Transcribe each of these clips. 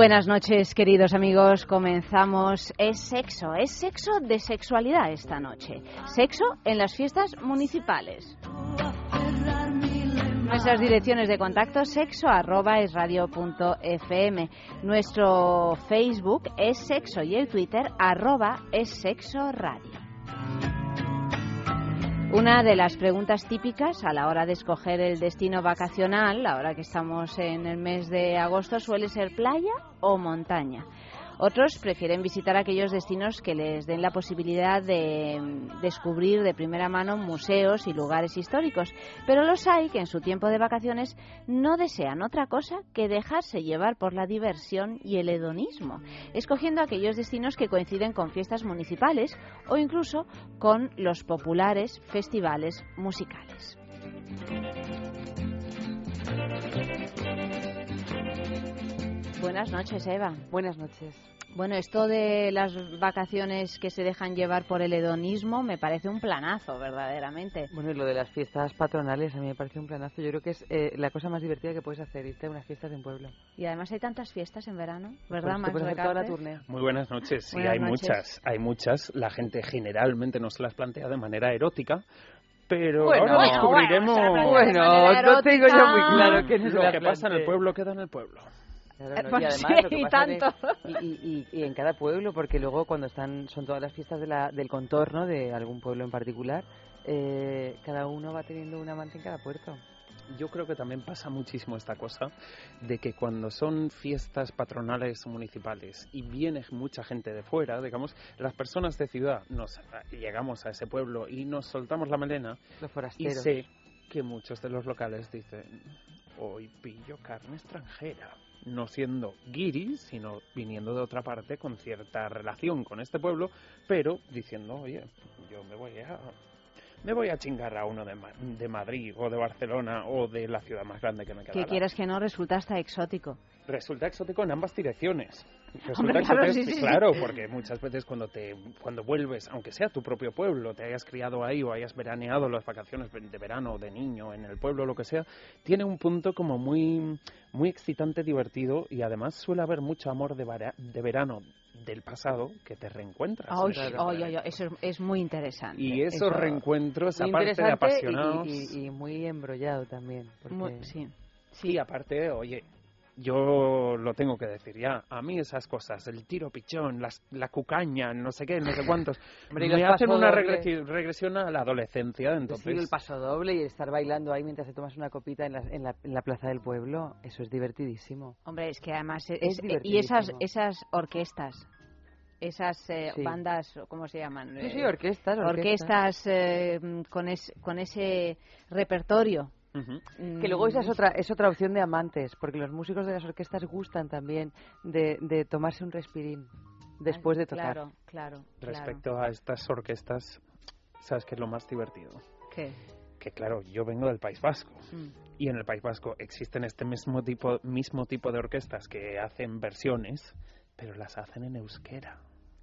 Buenas noches, queridos amigos. Comenzamos. Es sexo, es sexo de sexualidad esta noche. Sexo en las fiestas municipales. Nuestras direcciones de contacto sexo arroba es. Nuestro Facebook es sexo y el Twitter arroba es sexo radio. Una de las preguntas típicas a la hora de escoger el destino vacacional, ahora que estamos en el mes de agosto, suele ser playa o montaña. Otros prefieren visitar aquellos destinos que les den la posibilidad de descubrir de primera mano museos y lugares históricos, pero los hay que en su tiempo de vacaciones no desean otra cosa que dejarse llevar por la diversión y el hedonismo, escogiendo aquellos destinos que coinciden con fiestas municipales o incluso con los populares festivales musicales. Buenas noches, Eva. Buenas noches. Bueno, esto de las vacaciones que se dejan llevar por el hedonismo me parece un planazo, verdaderamente. Bueno, y lo de las fiestas patronales a mí me parece un planazo. Yo creo que es eh, la cosa más divertida que puedes hacer, irte a unas fiestas en pueblo. Y además hay tantas fiestas en verano, ¿verdad, Pues la turnea. Muy buenas noches. Sí, Buenas hay noches. muchas. Hay muchas. La gente generalmente no se las plantea de manera erótica. Pero Bueno, ahora descubriremos bueno, no tengo yo muy claro que lo que pasa en el pueblo queda en el pueblo. Claro, Eh, no, pues y además sí, lo que y pasa de- tanto. y, y- y- y en cada pueblo, porque luego cuando están son todas las fiestas de la- del contorno de algún pueblo en particular, eh, cada uno va teniendo un amante en cada puerto. Yo creo que también pasa muchísimo esta cosa de que cuando son fiestas patronales municipales y viene mucha gente de fuera, digamos, las personas de ciudad nos llegamos a ese pueblo y nos soltamos la melena Los y forasteros. sé que muchos de los locales dicen hoy pillo carne extranjera no siendo guiris sino viniendo de otra parte con cierta relación con este pueblo pero diciendo oye yo me voy a me voy a chingar a uno de, Ma- de Madrid o de Barcelona o de la ciudad más grande que me queda Que al lado". quieras que no, resulta hasta exótico. Resulta exótico en ambas direcciones. Resulta Hombre, claro, exótico- sí, sí, sí. claro, porque muchas veces cuando te cuando vuelves, aunque sea tu propio pueblo, te hayas criado ahí o hayas veraneado las vacaciones de verano de niño en el pueblo lo que sea, tiene un punto como muy muy excitante, divertido y además suele haber mucho amor de, vara- de verano del pasado que te reencuentras. Ay, ay, ay, eso es, es muy interesante. Y esos Eso- reencuentros, aparte de apasionados, y, y- y muy embrollado también. Porque... muy- sí. Sí, aparte, oye, yo lo tengo que decir ya. A mí esas cosas, el tiro pichón, las, la cucaña, no sé qué, no sé cuántos, Hombre, y me hacen una regresi- regresión a la adolescencia. Entonces, el paso doble y estar bailando ahí mientras te tomas una copita en la, en la, en la plaza del pueblo, eso es divertidísimo. Hombre, es que además es, Es es- y esas esas orquestas, esas eh, Sí. bandas, ¿cómo se llaman? Sí, Eh, sí, orquestas, orquestas. orquestas eh, con, es- con ese repertorio. Que luego esa es Mm, otra, es otra opción de amantes, porque los músicos de las orquestas gustan también de, de tomarse un respirín después de tocar. Claro, claro. claro. respecto a estas orquestas, ¿sabes qué es lo más divertido? ¿Qué? Que claro, yo vengo del País Vasco. Mm. Y en el País Vasco existen este mismo tipo, mismo tipo de orquestas que hacen versiones, pero las hacen en euskera.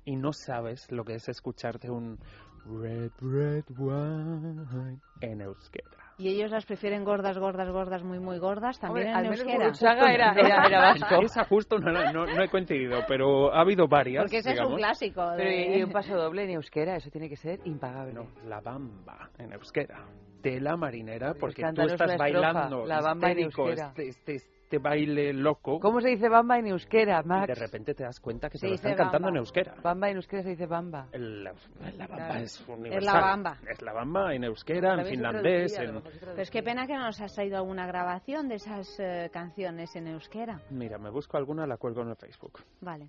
Y no sabes lo que es escucharte un Red, Red Wine en euskera. Y ellos las prefieren gordas, gordas, gordas, muy, muy gordas, también Hombre, en al menos euskera. Gurutzaga era, era, era vasco. Esa justo no, no, no he coincidido, pero ha habido varias. Porque ese es un digamos. clásico. De- y, y un paso doble en euskera, eso tiene que ser impagable. No, la bamba en euskera. De la marinera, porque tú estás una estrofa, bailando la bamba en euskera. este, este, este baile loco. ¿Cómo se dice bamba en euskera, Y Max? de repente te das cuenta que Se te lo están cantando bamba. en euskera. Bamba en euskera se dice bamba. El- la, la bamba Claro. es universal. la bamba. Es la bamba en euskera, en se finlandés, en... se es que traducía. pena que no nos has traído alguna grabación de esas eh, canciones en euskera. Mira, me busco alguna, la cuelgo en el Facebook. Vale.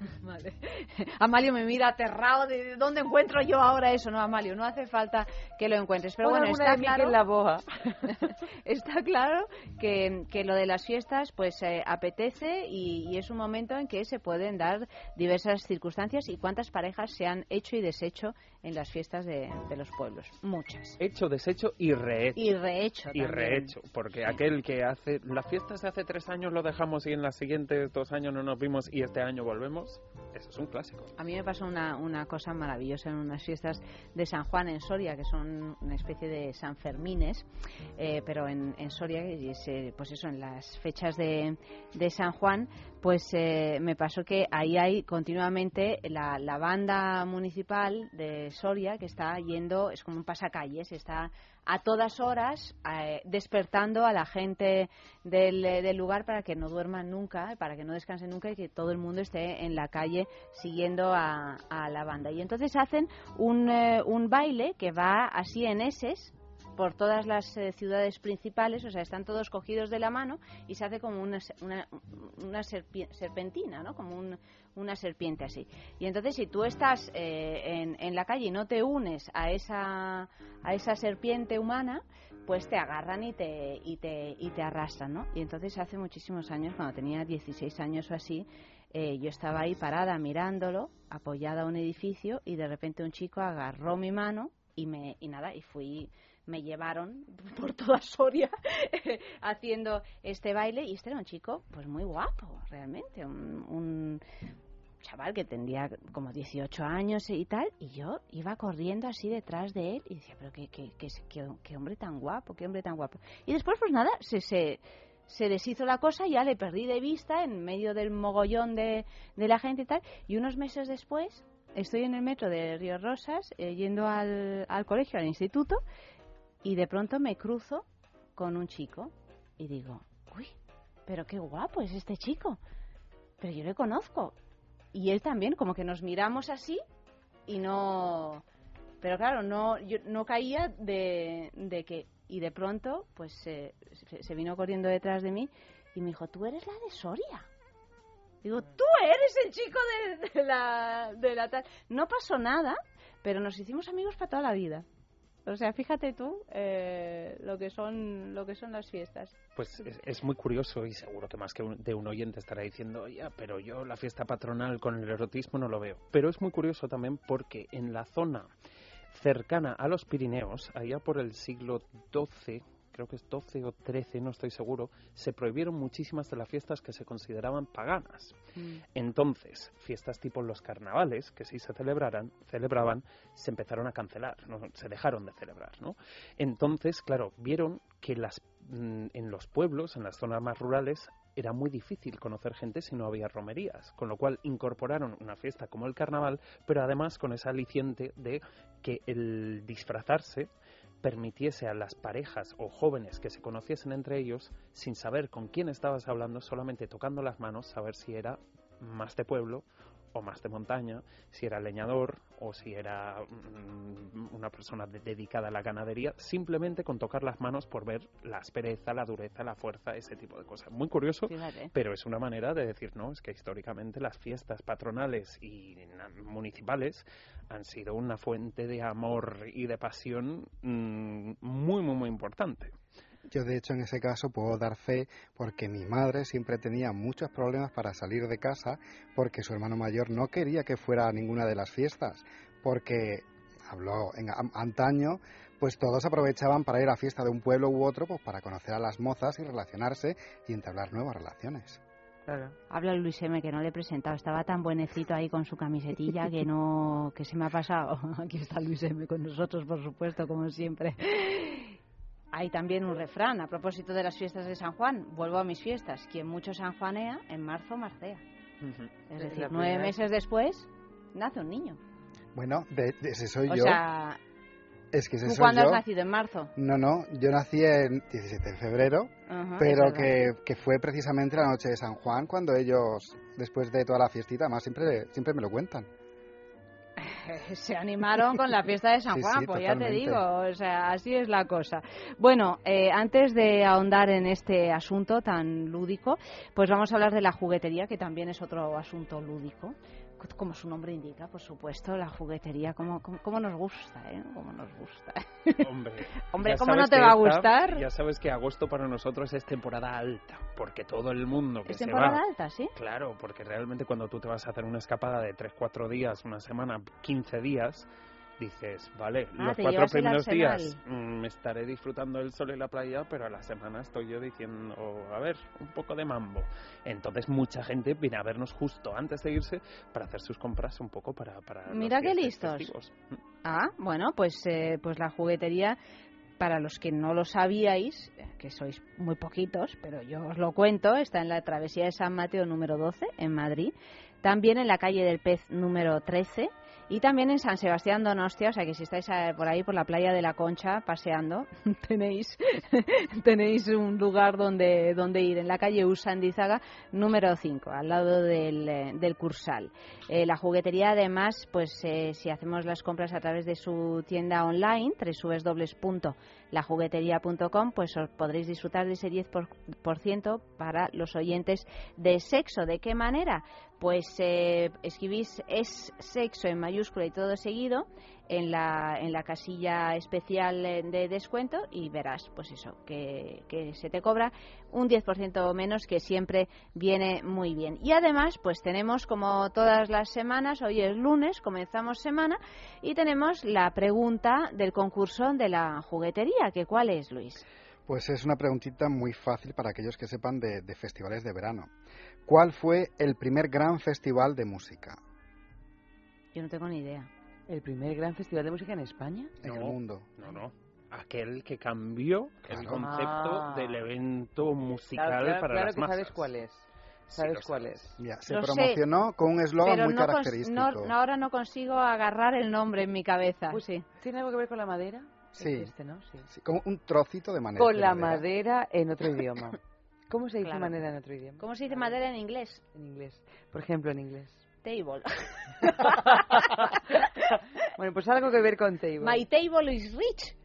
Vale. Amalio me mira aterrado de dónde encuentro yo ahora eso. No, Amalio, no hace falta que lo encuentres. Pero bueno, está claro, la boa. está claro que, que, lo de las fiestas pues eh, apetece y, y, es un momento en que se pueden dar diversas circunstancias y cuántas parejas se han hecho y deshecho en las fiestas de, de los pueblos. Muchas. Hecho, deshecho y rehecho. Y rehecho. Y rehecho, porque aquel que hace las fiestas hace tres años lo dejamos y en las siguientes dos años no nos vimos y este año volvemos, eso es un clásico. A mí me pasó una, una cosa maravillosa en unas fiestas de San Juan en Soria, que son una especie de San Fermines, eh, pero en, en Soria, y es, eh, pues eso, en las fechas de, de San Juan, pues eh, me pasó que ahí hay continuamente la, la, banda municipal de Soria que está yendo, es como un pasacalles, está a todas horas eh, despertando a la gente del, del, lugar para que no duerman nunca, para que no descansen nunca y que todo el mundo esté en la calle siguiendo a, la banda. Y entonces hacen un, eh, un baile que va así en eses, por todas las eh, ciudades principales, o sea, están todos cogidos de la mano y se hace como una, una, una serpentina, ¿no? Como un, una serpiente así. Y entonces, si tú estás eh, en, en, la calle y no te unes a esa, a esa serpiente humana, pues te agarran y te, y te, y te arrastran, ¿no? Y entonces, hace muchísimos años, cuando tenía 16 años o así, eh, yo estaba ahí parada mirándolo, apoyada a un edificio, y de repente un chico agarró mi mano y me y nada y fui me llevaron por toda Soria haciendo este baile y este era un chico pues muy guapo realmente un, un chaval que tendría como 18 años y tal y yo iba corriendo así detrás de él y decía pero qué, qué, qué, qué hombre tan guapo qué hombre tan guapo y después pues nada se, se se deshizo la cosa, ya le perdí de vista en medio del mogollón de, de la gente y tal, y unos meses después estoy en el metro de Río Rosas eh, yendo al, al colegio, al instituto, y de pronto me cruzo con un chico y digo, uy, pero qué guapo es este chico, pero yo le conozco. Y él también, como que nos miramos así y no... Pero claro, no, yo no caía de, de que... Y de pronto, pues se, se vino corriendo detrás de mí y me dijo, tú eres la de Soria. Digo, tú eres el chico de, de, la, de la tal. No pasó nada, pero nos hicimos amigos para toda la vida. O sea, fíjate tú eh, lo que son lo que son las fiestas. Pues es, muy curioso y seguro que más que un, de un oyente estará diciendo, ya, pero yo la fiesta patronal con el erotismo no lo veo. Pero es muy curioso también porque en la zona cercana a los Pirineos, allá por el siglo XII, creo que es 12 o 13, no estoy seguro, se prohibieron muchísimas de las fiestas que se consideraban paganas. Mm. Entonces, fiestas tipo los carnavales, que sí se celebraran, celebraban, se empezaron a cancelar, ¿no? se dejaron de celebrar. ¿no? Entonces, claro, vieron que las, mm, en los pueblos, en las zonas más rurales, era muy difícil conocer gente si no había romerías, con lo cual incorporaron una fiesta como el carnaval, pero además con esa aliciente de que el disfrazarse permitiese a las parejas o jóvenes que se conociesen entre ellos, sin saber con quién estabas hablando, solamente tocando las manos, saber si era más de pueblo o más de montaña, si era leñador o si era mm, una persona de, dedicada a la ganadería, simplemente con tocar las manos por ver la aspereza, la dureza, la fuerza, ese tipo de cosas. Muy curioso, Fíjate. pero es una manera de decir, no, es que históricamente las fiestas patronales y municipales han sido una fuente de amor y de pasión mmm, muy, muy, muy importante. Yo, de hecho, en ese caso puedo dar fe porque mi madre siempre tenía muchos problemas para salir de casa porque su hermano mayor no quería que fuera a ninguna de las fiestas. Porque, habló en antaño, pues todos aprovechaban para ir a fiesta de un pueblo u otro pues para conocer a las mozas y relacionarse y entablar nuevas relaciones. Claro. Habla Luis M, que no le he presentado. Estaba tan buenecito ahí con su camisetilla que no que se me ha pasado. Aquí está Luis M con nosotros, por supuesto, como siempre. Hay también un refrán a propósito de las fiestas de San Juan. Vuelvo a mis fiestas. Quien mucho sanjuanea, en marzo marcea. Uh -huh. Es decir, nueve meses después nace un niño. Bueno, de, de ese soy o yo. Sea, es que ese ¿Tú soy cuándo yo. has nacido? ¿En marzo? No, no, yo nací el 17 de febrero, Uh -huh, pero que, que fue precisamente la noche de San Juan cuando ellos, después de toda la fiestita, además siempre, siempre me lo cuentan. se animaron con la fiesta de San Juan, sí, pues ya te digo, o sea, así es la cosa. Bueno, eh, antes de ahondar en este asunto tan lúdico, pues vamos a hablar de la juguetería, que también es otro asunto lúdico. Como su nombre indica, por supuesto, la juguetería, como, como, como nos gusta, ¿eh? Como nos gusta. Hombre, Hombre, ¿cómo no te va a esta- gustar? Ya sabes que agosto para nosotros es temporada alta, porque todo el mundo que Es se temporada va... alta, ¿sí? Claro, porque realmente cuando tú te vas a hacer una escapada de 3-4 días, una semana, 15 días, dices, vale, Ah, los cuatro primeros días mm, me estaré disfrutando del sol y la playa, pero a la semana estoy yo diciendo, a ver, un poco de mambo. Entonces mucha gente viene a vernos justo antes de irse para hacer sus compras un poco para... para Mira qué listos. festivos. Ah, bueno, pues, eh, pues la juguetería, para los que no lo sabíais, eh, que sois muy poquitos, pero yo os lo cuento, está en la travesía de San Mateo número 12, en Madrid, también en la calle del Pez número 13 y también en San Sebastián Donostia, o sea que si estáis eh, por ahí, por la playa de la Concha, paseando, tenéis, tenéis un lugar donde, donde ir, en la calle Usandizaga número 5, al lado del, eh, del Cursal. Eh, la juguetería, además, pues si hacemos las compras a través de su tienda online, www.lajuguetería.com, pues os podréis disfrutar de ese 10% para los oyentes de sexo. ¿De qué manera? Pues eh, escribís es sexo en mayúscula y todo seguido en la, en la casilla especial de descuento y verás, pues eso, que, que se te cobra un 10% menos que siempre viene muy bien. Y además, pues tenemos como todas las semanas, hoy es lunes, comenzamos semana y tenemos la pregunta del concurso de la juguetería, que cuál es, Luis. Pues es una preguntita muy fácil para aquellos que sepan de festivales de verano. ¿Cuál fue el primer gran festival de música Yo no tengo ni idea. El primer gran festival de música en España. en el No. mundo? No, no. Aquel que cambió el Claro. concepto Ah. del evento musical Claro, claro, para claro las que masas. sabes cuál es. Sí, ¿Sabes lo cuál es? Ya, se Lo sé, promocionó con un eslogan muy no, característico. no- no, ahora no consigo agarrar el nombre en mi cabeza. Pues sí. ¿Tiene algo que ver con la madera? Sí. Es este, ¿no? Sí. Sí, como un trocito de manera. Con la madera. madera en otro idioma. ¿Cómo se dice Claro. madera en otro idioma? ¿Cómo se dice madera en inglés? En inglés. Por ejemplo, en inglés. Table. bueno, pues algo que ver con table. My table is rich.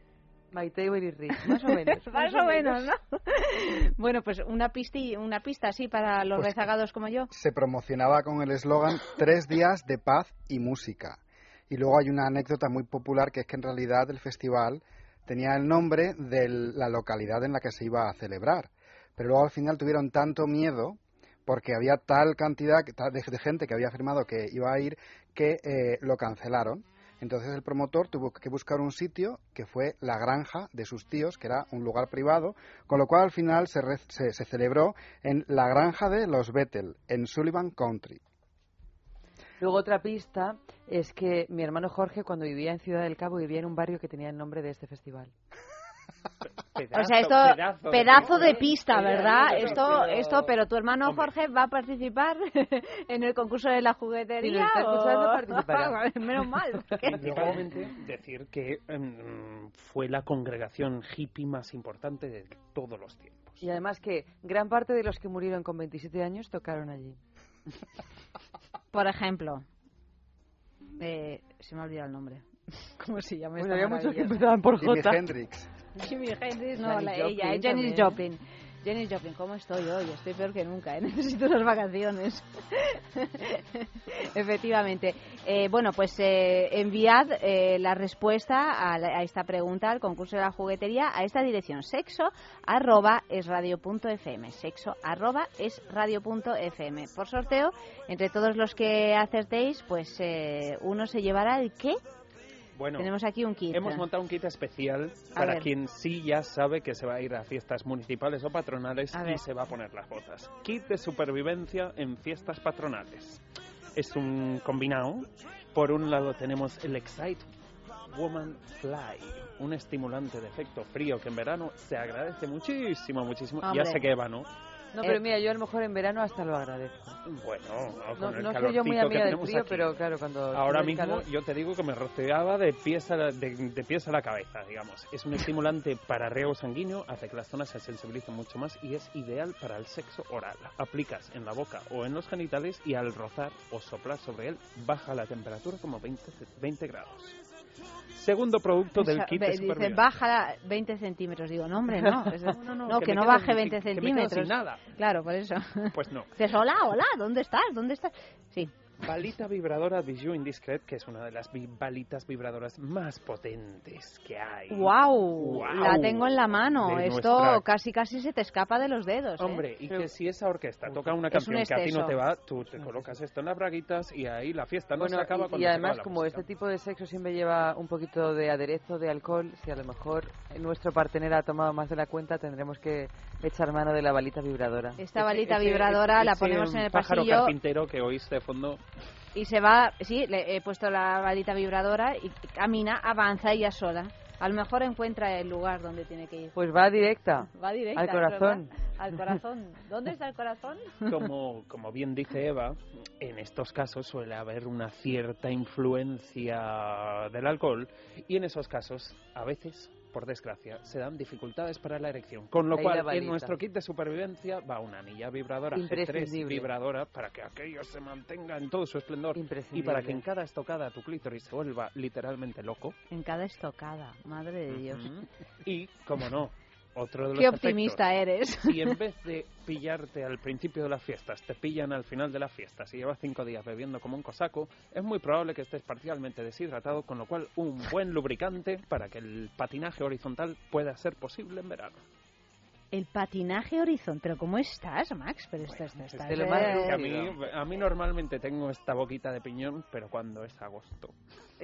My table is rich. Más o menos. Más o menos, ¿no? bueno, pues una, pisti, una pista así para los Pues- rezagados como yo. Se promocionaba con el eslogan Tres días de paz y música. Y luego hay una anécdota muy popular que es que en realidad el festival tenía el nombre de la localidad en la que se iba a celebrar. Pero luego al final tuvieron tanto miedo porque había tal cantidad de, gente que había firmado que iba a ir que eh, lo cancelaron. Entonces el promotor tuvo que buscar un sitio que fue la granja de sus tíos, que era un lugar privado, con lo cual al final se, re- se, se celebró en la granja de los Bethel, en Sullivan Country. Luego otra pista es que mi hermano Jorge cuando vivía en Ciudad del Cabo vivía en un barrio que tenía el nombre de este festival. O sea, esto, pedazo, pedazo de pista, ¿verdad? Esto, pero- esto, pero tu hermano Hombre. Jorge va a participar en el concurso de la juguetería. Si o-. Menos mal. decir que em, fue la congregación hippie más importante de todos los tiempos. Y además que gran parte de los que murieron con 27 años tocaron allí. Por ejemplo, eh, se me ha olvidado el nombre. ¿Cómo se llama Bueno, había muchos que empezaban por Jimi J. Hendrix. Jimi Hendrix, no, Janis la, Joplin ella, es Janis. Joplin. Janis Joplin, ¿cómo estoy hoy? Estoy peor que nunca, ¿eh? necesito unas vacaciones. Efectivamente. Eh, bueno, pues eh, enviad eh, la respuesta a, la- a esta pregunta, al concurso de la juguetería, a esta dirección, sexo arroba es radio punto fm, sexo arroba es radio punto fm. Por sorteo, entre todos los que acertéis, pues eh, uno se llevará el qué. Bueno, Tenemos aquí un kit. hemos montado un kit especial A para ver. quien sí ya sabe que se va a ir a fiestas municipales o patronales A y ver. se va a poner las botas. Kit de supervivencia en fiestas patronales. Es un combinado. Por un lado tenemos el Excite Woman Fly, un estimulante de efecto frío que en verano se agradece muchísimo, muchísimo. Hombre. Ya sé que Eva no, No, pero Eh, mira, yo a lo mejor en verano hasta lo agradezco. Bueno, No, con el no soy yo muy amiga del frío, aquí. pero claro, cuando... Ahora mismo calor- yo te digo que me rociaba de pies, a la, de, de pies a la cabeza, digamos. Es un estimulante para riego sanguíneo, hace que las zonas se sensibilicen mucho más y es ideal para el sexo oral. Aplicas en la boca o en los genitales y al rozar o soplar sobre él baja la temperatura como 20, ce- 20 grados. Segundo producto del kit de dice, baja 20 centímetros. Digo, no, hombre, no. Es- no, que, me no baje sin- 20 que me sin centímetros. nada. Claro, por eso. Pues no. Dices, hola, hola, ¿dónde estás? ¿Dónde estás? Sí. Balita vibradora Bijou Indiscret, que es una de las vi- balitas vibradoras más potentes que hay. ¡Wow! Guau. La tengo en la mano. De Esto nuestra- casi casi se te escapa de los dedos. ¿eh? Hombre, y que si esa orquesta toca una Es un canción que a ti no te va, tú te colocas esto en las braguitas y ahí la fiesta no Bueno, se acaba y, cuando y además acaba la como música. este tipo de sexo siempre lleva un poquito de aderezo de alcohol, si a lo mejor nuestro partener ha tomado más de la cuenta, tendremos que echar mano de la balita vibradora. Esta balita ese- vibradora la ese ponemos en el pájaro pasillo carpintero que oíste de fondo. Y se va. Sí, le he puesto la balita vibradora y camina, avanza ella sola. A lo mejor encuentra el lugar donde tiene que ir. Pues va directa. Va directa. Al corazón. ¿verdad? Al corazón. ¿Dónde está el corazón? Como, como bien dice Eva, en estos casos suele haber una cierta influencia del alcohol y en esos casos, a veces, por desgracia, se dan dificultades para la erección. Con lo Ahí cual, en nuestro kit de supervivencia va una anilla vibradora G3 Imprescindible. vibradora para que aquello se mantenga en todo su esplendor y para que en cada estocada tu clítoris se vuelva literalmente loco. En cada estocada. Madre de Dios. Y, como no, otro de los Qué efectos optimista eres. si en vez de pillarte al principio de las fiestas, te pillan al final de las fiestas y llevas cinco días bebiendo como un cosaco, es muy probable que estés parcialmente deshidratado, con lo cual un buen lubricante para que el patinaje horizontal pueda ser posible en verano. El patinaje horizontal. ¿Pero cómo estás, Max? Pero estás, eh, Que a, mí, a mí normalmente tengo esta boquita de piñón, pero cuando es agosto.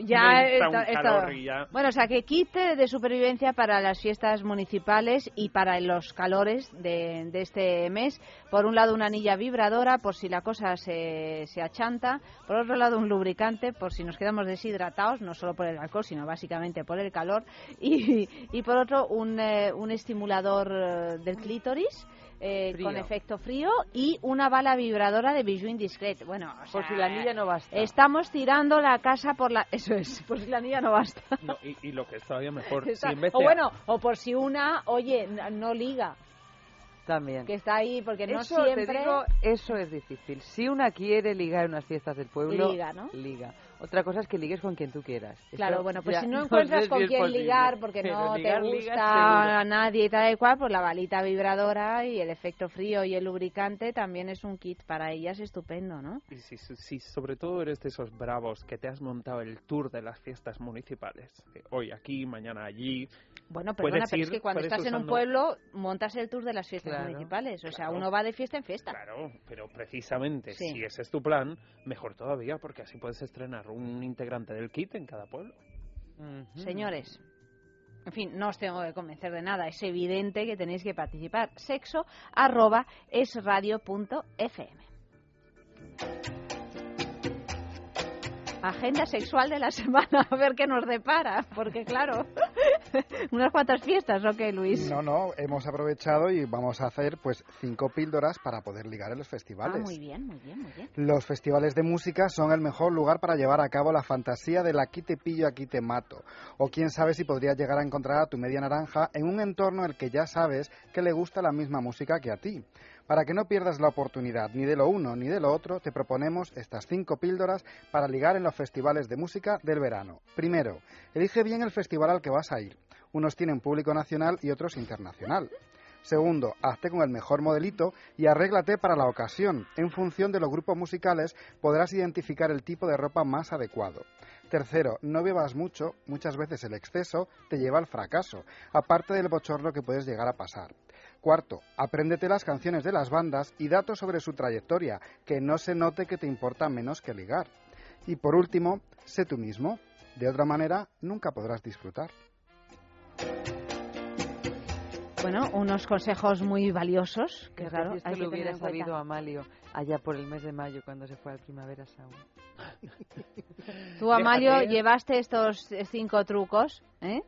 Ya un calor y ya... Bueno, o sea, que quite de supervivencia para las fiestas municipales y para los calores de, de este mes. Por un lado, una anilla vibradora, por si la cosa se, se achanta. Por otro lado, un lubricante, por si nos quedamos deshidratados, no solo por el alcohol, sino básicamente por el calor. Y, y por otro, un, eh, un estimulador eh, del clítoris. Eh, con efecto frío y una bala vibradora de Bijou Indiscret. Bueno, o Por sea, si la anilla no basta. Estamos tirando la casa por la... Eso es, por si la anilla no basta. No, y, y lo que es todavía mejor, Está- si en vez o bueno, o por si una, oye, no liga, También. que está ahí, porque no eso, siempre te digo, eso es difícil. Si una quiere ligar en unas fiestas del pueblo, liga, ¿no? liga. Otra cosa es que ligues con quien tú quieras. Claro, Eso bueno, pues si no sé encuentras si con quién posible. ligar porque Pero no ligar, te gusta a nadie y tal y cual, pues la balita vibradora y el efecto frío y el lubricante también es un kit para ellas estupendo, ¿no? Y si, sobre todo eres de esos bravos que te has montado el tour de las fiestas municipales, hoy aquí, mañana allí, Bueno, perdona, pero es ir- que cuando estás en un pueblo montas el tour de las fiestas Claro, municipales, o sea, claro. uno va de fiesta en fiesta. Claro, pero precisamente Sí. si ese es tu plan, mejor todavía, porque así puedes estrenar un integrante del kit en cada pueblo. Señores, en fin, no os tengo que convencer de nada, es evidente que tenéis que participar. Sexo arroba esradio.fm. Agenda sexual de la semana, a ver qué nos depara, porque claro, unas cuantas fiestas, ¿o qué, Luis? No, no, hemos aprovechado y vamos a hacer pues cinco píldoras para poder ligar en los ah, festivales. muy bien, muy bien, muy bien. Los festivales de música son el mejor lugar para llevar a cabo la fantasía del aquí te pillo, aquí te mato. O quién sabe si podrías llegar a encontrar a tu media naranja en un entorno en el que ya sabes que le gusta la misma música que a ti. Para que no pierdas la oportunidad ni de lo uno ni de lo otro, te proponemos estas cinco píldoras para ligar en los festivales de música del verano. Primero, elige bien el festival al que vas a ir. Unos tienen público nacional y otros internacional. Segundo, hazte con el mejor modelito y arréglate para la ocasión. En función de los grupos musicales podrás identificar el tipo de ropa más adecuado. Tercero, no bebas mucho, muchas veces el exceso te lleva al fracaso, aparte del bochorno que puedes llegar a pasar. Cuarto, apréndete las canciones de las bandas y datos sobre su trayectoria, que no se note que te importa menos que ligar. Y por último, sé tú mismo. De otra manera, nunca podrás disfrutar. Bueno, unos consejos muy valiosos, que Qué claro, si esto hay que lo tener hubiera cuenta. sabido Amalio allá por el mes de mayo cuando se fue al Primavera Sound. Tú, Amalio, Déjate. llevaste estos cinco trucos, ¿eh?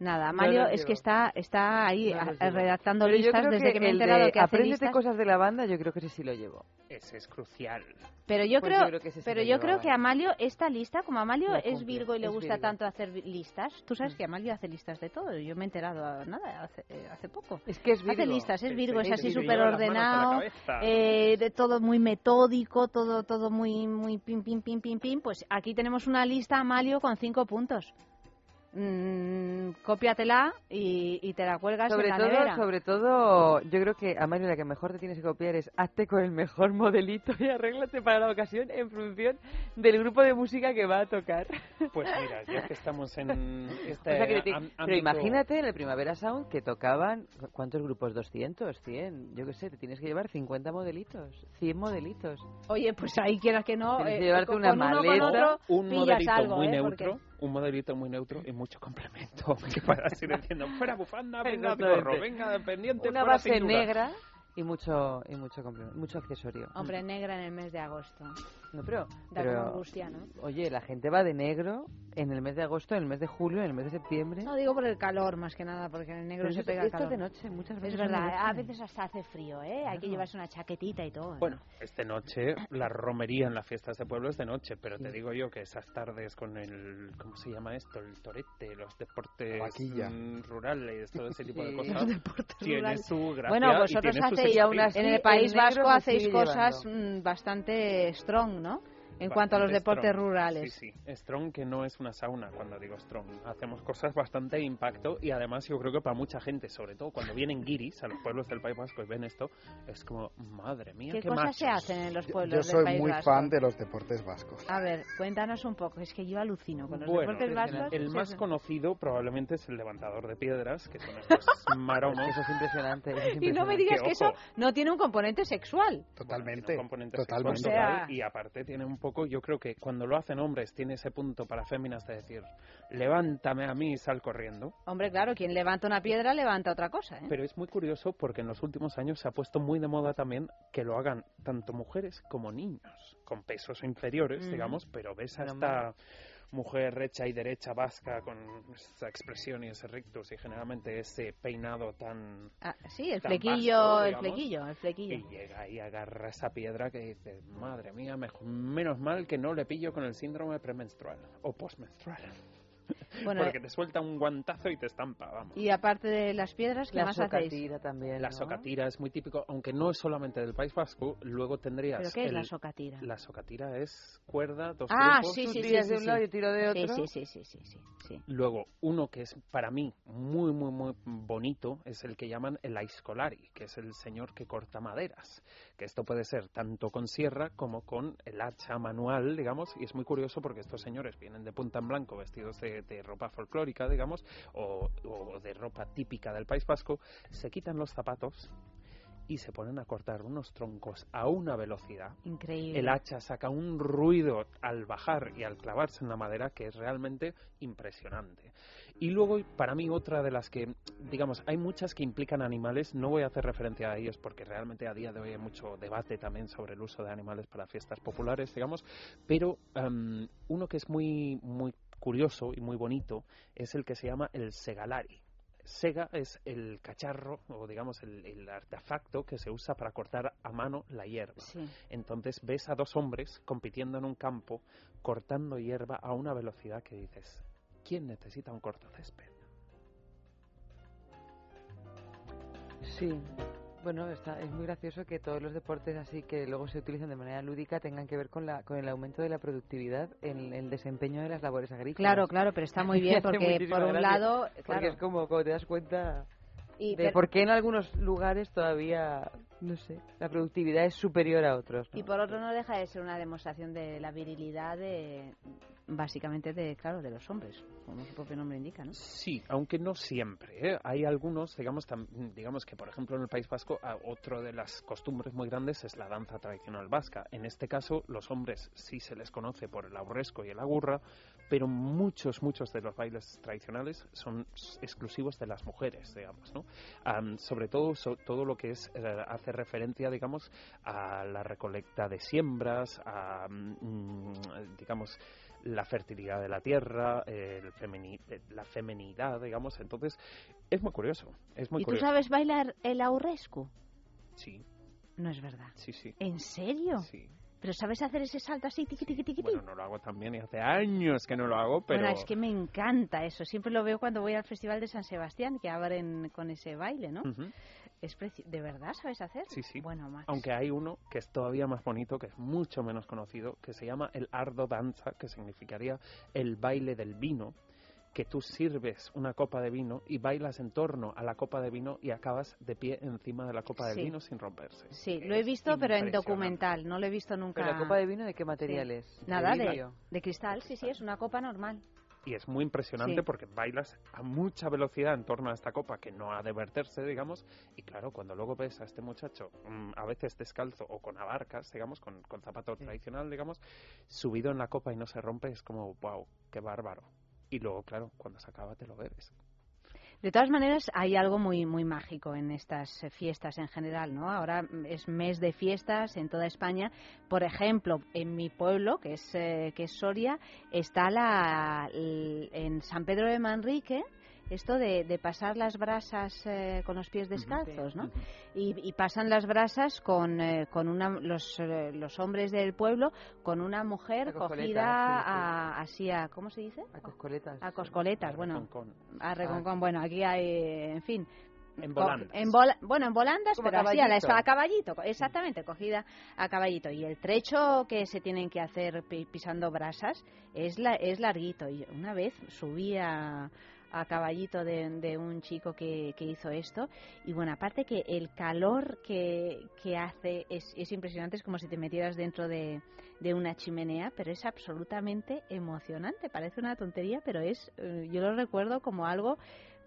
Nada, Amalio lo es que está, está ahí No redactando Pero listas desde que, me he enterado de que hace Apréndete listas. cosas de la banda, yo creo que ese sí lo llevo. Ese es crucial. Pero yo Pues creo, yo creo que sí pero yo creo que Amalio, esta lista, como Amalio es Virgo y le gusta Virgo. tanto hacer listas, tú sabes Mm. que Amalio hace listas de todo. Yo me he enterado nada hace, eh, hace poco. Es que es Virgo. Hace listas, es Virgo, es Sí, así sí, súper ordenado, eh, de todo muy metódico, todo todo muy muy pim pim pim pim pim. Pues aquí tenemos una lista Amalio con cinco puntos. Mm, cópiatela y, y te la cuelgas Sobre en la todo, nevera. sobre todo, yo creo que a Mario la que mejor te tienes que copiar es hazte con el mejor modelito y arréglate para la ocasión en función del grupo de música que va a tocar. Pues mira, ya que estamos en este O sea, que te- am- pero imagínate en el Primavera Sound que tocaban, ¿cuántos grupos? ¿200? ¿100? Yo qué sé, te tienes que llevar 50 modelitos, 100 modelitos. Oye, pues ahí quieras que no, Tienes que eh, llevarte con, una con uno con maleta, otro un modelito algo, muy ¿eh? neutro, Porque- un modelito muy neutro y mucho complemento. Que para así diciendo, fuera bufanda, venga gorro, venga pendiente, Una fuera base cintura. negra y mucho y mucho complemento, mucho accesorio. Hombre, negra en el mes de agosto. No, pero, Da pero, como angustia, ¿no? oye, la gente va de negro en el mes de agosto, en el mes de julio, en el mes de septiembre. No digo por el calor más que nada, porque en el negro Pero se pega el esto es calor. de noche, muchas veces. Es verdad, a veces hasta hace frío, ¿eh? Hay que llevarse una chaquetita y todo. ¿no? Bueno, esta noche la romería en las fiestas de pueblo es de noche, pero te digo yo que esas tardes con el, ¿cómo se llama esto? El torete, los deportes mm, rurales, todo ese tipo de cosas, Los deportes tiene su gracia Bueno, y vosotros hacéis, en el País Vasco hacéis cosas llevando. mm, bastante strong, ¿no? En cuanto a los deportes strong. rurales. Sí, sí. Strong que no es una sauna cuando digo strong. Hacemos cosas bastante de impacto y además yo creo que para mucha gente, sobre todo cuando vienen guiris a los pueblos del País Vasco y ven esto, es como, madre mía, ¿Qué, qué, cosas machos. se hacen en los Yo, pueblos yo del soy País muy Vasco? fan de los deportes vascos. A ver, cuéntanos un poco. Es que yo alucino con los Bueno, deportes vascos. El más conocido probablemente es el levantador de piedras, que son estos maromos. Eso es impresionante. eso es Y no me impresionante. digas Que, que eso no tiene un componente sexual. Totalmente. Tiene un componente totalmente. sexual O sea- y aparte tiene un poco, yo creo que cuando lo hacen hombres tiene ese punto para féminas de decir, levántame a mí y sal corriendo. Hombre, claro, quien levanta una piedra levanta otra cosa, ¿eh? Pero es muy curioso porque en los últimos años se ha puesto muy de moda también que lo hagan tanto mujeres como niños, con pesos inferiores, Ujú. digamos, pero ves a Pero esta mujer recha y derecha vasca con esa expresión y ese rictus y generalmente ese peinado tan... Ah, sí, el tan flequillo, vasto, el flequillo, el flequillo. Y llega y agarra esa piedra que dice, madre mía, mejor- menos mal que no le pillo con el síndrome premenstrual o postmenstrual. Bueno, porque te suelta un guantazo y te estampa, vamos. y aparte de las piedras, ¿qué La más hacéis? socatira también. La ¿no? socatira es muy típico, aunque no es solamente del País Vasco, luego tendrías... ¿Pero qué es el- la socatira? La socatira es cuerda, dos Ah, grupos. sí, sí, sí, de sí, un lado y tiro de otro. sí, sí, sí, sí, sí, sí. Luego, uno que es para mí muy, muy, muy bonito es el que llaman el aiscolari, que es el señor que corta maderas. Que esto puede ser tanto con sierra como con el hacha manual, digamos. Y es muy curioso porque estos señores vienen de punta en blanco, vestidos de, de ropa folclórica, digamos, o, o de ropa típica del País Vasco. Se quitan los zapatos y se ponen a cortar unos troncos a una velocidad Increíble. el hacha saca un ruido al bajar y al clavarse en la madera que es realmente impresionante. Y luego, para mí, otra de las que, digamos, hay muchas que implican animales, no voy a hacer referencia a ellos porque realmente a día de hoy hay mucho debate también sobre el uso de animales para fiestas populares, digamos, pero em, uno que es muy, muy curioso y muy bonito es el que se llama el segalari. Sega es el cacharro o digamos el, el artefacto que se usa para cortar a mano la hierba. Sí. Entonces ves a dos hombres compitiendo en un campo, cortando hierba a una velocidad que dices, ¿quién necesita un cortocésped? Sí. Bueno, está, es muy gracioso que todos los deportes así que luego se utilizan de manera lúdica tengan que ver con, la, con el aumento de la productividad en el desempeño de las labores agrícolas. Claro, claro, pero está muy bien porque por un lado, Porque claro, es como cuando te das cuenta y de per- por qué en algunos lugares todavía, no sé, la productividad es superior a otros. ¿no? y por otro no deja de ser una demostración de la virilidad de básicamente de claro de los hombres, como su propio nombre indica, ¿no? Sí, aunque no siempre. ¿eh? Hay algunos, digamos, tam- digamos que por ejemplo en el País Vasco, a- otro de las costumbres muy grandes es la danza tradicional vasca. En este caso, los hombres sí se les conoce por el aurresco y el agurra, pero muchos, muchos de los bailes tradicionales son exclusivos de las mujeres, digamos, ¿no? Am, sobre todo, so- todo lo que es, eh, hace referencia, digamos, a la recolecta de siembras, a, mm, digamos, la fertilidad de la tierra, el la femenidad, digamos. Entonces, es muy curioso. Es muy ¿Y tú sabes bailar el aurrescu? Sí. No es verdad. Sí, sí. ¿En serio? Sí. ¿Pero sabes hacer ese salto así, tiqui, tiqui, tiqui? Bueno, no lo hago también y hace años que no lo hago, pero... Bueno, es que me encanta eso. Siempre lo veo cuando voy al Festival de San Sebastián, que abren con ese baile, ¿no? Es ¿De verdad sabes hacer? Sí, sí. Bueno, Max. Aunque hay uno que es todavía más bonito, que es mucho menos conocido, que se llama el Ardo Danza, que significaría el baile del vino, que tú sirves una copa de vino y bailas en torno a la copa de vino y acabas de pie encima de la copa de vino sin romperse. Sí, lo he visto, pero en documental, no lo he visto nunca. ¿Pero la copa de vino de qué material es? Nada, de, de, cristal, sí, sí, es una copa normal. Y es muy impresionante porque bailas a mucha velocidad en torno a esta copa que no ha de verterse, digamos. Y claro, cuando luego ves a este muchacho, mm, a veces descalzo o con abarcas, digamos, con, con zapato tradicional, digamos, subido en la copa y no se rompe, es como, wow, qué bárbaro y luego, claro, cuando se acaba te lo bebes. De todas maneras, hay algo muy muy mágico en estas eh, fiestas en general, ¿no? Ahora es mes de fiestas en toda España. Por ejemplo, en mi pueblo, que es eh, que es Soria, está la en San Pedro de Manrique, esto de, de pasar las brasas eh, con los pies descalzos, ¿no? y, pasan las brasas con, eh, con una, los, eh, los hombres del pueblo con una mujer cogida a, así a, ¿cómo se dice? A coscoletas. A coscoletas, bueno. A reconcón, ah. bueno, aquí hay, en fin, en volandas. En bueno, en volandas, pero así a, la, a caballito, exactamente, cogida a caballito. Y el trecho que se tienen que hacer pisando brasas es, la, es larguito. Y una vez subí a, a caballito de, un chico que, hizo esto. Y bueno, aparte que el calor que, hace es, es, impresionante, es como si te metieras dentro de, una chimenea, pero es absolutamente emocionante. Parece una tontería, pero es, eh, yo lo recuerdo como algo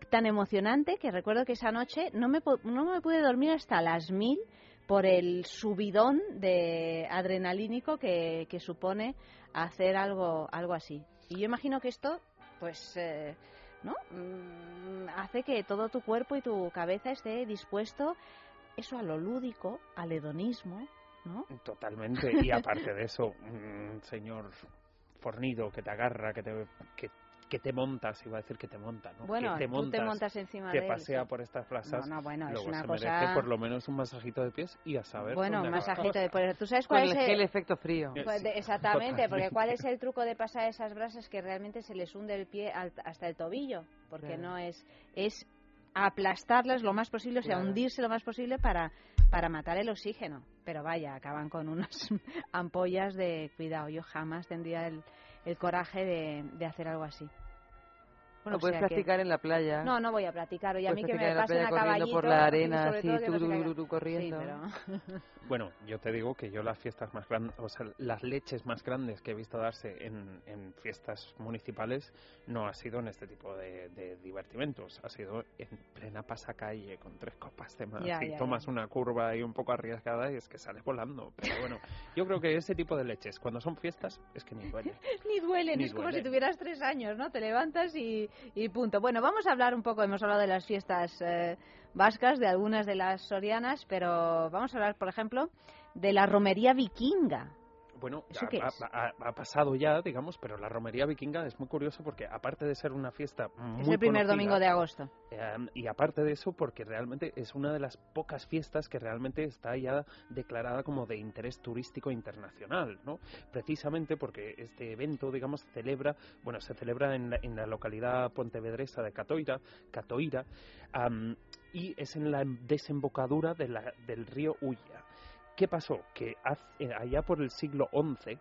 tan emocionante que recuerdo que esa noche no me, no me pude dormir hasta las mil por el subidón de adrenalínico que, que supone hacer algo, algo así. Y yo imagino que esto, pues... Eh, ¿no? Mm, hace que todo tu cuerpo y tu cabeza esté dispuesto eso a lo lúdico, al hedonismo, ¿no? Totalmente. Y aparte de eso, un señor fornido que te agarra, que te, que que te montas, iba a decir que te monta, ¿no? Bueno, que te montas, tú te montas encima te de pasea por estas plazas, no, no, bueno, luego es una se cosa... merece por lo menos un masajito de pies y a saber Bueno, un masajito de pies. ¿Tú sabes cuál es el... efecto frío. Pues exactamente, porque ¿cuál es el truco de pasar esas brasas que realmente se les hunde el pie hasta el tobillo? Porque no es... es aplastarlas lo más posible, o sea, hundirse lo más posible para, para matar el oxígeno. Pero vaya, acaban con unas ampollas de cuidado. Yo jamás tendría el, el coraje de, de hacer algo así. Bueno, puedes practicar en la playa. No, no voy a practicar. Y a mí que me pasen a caballito. por la arena, así, tú, corriendo. Bueno, yo te digo que yo las fiestas más grandes, o sea, las leches más grandes que he visto darse en, en fiestas municipales no ha sido en este tipo de, de divertimentos. Ha sido en plena pasacalle con tres copas de más y tomas una curva ahí un poco arriesgada y es que sales volando. Pero bueno, yo creo que ese tipo de leches, cuando son fiestas, es que ni duelen. ni duelen, es como si tuvieras tres años, ¿no? Te levantas y y punto. Bueno, vamos a hablar un poco, hemos hablado de las fiestas eh, vascas, de algunas de las sorianas, pero vamos a hablar, por ejemplo, de la romería vikinga. Bueno, ha, pasado ya, digamos, pero la romería vikinga es muy curiosa porque aparte de ser una fiesta muy Es el primer domingo de agosto. Em, y aparte de eso, porque realmente es una de las pocas fiestas que realmente está ya declarada como de interés turístico internacional, ¿no? Precisamente porque este evento, digamos, celebra, bueno, se celebra en la, localidad pontevedresa de Catoira, Catoira, y es en la desembocadura del río Ulla. ¿Qué pasó? Que eh, allá por el siglo XI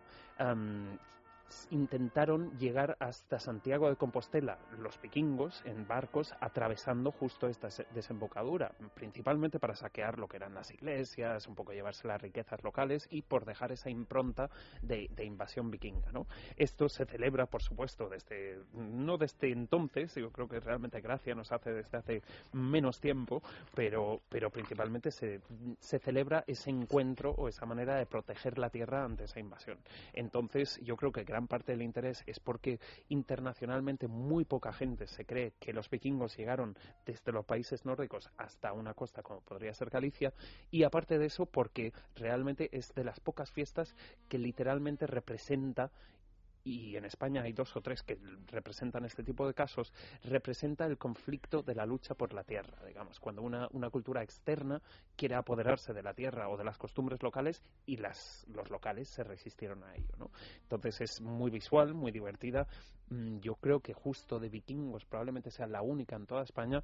intentaron llegar hasta Santiago de Compostela los vikingos en barcos atravesando justo esta desembocadura, principalmente para saquear lo que eran las iglesias, un poco llevarse las riquezas locales y por dejar esa impronta de, invasión vikinga. Esto se celebra, por supuesto, desde no desde entonces, yo creo que realmente Gracia nos hace desde hace menos tiempo, pero, pero principalmente se, se celebra ese encuentro o esa manera de proteger la tierra ante esa invasión. Entonces, yo creo que gran parte del interés es porque internacionalmente muy poca gente se cree que los vikingos llegaron desde los países nórdicos hasta una costa como podría ser Galicia y aparte de eso porque realmente es de las pocas fiestas que literalmente representa y en España hay dos o tres que representan este tipo de casos, representa el conflicto de la lucha por la tierra, digamos, cuando una, una cultura externa quiere apoderarse de la tierra o de las costumbres locales y las, los locales se resistieron a ello, ¿no? Entonces es muy visual, muy divertida. Mm, yo creo que justo de vikingos probablemente sea la única en toda España.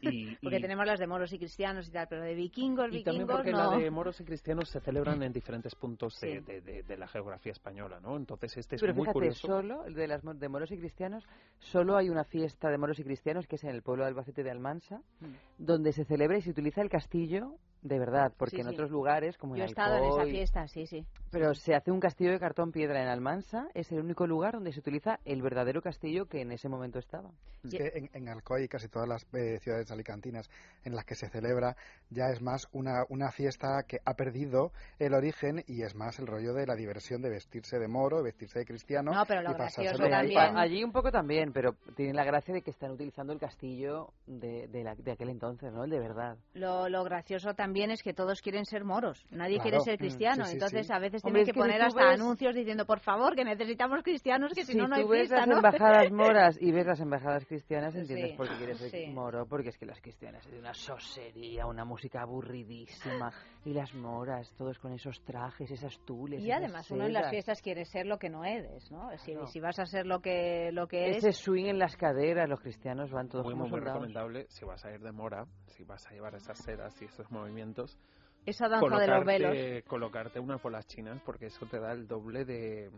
Y, porque y- tenemos las de moros y cristianos y tal, pero de vikingos, y también vikingos porque no. la de moros y cristianos se celebran en diferentes puntos de, Sí. de- de- de la geografía española, ¿no? Entonces este es Pero muy fíjate, curioso. solo el de, las, de moros y cristianos, solo hay una fiesta de moros y cristianos que es en el pueblo de Albacete de Almansa, Mm. donde se celebra y se utiliza el castillo de verdad, porque Sí, en sí. otros lugares, como Yo he en estado en esa Alcoy, fiesta, sí, sí. Pero se hace un castillo de cartón piedra en Almansa, es el único lugar donde se utiliza el verdadero castillo que en ese momento estaba. Es que en, en Alcoy y casi todas las eh, ciudades alicantinas en las que se celebra ya es más una, una fiesta que ha perdido el origen y es más el rollo de la diversión de vestirse de moro, vestirse de cristiano. No, pero lo gracioso también- allí un poco también, pero tiene la gracia de que están utilizando el castillo de, de, la- de aquel entonces, ¿no? El de verdad. Lo, lo gracioso también es que todos quieren ser moros, nadie Claro. quiere ser Mm, cristiano, sí, sí, entonces sí. a veces Hombre, tienen es que que si poner hasta ves- anuncios diciendo, por favor, que necesitamos cristianos, que si, no, no hay tú ves fiesta, las ¿no? embajadas moras y ves las embajadas cristianas, entiendes Sí, por qué quieres ser sí. moro, porque es que las cristianas es de una sosería, una música aburridísima, y las moras, todos con esos trajes, esas tules. Y esas además uno en las fiestas quiere ser lo que no eres, ¿no? Si, Claro. si vas a ser lo que, lo que eres, Ese swing en las caderas, los cristianos van todos muy, como muy, muy recomendable si vas a ir de mora, si vas a llevar esas sedas y esos movimientos, esa danza de los velos. colocarte, colocarte unas bolas chinas porque eso te da el doble de,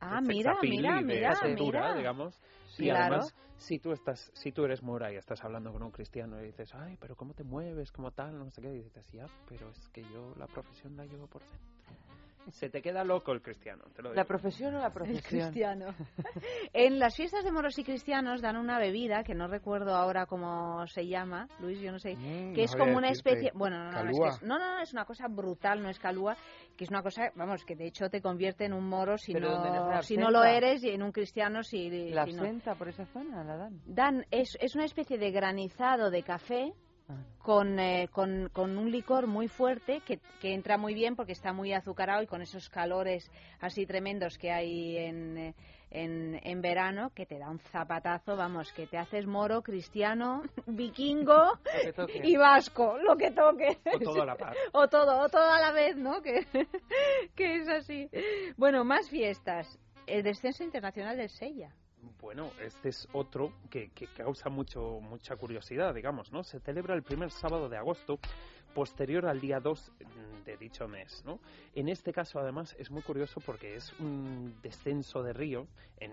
Ah, mira, mira, mira, mira. digamos. Y claro. además, si tú estás, si tú eres mora y estás hablando con un cristiano y dices, ay, pero cómo te mueves, como tal, no sé qué, y dices, ya, pero es que yo la profesión la llevo por dentro. Se te queda loco el cristiano, te lo digo. ¿La profesión o la El profesión? cristiano. en las fiestas de moros y cristianos dan una bebida que no recuerdo ahora cómo se llama, Luis, yo no sé, Mm, que es como una especie, bueno, no, no, no, es, que Calúa. es, no, no, es una cosa brutal, no es calúa, que es una cosa, vamos, que de hecho te convierte en un moro si Pero ¿dónde nace no, si no lo eres y en un cristiano si, ¿La si absenta por esa zona la dan? Dan, es, es una especie de granizado de café. Con, eh, con, con un licor muy fuerte que, que entra muy bien porque está muy azucarado y con esos calores así tremendos que hay en, eh, en, en verano que te da un zapatazo, vamos, que te haces moro, cristiano, vikingo y vasco, lo que toque. O todo a la par. O todo, o todo a la vez, ¿no? Que, que es así. Bueno, más fiestas. El descenso internacional del Sella. Bueno, este es otro que, que causa mucho, mucha curiosidad, digamos, ¿no? Se celebra el primer sábado de agosto, posterior al día 2 de dicho mes, ¿no? En este caso, además, es muy curioso porque es un descenso de río en,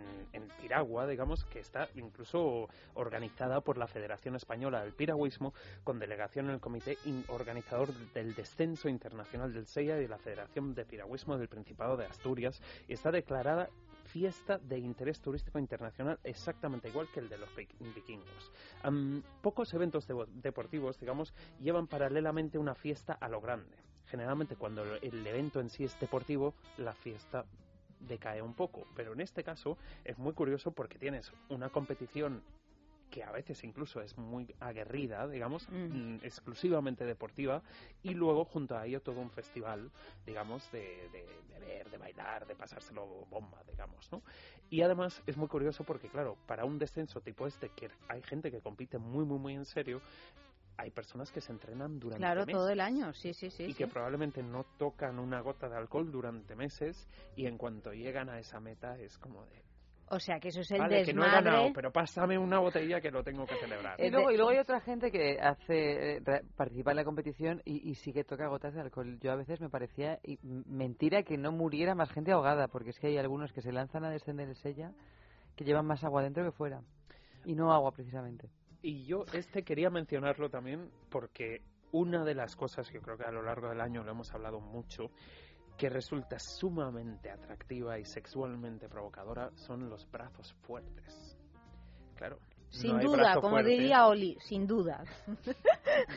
Piragua, digamos, que está incluso organizada por la Federación Española del Piragüismo, con delegación en el Comité Organizador del Descenso Internacional del SEIA y de la Federación de Piragüismo del Principado de Asturias, y está declarada fiesta de interés turístico internacional exactamente igual que el de los vi- vikingos. Am, pocos eventos deportivos, digamos, llevan paralelamente una fiesta a lo grande. Generalmente cuando el evento en sí es deportivo, la fiesta decae un poco, pero en este caso es muy curioso porque tienes una competición que a veces incluso es muy aguerrida, digamos, Mm. exclusivamente deportiva, y luego junto a ello todo un festival, digamos, de, de, de ver, de bailar, de pasárselo bomba, digamos, ¿no? Y además es muy curioso porque, claro, para un descenso tipo este, que hay gente que compite muy, muy, muy en serio, hay personas que se entrenan durante Claro, meses todo el año, sí, sí, sí. y sí. que probablemente no tocan una gota de alcohol durante meses y en cuanto llegan a esa meta es como de O sea, que eso es el vale que no he desmadre. ganado pero pásame una botella que lo tengo que celebrar Y luego, y luego hay otra gente que hace eh, participa en la competición y, y sí que toca gotas de alcohol. Yo a veces me parecía y- mentira que no muriera más gente ahogada, porque es que hay algunos que se lanzan a descender el sella que llevan más agua dentro que fuera. Y no agua, precisamente. y yo este quería mencionarlo también porque una de las cosas que creo que a lo largo del año lo hemos hablado mucho que resulta sumamente atractiva y sexualmente provocadora son los brazos fuertes claro Sin no duda, como fuerte. diría Oli, sin duda.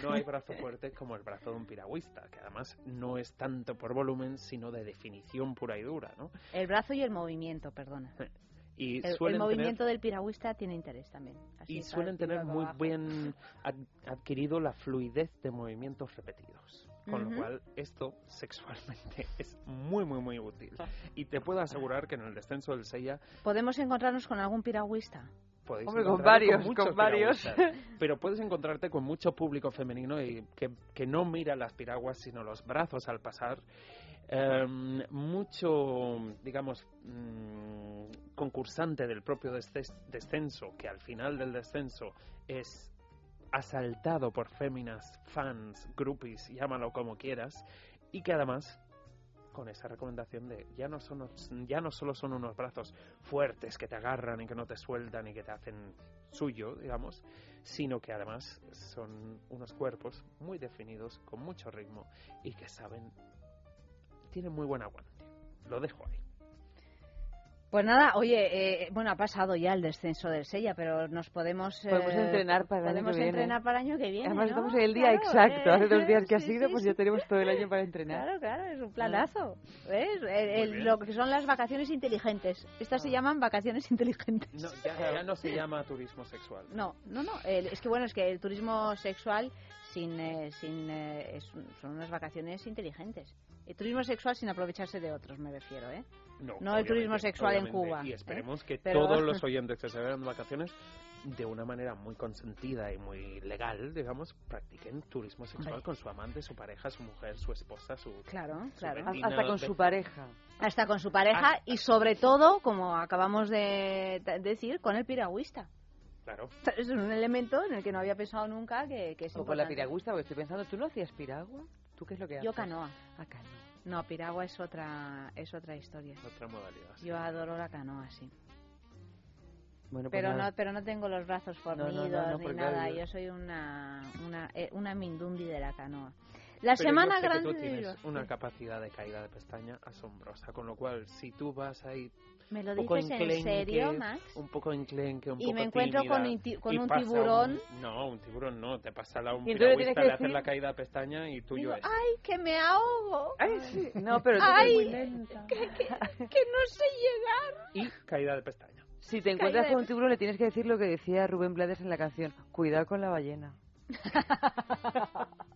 No hay brazo fuerte como el brazo de un piragüista, que además no es tanto por volumen, sino de definición pura y dura, ¿no? El brazo y el movimiento, perdona. Y El, movimiento del piragüista tiene interés también. así y suelen tener muy abajo. bien ad- adquirido la fluidez de movimientos repetidos. Con lo cual, esto sexualmente es muy, muy, muy útil. Y te puedo asegurar que en el descenso del Sella ¿Podemos encontrarnos con algún piragüista? podéis Hombre, con varios, con varios. Pero puedes encontrarte con mucho público femenino y que, que no mira las piraguas, sino los brazos al pasar. Em, mucho, digamos, mm, concursante del propio desces- descenso, que al final del descenso es asaltado por féminas, fans, groupies, llámalo como quieras, y que además con esa recomendación de ya no son ya no solo son unos brazos fuertes que te agarran y que no te sueltan y que te hacen suyo, digamos, sino que además son unos cuerpos muy definidos, con mucho ritmo y que saben tienen muy buen aguante. Lo dejo ahí. Pues nada, oye, eh, bueno, ha pasado ya el descenso del Sella, pero nos podemos... eh, Podemos entrenar para el año que viene. entrenar para el año que viene, Además, ¿no? estamos en el día Claro, exacto. Hace dos eh, días que ha sido, sí, pues sí. ya tenemos todo el año para entrenar. Claro, claro, es un planazo. ¿Ves? El- el- bien. lo que son las vacaciones inteligentes. Estas se Ah. llaman vacaciones inteligentes. No, ya, ya no se llama turismo sexual. No, no, no. el- es que bueno, es que el turismo sexual sin, eh, sin eh, es un- son unas vacaciones inteligentes. El turismo sexual sin aprovecharse de otros, me refiero, ¿eh? No el turismo sexual en. Cuba, Y ¿eh? esperemos que Pero- todos los oyentes que se vayan de vacaciones, de una manera muy consentida y muy legal, digamos, practiquen turismo sexual con su amante, su pareja, su mujer, su esposa, su... Claro, su claro. Hasta con de- su pareja. Hasta con su pareja y sobre todo, como acabamos de de decir, con el piragüista. Claro. Es un elemento en el que no había pensado nunca que, que es O con la piragüista, porque estoy pensando, ¿tú no hacías piragua? ¿Tú qué es lo que haces? Yo canoa. Ah, canoa. No, piragua es otra es otra historia. Otra modalidad. sí. Yo adoro la canoa, sí. Bueno, pues Pero nada. no, pero no tengo los brazos no, no, fornidos no, ni nada. yo- Yo soy una, una, eh, una mindundi de la canoa. La Pero semana yo sé que grande tú de tienes una capacidad de caída de pestaña asombrosa, con lo cual si tú vas ahí ¿Me lo un dices en serio, Max? un poco enclenque, un Y poco me encuentro con tímida, un ti- con y un tiburón. no, un tiburón no, te pasa la un Y piragüista, le haces decir- la caída de pestaña y tuyo Digo, es. ¡ay, que me ahogo! Ay, sí. No, pero tú Ay, eres muy lenta. Que, que- que no sé llegar. Y caída de pestaña. Si te encuentras Caída con un tiburón, le tienes que decir lo que decía Rubén Blades en la canción. Cuidado con la ballena.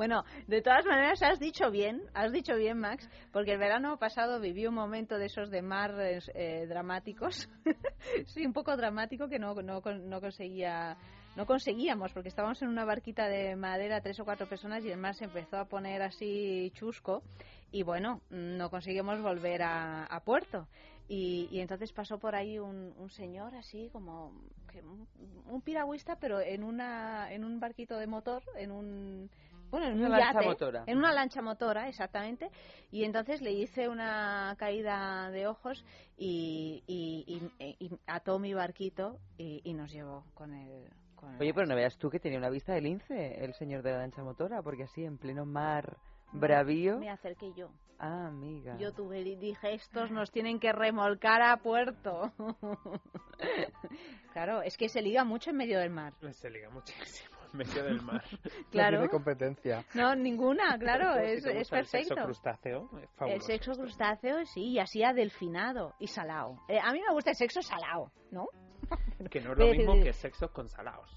Bueno, de todas maneras has dicho bien, has dicho bien, Max, porque el verano pasado viví un momento de esos de mar eh, dramáticos, sí, un poco dramático que no, no, no conseguía, no conseguíamos, porque estábamos en una barquita de madera, tres o cuatro personas, y el mar se empezó a poner así chusco, y bueno, no conseguimos volver a, a puerto. Y, y entonces pasó por ahí un, un señor así como un, un piragüista, pero en una en un barquito de motor, en un bueno, en Una un lancha yate, motora. en una lancha motora, exactamente. Y entonces le hice una caída de ojos y, y, y- y ató mi barquito y, y nos llevó con el. Con el Oye, pero no veas tú que tenía una vista de lince el señor de la lancha motora, porque así en pleno mar bravío. Me acerqué yo. Ah, amiga. Yo tuve y dije, estos nos tienen que remolcar a puerto. claro, es que se liga mucho en medio del mar. Se liga muchísimo en medio del mar. No Claro. tiene competencia. No, ninguna, claro, es, es gusta el sexo perfecto. crustáceo, es El sexo crustáceo, sí, y así adelfinado y salado. Eh, a mí me gusta el sexo salado, ¿no? Que no es lo mismo que sexo con salaos.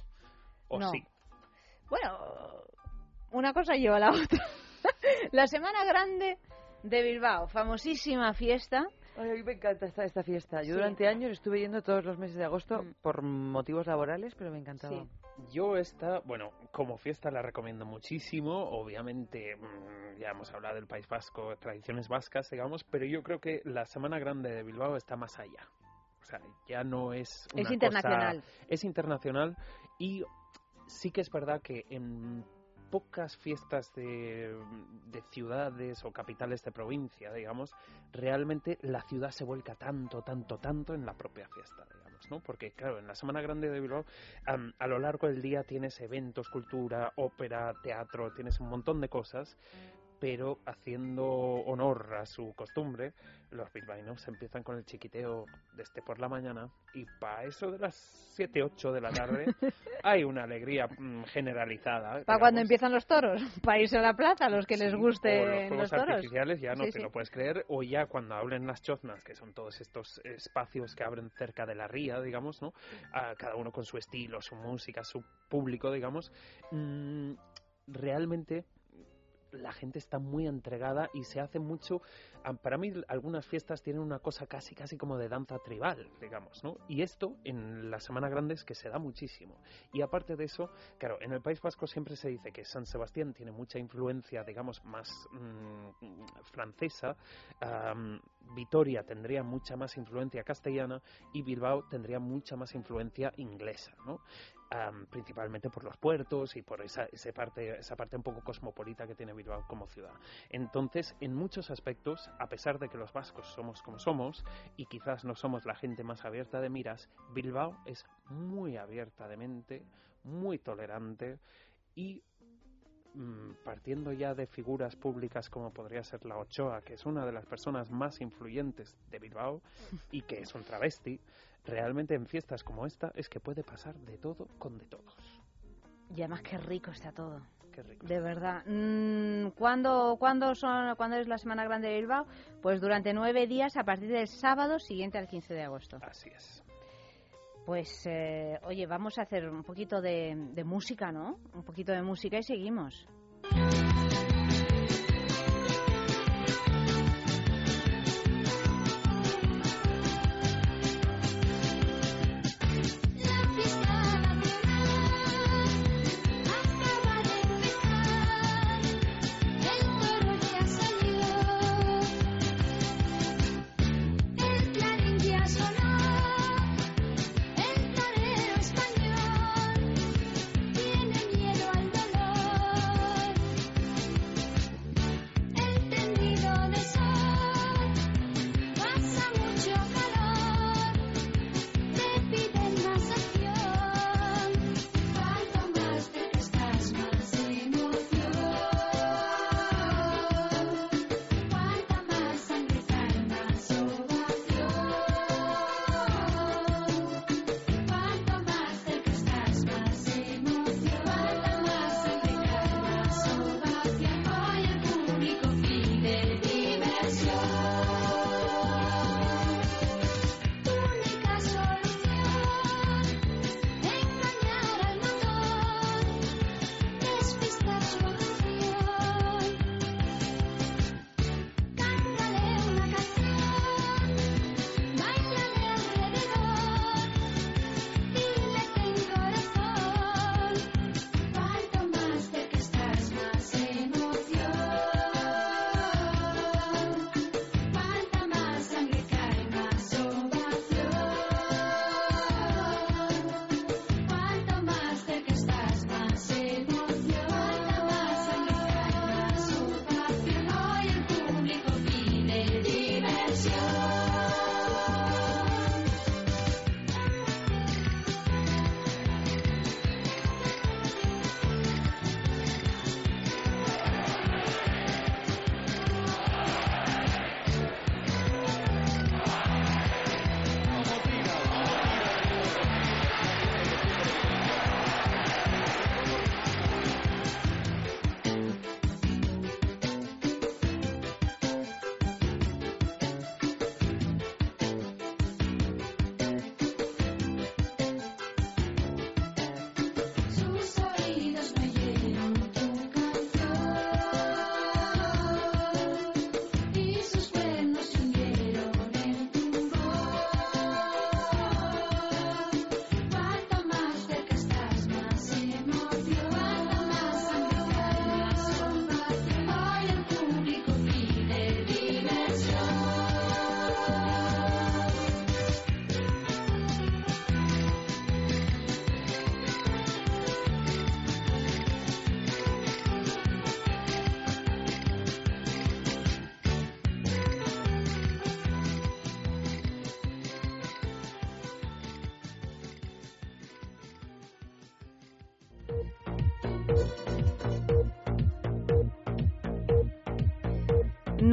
O No. sí. Bueno, una cosa lleva a la otra. la Semana Grande de Bilbao, famosísima fiesta. Ay, a mí me encanta esta, esta fiesta. Yo Sí. durante años estuve yendo todos los meses de agosto Mm. por motivos laborales, pero me encantaba. Sí. Yo esta, bueno, como fiesta la recomiendo muchísimo. Obviamente, mm, ya hemos hablado del País Vasco, tradiciones vascas, digamos, pero yo creo que la Semana Grande de Bilbao está más allá. O sea, ya no es una Es cosa- internacional. es internacional y sí que es verdad que en pocas fiestas de, de ciudades o capitales de provincia, digamos, realmente la ciudad se vuelca tanto, tanto, tanto en la propia fiesta, digamos, ¿no? Porque, claro, en la Semana Grande de Bilbao, a lo largo del día tienes eventos, cultura, ópera, teatro, tienes un montón de cosas, pero haciendo honor a su costumbre, los bilbaínos empiezan con el chiquiteo desde por la mañana y para eso de las 7, 8 de la tarde hay una alegría mm, generalizada. Para cuando empiezan los toros, para irse a la plaza, los que les Sí, o gusten los los, toros. artificiales ya no Sí, te sí. lo puedes creer o ya cuando hablen las choznas que son todos estos espacios que abren cerca de la ría digamos no Ah, cada uno con su estilo su música su público digamos mm, realmente la gente está muy entregada y se hace mucho. Para mí, algunas fiestas tienen una cosa casi, casi como de danza tribal, digamos, ¿no? Y esto en la Semana Grande es que se da muchísimo. Y aparte de eso, claro, en el País Vasco siempre se dice que San Sebastián tiene mucha influencia, digamos, más mm, francesa. Vitoria tendría mucha más influencia castellana y Bilbao tendría mucha más influencia inglesa, ¿no? Am, principalmente por los puertos y por esa, esa parte, esa parte un poco cosmopolita que tiene Bilbao como ciudad. Entonces, en muchos aspectos, a pesar de que los vascos somos como somos y quizás no somos la gente más abierta de miras, Bilbao es muy abierta de mente, muy tolerante y partiendo ya de figuras públicas como podría ser la Ochoa, que es una de las personas más influyentes de Bilbao y que es un travesti, realmente en fiestas como esta es que puede pasar de todo con de todos. Y además qué rico está todo. Qué rico. De verdad. Mm, ¿Cuándo, cuándo, son, ¿Cuándo es la Semana Grande de Bilbao? Pues durante nueve días a partir del sábado siguiente al 15 de agosto. Así es. Pues, eh, oye, vamos a hacer un poquito de, de música, ¿no? Un poquito de música y seguimos.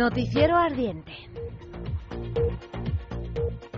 Noticiero ardiente.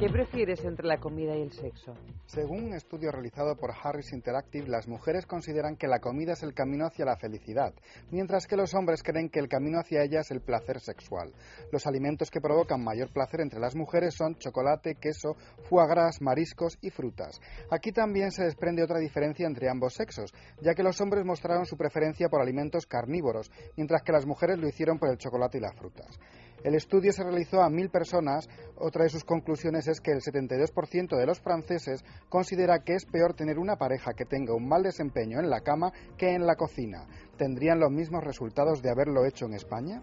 ¿Qué prefieres entre la comida y el sexo? Según un estudio realizado por Harris Interactive, las mujeres consideran que la comida es el camino hacia la felicidad, mientras que los hombres creen que el camino hacia ella es el placer sexual. Los alimentos que provocan mayor placer entre las mujeres son chocolate, queso, foie gras, mariscos y frutas. Aquí también se desprende otra diferencia entre ambos sexos, ya que los hombres mostraron su preferencia por alimentos carnívoros, mientras que las mujeres lo hicieron por el chocolate y las frutas. El estudio se realizó a mil personas. Otra de sus conclusiones es que el 72% de los franceses considera que es peor tener una pareja que tenga un mal desempeño en la cama que en la cocina. ¿Tendrían los mismos resultados de haberlo hecho en España?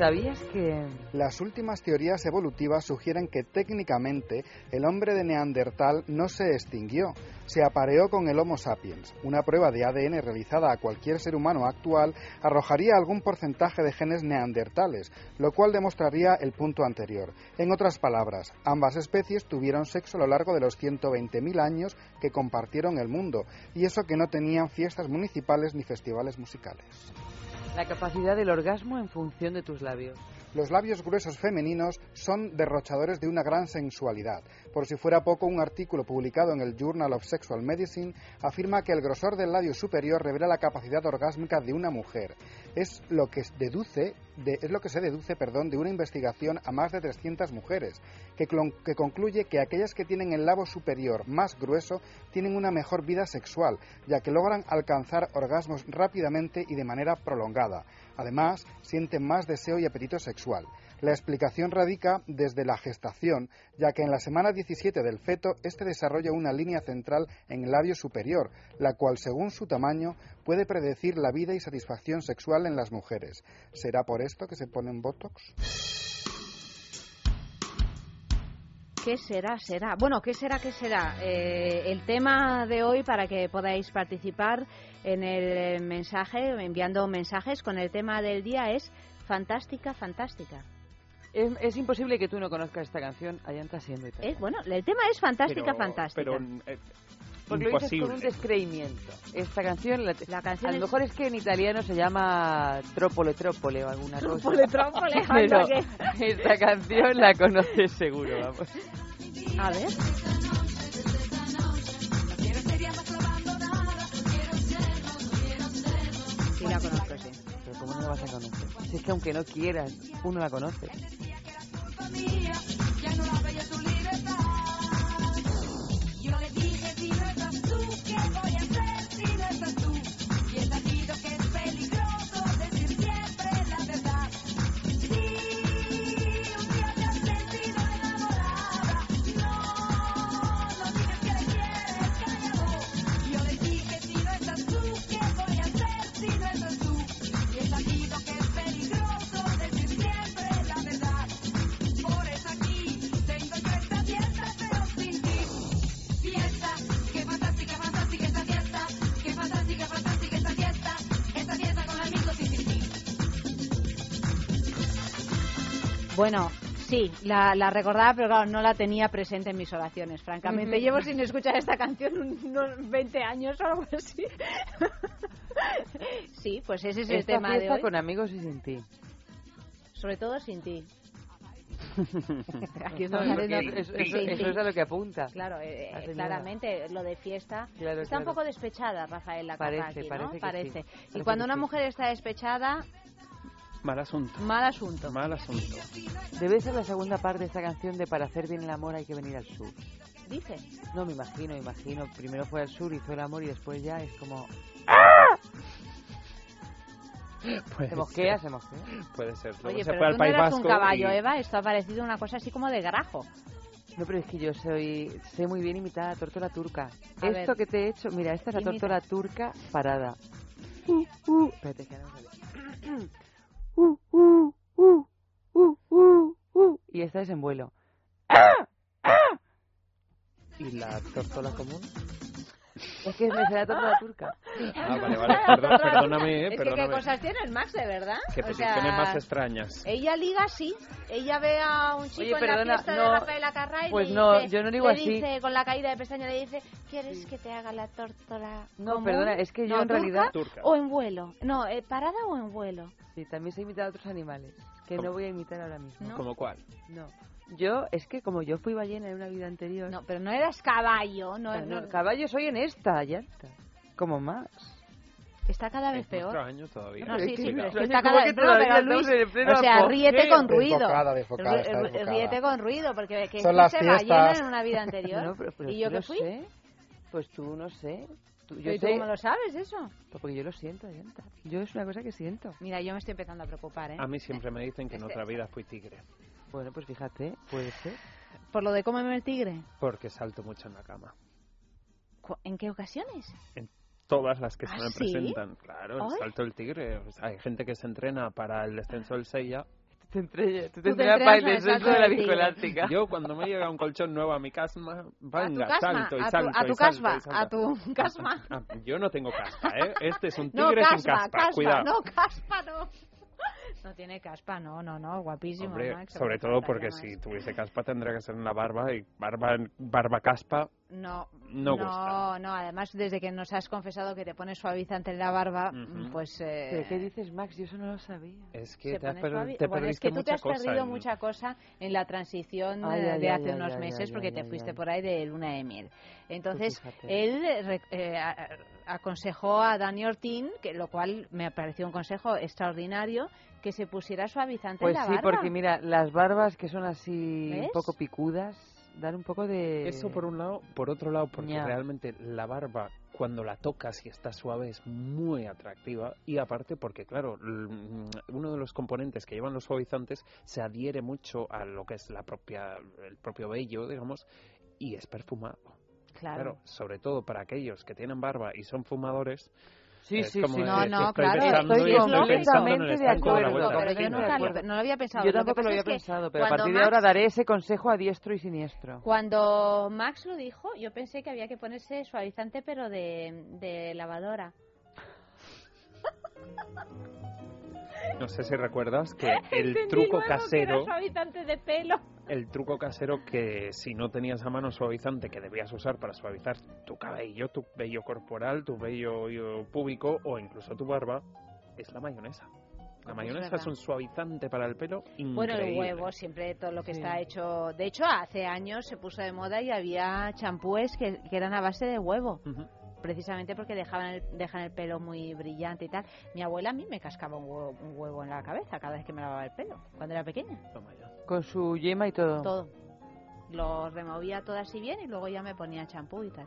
¿Sabías que Las últimas teorías evolutivas sugieren que técnicamente el hombre de Neandertal no se extinguió, se apareó con el Homo sapiens. Una prueba de ADN realizada a cualquier ser humano actual arrojaría algún porcentaje de genes neandertales, lo cual demostraría el punto anterior. En otras palabras, ambas especies tuvieron sexo a lo largo de los 120.000 años que compartieron el mundo, y eso que no tenían fiestas municipales ni festivales musicales. La capacidad del orgasmo en función de tus labios? Los labios gruesos femeninos son derrochadores de una gran sensualidad. Por si fuera poco, un artículo publicado en el Journal of Sexual Medicine afirma que el grosor del labio superior revela la capacidad orgásmica de una mujer. Es lo que se deduce, perdón, de una investigación a más de 300 mujeres, que, que concluye que aquellas que tienen el labio superior más grueso tienen una mejor vida sexual, ya que logran alcanzar orgasmos rápidamente y de manera prolongada. Además, sienten más deseo y apetito sexual. La explicación radica desde la gestación, ya que en la semana 17 del feto este desarrolla una línea central en el labio superior, la cual, según su tamaño, puede predecir la vida y satisfacción sexual en las mujeres. ¿Será por esto que se ponen botox? ¿Qué será? Será. Bueno, ¿qué será? ¿Qué será? Eh, el tema de hoy para que podáis participar en el eh, mensaje, enviando mensajes con el tema del día es fantástica, fantástica. Es, es imposible que tú no conozcas esta canción, Ayanta siendo Es, italiana. bueno, el tema es fantástica, pero, fantástica. Pero eh, Porque lo dices con imposible. un descreimiento. Esta canción, la, La canción a lo es- mejor es que en italiano se llama Trópole Trópole o alguna Trópole, cosa. trópole, Pero anda que- esta canción la conoces seguro, vamos. A ver. Sí, la conozco, sí. Pero ¿cómo no la vas a conocer? Si es que aunque no quieras, uno la conoce. Bueno, sí, la, la recordaba, pero claro, no la tenía presente en mis oraciones, francamente. Llevo sin escuchar esta canción un- unos 20 años o algo así. sí, pues ese es el Esta tema de fiesta hoy. con amigos y sin ti. Sobre todo sin ti. Aquí No, haciendo eso, es a lo que apunta. Claro, eh, eh, claramente lo de fiesta. Claro, está un poco despechada, Rafael, la Parece, aquí, ¿no? parece que sí. Parece. Y Parece cuando una sí. mujer está despechada, Mal asunto. mal asunto. Mal asunto. Debe ser la segunda parte de esta canción de Para hacer bien el amor hay que venir al sur. Dice. No, me imagino, me imagino. Primero fue al sur, hizo el amor y después ya es como... Puede Se mosquea, ser, se mosquea. Puede ser. Luego Oye, se pero fue al tú no País eras Vasco un caballo, y- Eva. Esto ha parecido una cosa así como de grajo. No, pero es que yo soy, sé muy bien imitar a la tórtola turca. A Esto ver. que te he hecho, mira, esta es la tórtola turca parada. Uh, uh, espérate, que no sale. Uh, uh, uh, uh, uh, uh. Y esta es en vuelo. ¿Y la tortola común? Es que me la tórtola turca. Ah, vale, vale. perdón- perdóname, eh, es que perdóname. qué cosas tiene el Max, de verdad. Qué O sea, más extrañas. Ella liga así. Ella ve a un chico Oye, en perdona, la fiesta no, de Rafael Acarra y pues le no, dice, yo no digo le así. dice, con la caída de pestaña le dice, ¿quieres que te haga la tórtola No, común? perdona, es que yo No, en ¿turca realidad- Turca. O en vuelo. No, eh, ¿parada o en vuelo? Sí, también sé imitar a otros animales. Que no voy a imitar ahora mismo. ¿No? ¿Como cuál? No. Yo, es que como yo fui ballena en una vida anterior. No, pero no eras caballo, no, no, no- caballo soy en esta, ya está. Como más. está cada vez Es peor. año todavía. No, sí, sí, Cuidado. pero es que está ¿cómo cada vez peor. Pero Luis, o sea, ríete con ruido. Desbocada, desbocada, desbocada. Ríete con ruido, porque que Son las fiestas. ballena en una vida anterior. No, pero- pero ¿Y sí yo qué fui? sé. Pues tú no sé. Tú- yo ¿Y tú sé, cómo lo sabes eso? porque yo lo siento. Yo es una cosa que siento. Mira, yo me estoy empezando a preocupar, ¿eh? A mí siempre me dicen que en otra vida fui tigre. Bueno, pues fíjate, puede ser. Por lo de cómeme el tigre. Porque salto mucho en la cama. ¿En qué ocasiones? Todas las que se ¿Ah, me sí? presentan. Claro, el salto del tigre. O sea, hay gente que se entrena para el descenso del Sella. Te entrenas, tú te entrenas para el descenso de la viscoelástica. Yo cuando me llega un colchón nuevo a mi casma, venga, casma, salto y salto a tu y salto casma, y salto. a tu casma. Ah, yo no tengo caspa, ¿eh? Este es un No, tigre sin caspa, cuidado. no, caspa, no. No tiene caspa, no, no, no, guapísimo. Hombre, Max, sobre todo porque más. si tuviese caspa tendría que ser en la barba y barba, barba caspa No, no no, gusta. no, además desde que nos has confesado que te pones suavizante en la barba, pues... eh, ¿Pero qué dices, Max? Yo eso no lo sabía. Es que te, per- suavi- te bueno, es que tú te has perdido en- mucha cosa en la transición Ay, eh, ay, de ay, hace ay, unos ay, meses ay, porque ay, te ay, fuiste ay. por ahí de luna de miel. Entonces, fíjate. él eh, aconsejó a Dani Ortín, que, lo cual me pareció un consejo extraordinario, que se pusiera suavizante Pues en la sí, barba. porque mira, las barbas que son así ¿Ves? un poco picudas dan un poco de... Eso por un lado, por otro lado, porque realmente la barba cuando la tocas y está suave es muy atractiva y aparte porque claro, mm, uno de los componentes que llevan los suavizantes se adhiere mucho a lo que es la propia el propio vello, digamos, y es perfumado. Claro. Claro, sobre todo para aquellos que tienen barba y son fumadores. Sí, sí, sí. No, "Es que no, claro, estoy completamente de acuerdo, pero yo Completamente esquina". nunca de lo, acuerdo. no lo había pensado. Yo tampoco lo había pensado, pero a partir de ahora daré ese consejo a diestro y siniestro. Cuando Max lo dijo, yo pensé que había que ponerse suavizante, pero de, de lavadora. No sé si recuerdas que el Entendí truco luego que era casero, suavizante de pelo. El truco casero que si no tenías a mano suavizante que debías usar para suavizar tu cabello, tu vello corporal, tu vello púbico o incluso tu barba, es la mayonesa. La Es mayonesa es, un suavizante para el pelo increíble. Bueno, el huevo, siempre todo lo que Sí. está hecho. De hecho, hace años se puso de moda y había champúes que, que eran a base de huevo. Precisamente porque dejaban el, dejan el pelo muy brillante y tal. Mi abuela a mí me cascaba un huevo, un huevo en la cabeza cada vez que me lavaba el pelo, cuando era pequeña. Con su yema y todo. Todo. Lo removía todo así bien y luego ya me ponía champú y tal.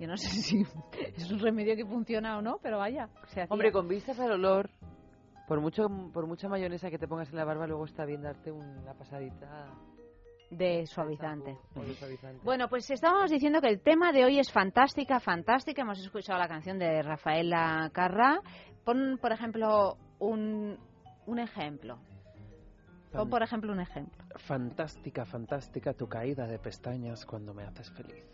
Yo no sé si es un remedio que funciona o no, pero vaya, se hacía. Hombre, con vistas al olor, por mucho por mucha mayonesa que te pongas en la barba, luego está bien darte una pasadita de suavizante. Bueno, pues estábamos diciendo que el tema de hoy es fantástica, fantástica. Hemos escuchado la canción de Rafaela Carrá. Pon, por ejemplo, un, un ejemplo. Pon, por ejemplo, un ejemplo. Fantástica, fantástica tu caída de pestañas cuando me haces feliz.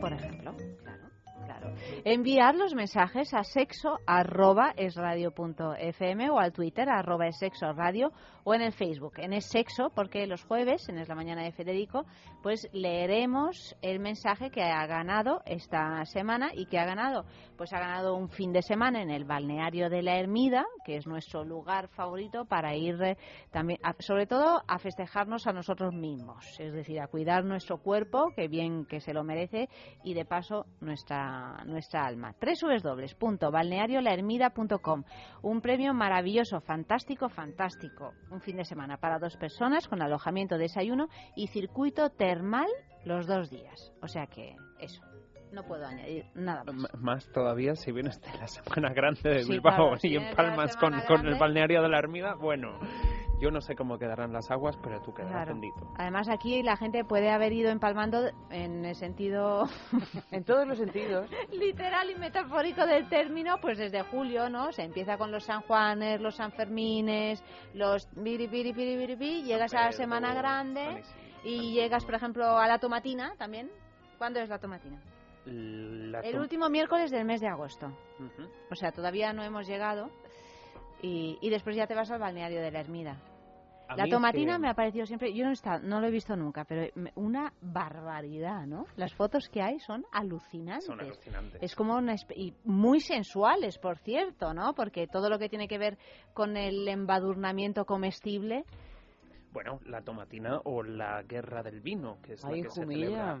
Por ejemplo, claro, claro. Enviar los mensajes a sexo arroba esradio.fm o al Twitter arroba es sexo radio o en el Facebook. En es sexo, porque los jueves, en Es la Mañana de Federico, pues leeremos el mensaje que ha ganado esta semana y que ha ganado. Pues ha ganado un fin de semana en el balneario de la Ermida, que es nuestro lugar favorito para ir eh, también, a- sobre todo a festejarnos a nosotros mismos, es decir, a cuidar nuestro cuerpo, que bien que se lo merece, y de paso nuestra, nuestra alma. www.balneariolahermida.com Un premio maravilloso, fantástico, fantástico. Un fin de semana para dos personas con alojamiento, desayuno y circuito termal los dos días. O sea que eso, no puedo añadir nada más. M- más todavía si vienes de la Semana Grande de Sí, Bilbao claro, si y la empalmas con, con el balneario de la Ermida, bueno, yo no sé cómo quedarán las aguas, pero tú quedarás Claro. bendito. Además aquí la gente puede haber ido empalmando en el sentido En todos los sentidos. literal y metafórico del término, pues desde julio, ¿no? Se empieza con los San Juanes, los San Fermines, los piri piri piri pi, llegas a la Semana Grande y llegas, por ejemplo, a la tomatina también. ¿Cuándo es la tomatina? La El último miércoles del mes de agosto. O sea, todavía no hemos llegado. Y, y después ya te vas al balneario de la Ermida. A La tomatina que- me ha parecido siempre, yo no, he estado- no lo he visto nunca, pero una barbaridad, ¿no? Las fotos que hay son alucinantes. Son alucinantes. Es como una y muy sensuales, por cierto, ¿no? Porque todo lo que tiene que ver con el embadurnamiento comestible, bueno, la tomatina o la guerra del vino, que es Ay, la que se Jumilla. celebra.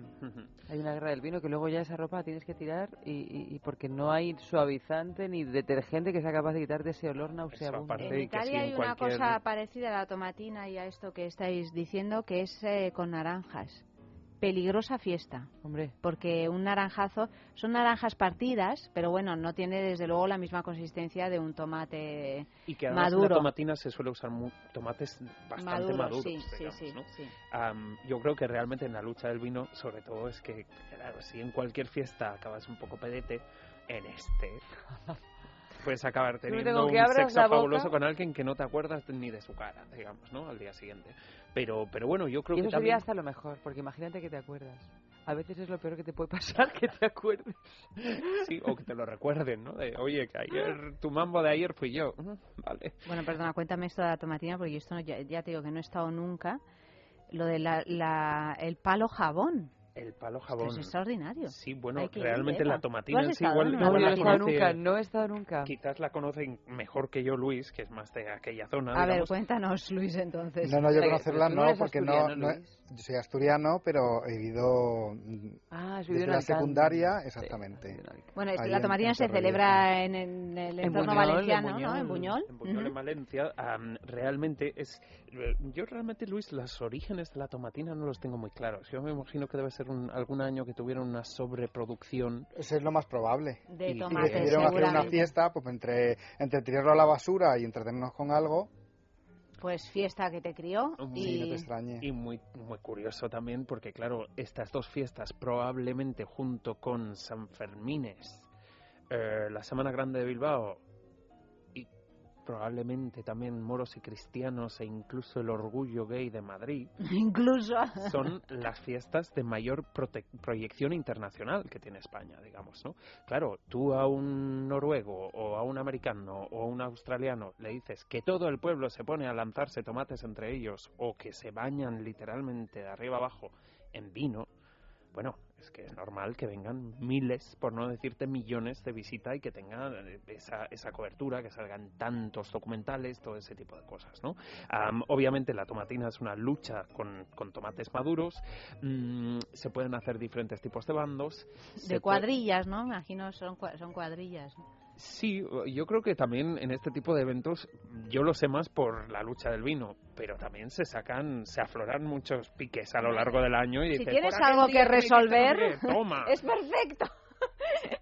Hay una guerra del vino que luego ya esa ropa la tienes que tirar y, y- y porque no hay suavizante ni detergente que sea capaz de quitarte ese olor nauseabundo. aparte- En Italia sí, en hay una cualquier- cosa parecida a la tomatina y a esto que estáis diciendo, que es eh, con naranjas. Peligrosa fiesta, Hombre, porque un naranjazo son naranjas partidas, pero bueno, no tiene desde luego la misma consistencia de un tomate Y que además en Maduro. la tomatina se suele usar tomates bastante maduro. maduros, sí, sí, digamos, sí. Am, yo creo que realmente en la lucha del vino, sobre todo, es que, claro, si en cualquier fiesta acabas un poco pedete, en este puedes acabar teniendo un que sexo fabuloso con alguien que no te acuerdas ni de su cara, digamos, ¿no? Al día siguiente. Pero, pero bueno, yo creo y que eso también... sería hasta lo mejor, porque imagínate que te acuerdas. A veces es lo peor que te puede pasar, que te acuerdes. Sí, o que te lo recuerden, ¿no? De, oye, que ayer, tu mambo de ayer fui yo. Ujú, Vale. Bueno, perdona, cuéntame esto de la tomatina, porque yo esto no- ya, ya te digo que no he estado nunca. Lo de la, la- el palo jabón. El palo Esto jabón. es extraordinario. Sí, bueno, ir, realmente la ¿Tú tomatina en sí igual, No, he estado conoce- nunca, no he estado nunca. Quizás la conocen mejor que yo Luis, que es más de aquella zona. A ver, cuéntanos, Luis, entonces. No, no, yo conocerla tú no porque no. Yo soy asturiano, pero he vivido Ah, desde en la secundaria, exactamente. Bueno, Ahí la tomatina se celebra en, en el En entorno en valenciano, ¿no? Buñol. En Buñol. En Buñol, en. Valencia, am, realmente es... Yo realmente, Luis, los orígenes de la tomatina no los tengo muy claros. Yo me imagino que debe ser un- algún año que tuvieron una sobreproducción. Eso es lo más probable. De Y- y Y tomate, decidieron hacer una fiesta, pues entre, entre tirarlo a la basura y entretenernos con algo, Pues fiesta que te crió. sí, no Y... te extrañe. Y muy, muy curioso también, porque claro, estas dos fiestas, probablemente junto con San Fermines, eh, la Semana Grande de Bilbao probablemente también moros y cristianos e incluso el orgullo gay de Madrid, Incluso. son las fiestas de mayor proyección internacional que tiene España, digamos, ¿no? Claro, tú a un noruego o a un americano o a un australiano le dices que todo el pueblo se pone a lanzarse tomates entre ellos o que se bañan literalmente de arriba abajo en vino, bueno, es que es normal que vengan miles, por no decirte millones de visita y que tengan eh, esa, esa cobertura, que salgan tantos documentales, todo ese tipo de cosas, ¿no? Am, obviamente la tomatina es una lucha con, con tomates maduros, mm, se pueden hacer diferentes tipos de bandos. De cuadrillas, ¿no? Me imagino son, son cuadrillas. Sí, yo creo que también en este tipo de eventos, yo lo sé más por la lucha del vino, pero también se sacan, se afloran muchos piques a lo largo del año y Si dices, tienes "Por aquel algo que resolver, toma. Es perfecto.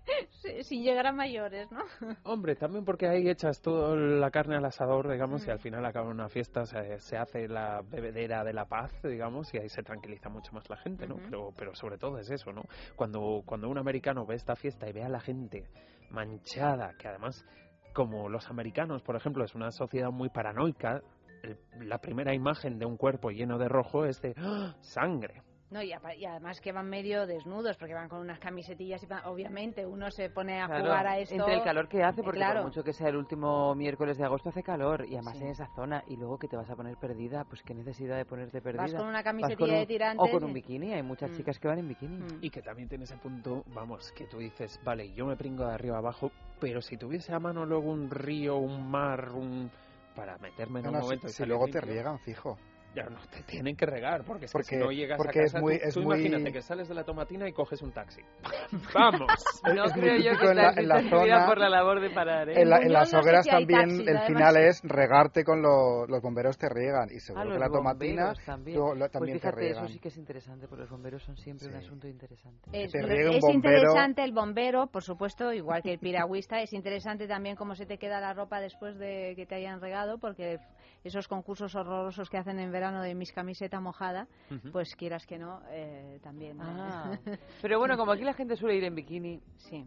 Sin llegar a mayores, ¿no? Hombre, también porque ahí echas toda la carne al asador, digamos, y Mm. al final acaba una fiesta, se, se hace la bebedera de la paz, digamos, y ahí se tranquiliza mucho más la gente, ¿no? Pero, pero sobre todo es eso, ¿no? Cuando, cuando un americano ve esta fiesta y ve a la gente manchada, que además, como los americanos, por ejemplo, es una sociedad muy paranoica, el- la primera imagen de un cuerpo lleno de rojo es de ¡ah! sangre. No, y, y además que van medio desnudos, porque van con unas camisetillas y van- obviamente uno se pone a Claro, jugar a esto. Entre el calor que hace, porque claro. por mucho que sea el último miércoles de agosto hace calor, y además Sí. en esa zona, y luego que te vas a poner perdida, pues qué necesidad de ponerte perdida. Vas con una camisetilla con un- de tirantes. O con un bikini, hay muchas Mm. chicas que van en bikini. Mm. Y que también tiene ese punto, vamos, que tú dices, vale, yo me pringo de arriba abajo, pero si tuviese a mano luego un río, un mar, un... para meterme en No, un no, si- momento y si salir luego te riegan, fijo. Ya no, te tienen que regar, porque es que si Porque- no llegas porque a es casa, muy- tú, es tú muy- imagínate que sales de la tomatina y coges un taxi. ¡Vamos! No Es muy creo yo típico que en la- en la zona- por la labor de parar, ¿eh? En, la- en Buñol las no sé hogueras si también taxis, el final es regarte con lo- los bomberos te riegan y seguro Ah, que la tomatina también. lo- Pues también te riegan. eso sí que es interesante, porque los bomberos son siempre un asunto interesante. Es, te es bombero. interesante el bombero, por supuesto, igual que el piragüista. es interesante también cómo se te queda la ropa después de que te hayan regado, porque esos concursos horrorosos que hacen en verano de mis camiseta mojada, pues quieras que no, eh, también. Ah, pero bueno, como aquí la gente suele ir en bikini, Sí.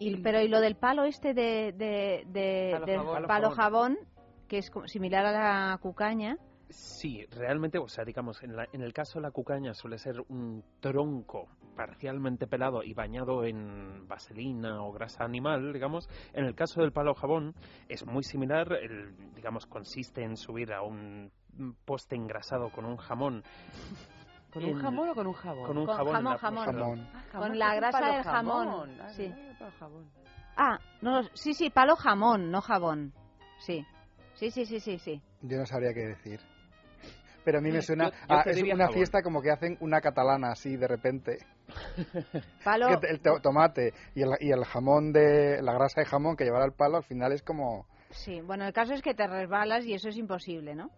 Y, pero y lo del palo este de, de, de- Palo del jabón. palo jabón, que es similar a la cucaña, Sí, realmente, o sea, digamos, en, la- en el caso de la cucaña suele ser un tronco parcialmente pelado y bañado en vaselina o grasa animal, digamos. En el caso del palo jabón es muy similar, el, digamos, consiste en subir a un poste engrasado con un jamón, ¿con un jamón o con un jabón? con un Con jabón, jamón, la- jamón. Jamón. Ah, con que la grasa del jamón, Ah, sí. Ah, no, sí, sí, palo jamón, no jabón. Sí. Sí, sí, sí, sí, sí. Yo no sabría qué decir. Pero a mí me suena Yo- yo a te es una jabón. fiesta como que hacen una catalana así de repente. Palo, Que el to- tomate y el, y el jamón de la grasa de jamón que llevará el palo al final es como sí. Bueno, el caso es que te resbalas y eso es imposible, ¿no?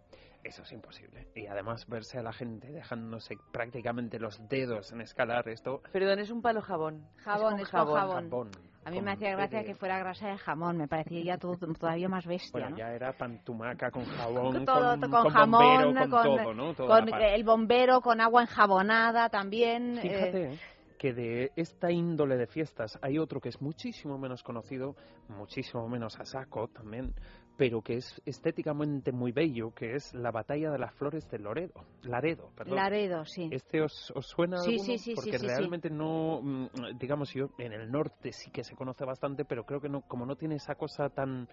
Eso es imposible. Y además verse a la gente dejándose prácticamente los dedos en escalar esto. Perdón, es un palo jabón. Jabón, con es con jabón. Jabón, A mí con me hacía gracia que fuera grasa de jamón, me parecía ya todo- todavía más bestia, Bueno, ¿no? ya era pantumaca con jabón, todo, con, con con jamón, bombero, con, con, todo, ¿no? Toda con el bombero, con agua enjabonada también. eh, Fíjate que de esta índole de fiestas hay otro que es muchísimo menos conocido, muchísimo menos a saco también, pero que es estéticamente muy bello, que es la batalla de las flores de Loredo, Laredo, perdón. Laredo, sí. ¿Este os, os suena Sí, alguno? sí, sí, Porque sí, sí. realmente no, mm, digamos yo, en el norte sí que se conoce bastante, pero creo que no, como no tiene esa cosa tan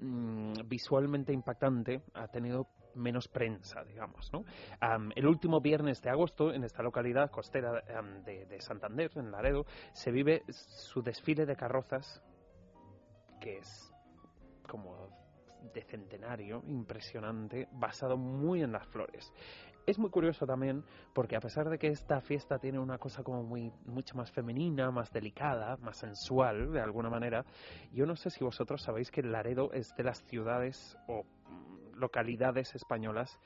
mm, visualmente impactante, ha tenido menos prensa, digamos, ¿no? Am, el último viernes de agosto, en esta localidad costera de Santander, en Laredo, se vive su desfile de carrozas, que es como de centenario, impresionante, basado muy en las flores. Es muy curioso también porque a pesar de que esta fiesta tiene una cosa como muy mucho más femenina, más delicada, más sensual de alguna manera, yo no sé si vosotros sabéis que Laredo es de las ciudades o mm, localidades españolas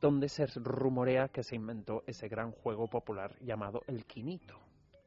donde se rumorea que se inventó ese gran juego popular llamado el quinito.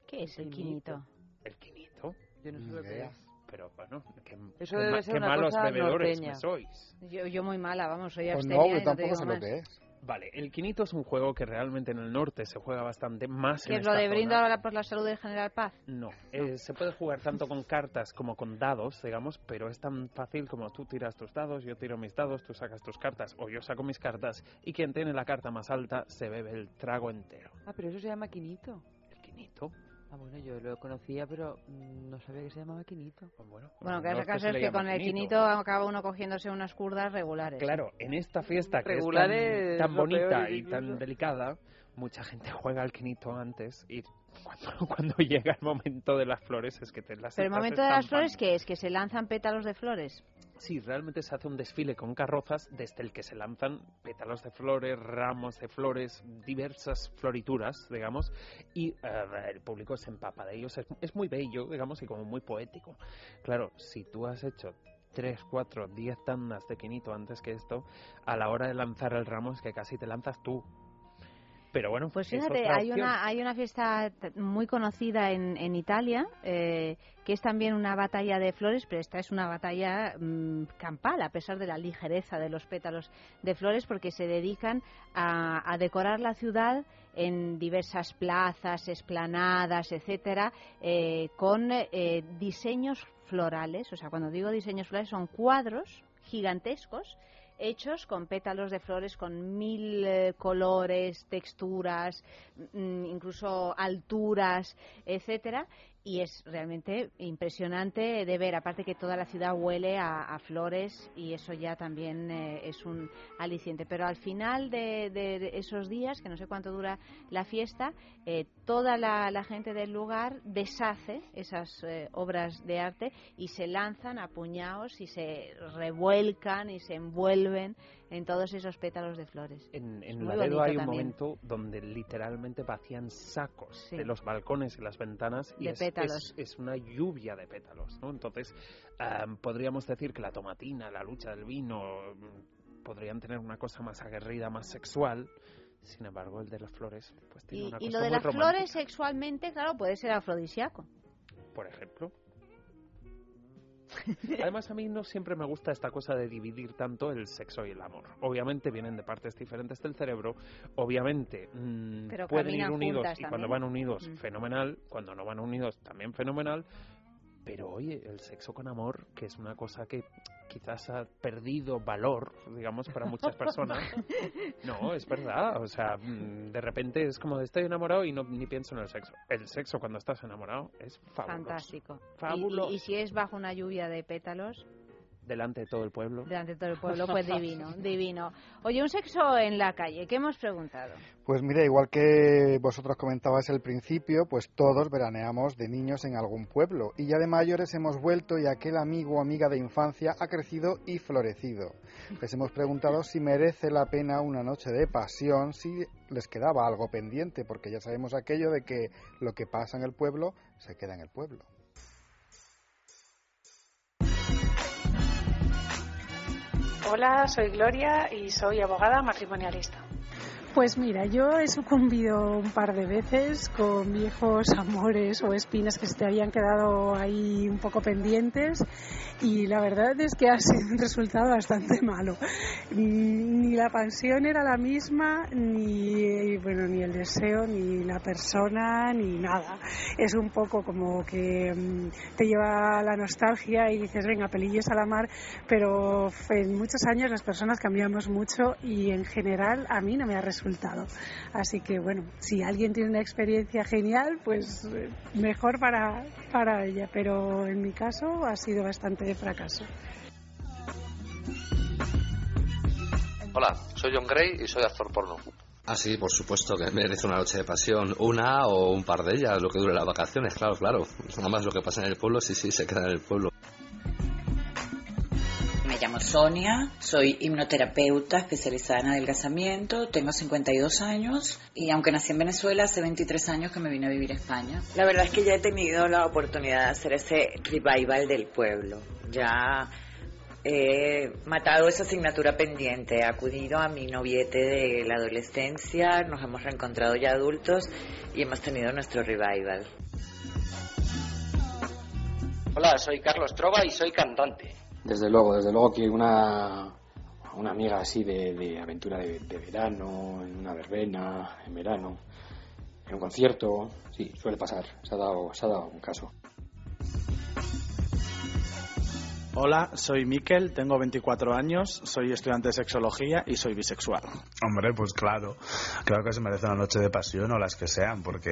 ¿Qué es el Quinito. quinito? El quinito, Yo no sé lo que es. Pero bueno, qué, Eso debe ma- ser qué una malos cosa bebedores norteña. me sois. Yo, yo muy mala, vamos, soy Pues abstemia no, yo no te tampoco sé lo que es. Vale, el quinito es un juego que realmente en el norte se juega bastante más ¿Qué en es lo de brindo zona. ahora por la salud del General Paz? No, eh, se puede jugar tanto con cartas como con dados, digamos, pero es tan fácil como tú tiras tus dados, yo tiro mis dados, tú sacas tus cartas o yo saco mis cartas y quien tiene la carta más alta se bebe el trago entero. Ah, pero eso se llama quinito. El quinito, Ah, bueno, yo lo conocía, pero mm, no sabía que se llamaba quinito. pues bueno. Bueno, en que el caso es que con el quinito acaba uno cogiéndose unas curdas regulares. Claro, en esta fiesta que Regulares es tan, tan bonita y tan delicada, mucha gente juega al quinito antes y cuando, cuando llega el momento de las flores es que te las Pero el momento de las flores, ¿qué es? ¿Que se lanzan pétalos de flores? Sí, realmente se hace un desfile con carrozas desde el que se lanzan pétalos de flores, ramos de flores, diversas florituras, digamos, y eh, el público se empapa de ellos. Es, es muy bello, digamos, y como muy poético. Claro, si tú has hecho tres, cuatro, diez tandas de quinito antes que esto, a la hora de lanzar el ramo es que casi te lanzas tú. Pero bueno, Pues es fíjate, otra hay una, hay una fiesta muy conocida en, en Italia, eh, que es también una batalla de flores, pero esta es una batalla mm, campal, a pesar de la ligereza de los pétalos de flores, porque se dedican a, a decorar la ciudad en diversas plazas, esplanadas, etcétera, eh, con eh, diseños florales. O sea, cuando digo diseños florales, son cuadros gigantescos hechos con pétalos de flores con mil eh, colores, texturas, mm, incluso alturas, etcétera, y es realmente impresionante de ver, aparte que toda la ciudad huele a, a flores y eso ya también eh, es un aliciente. Pero al final de, de- esos días, que no sé cuánto dura la fiesta, eh, toda la, la gente del lugar deshace esas eh, obras de arte y se lanzan a puñados y se revuelcan y se envuelven en todos esos pétalos de flores. En, en Laredo hay un también. momento donde literalmente vacían sacos Sí. de los balcones y las ventanas y De es, pétalos. es- es una lluvia de pétalos, ¿no? Entonces, am, podríamos decir que la tomatina, la lucha del vino, mm, podrían tener una cosa más aguerrida, más sexual. Sin embargo, el de las flores, pues tiene Y, una y cosa lo de muy las romántica, flores sexualmente, claro, puede ser afrodisíaco. por ejemplo. Además, a mí no siempre me gusta esta cosa de dividir tanto el sexo y el amor. Obviamente vienen de partes diferentes del cerebro, obviamente mm, Pero pueden ir unidos y cuando también. van unidos, Mm. fenomenal, cuando no van unidos, también fenomenal. Pero oye, el sexo con amor, que es una cosa que quizás ha perdido valor, digamos, para muchas personas. No, es verdad. O sea, mm, de repente es como de estoy enamorado y no ni pienso en el sexo. El sexo cuando estás enamorado es fabuloso. Fantástico. Y- Fabuloso. Y, y si es bajo una lluvia de pétalos, delante de todo el pueblo. Delante de todo el pueblo, pues divino, divino. Oye, un sexo en la calle, ¿qué hemos preguntado? Pues mira, igual que vosotros comentabais al principio, pues todos veraneamos de niños en algún pueblo y ya de mayores hemos vuelto y aquel amigo o amiga de infancia ha crecido y florecido. Les hemos preguntado si merece la pena una noche de pasión, si les quedaba algo pendiente, porque ya sabemos aquello de que lo que pasa en el pueblo se queda en el pueblo. Hola, soy Gloria y soy abogada matrimonialista. Pues mira, yo he sucumbido un par de veces con viejos amores o espinas que se te habían quedado ahí un poco pendientes y la verdad es que ha sido un resultado bastante malo. Ni la pasión era la misma, ni bueno, ni el deseo, ni la persona, ni nada. Es un poco como que mm, te lleva la nostalgia y dices, venga, pelillos a la mar, pero en muchos años las personas cambiamos mucho y en general a mí no me ha resultado. Así que bueno, si alguien tiene una experiencia genial, pues eh, mejor para, para ella, pero en mi caso ha sido bastante de fracaso. Hola, soy John Gray y soy actor porno. Ah, sí, por supuesto que merece una noche de pasión, una o un par de ellas, lo que dure las vacaciones, claro, claro. Nada más lo que pasa en el pueblo, sí, sí, se queda en el pueblo. Me llamo Sonia, soy hipnoterapeuta especializada en adelgazamiento, tengo 52 años y aunque nací en Venezuela, hace 23 años que me vine a vivir a España. La verdad es que ya he tenido la oportunidad de hacer ese revival del pueblo. Ya he matado esa asignatura pendiente, he acudido a mi noviete de la adolescencia, nos hemos reencontrado ya adultos y hemos tenido nuestro revival. Hola, soy Carlos Trova y soy cantante. Desde luego, desde luego que una, una amiga así de, de aventura de, verano, en una verbena, en verano, en un concierto, sí, suele pasar, se ha dado, se ha dado un caso. Hola, soy Miquel, tengo 24 años, soy estudiante de sexología y soy bisexual. Hombre, pues claro, claro que se merece una noche de pasión o las que sean, porque,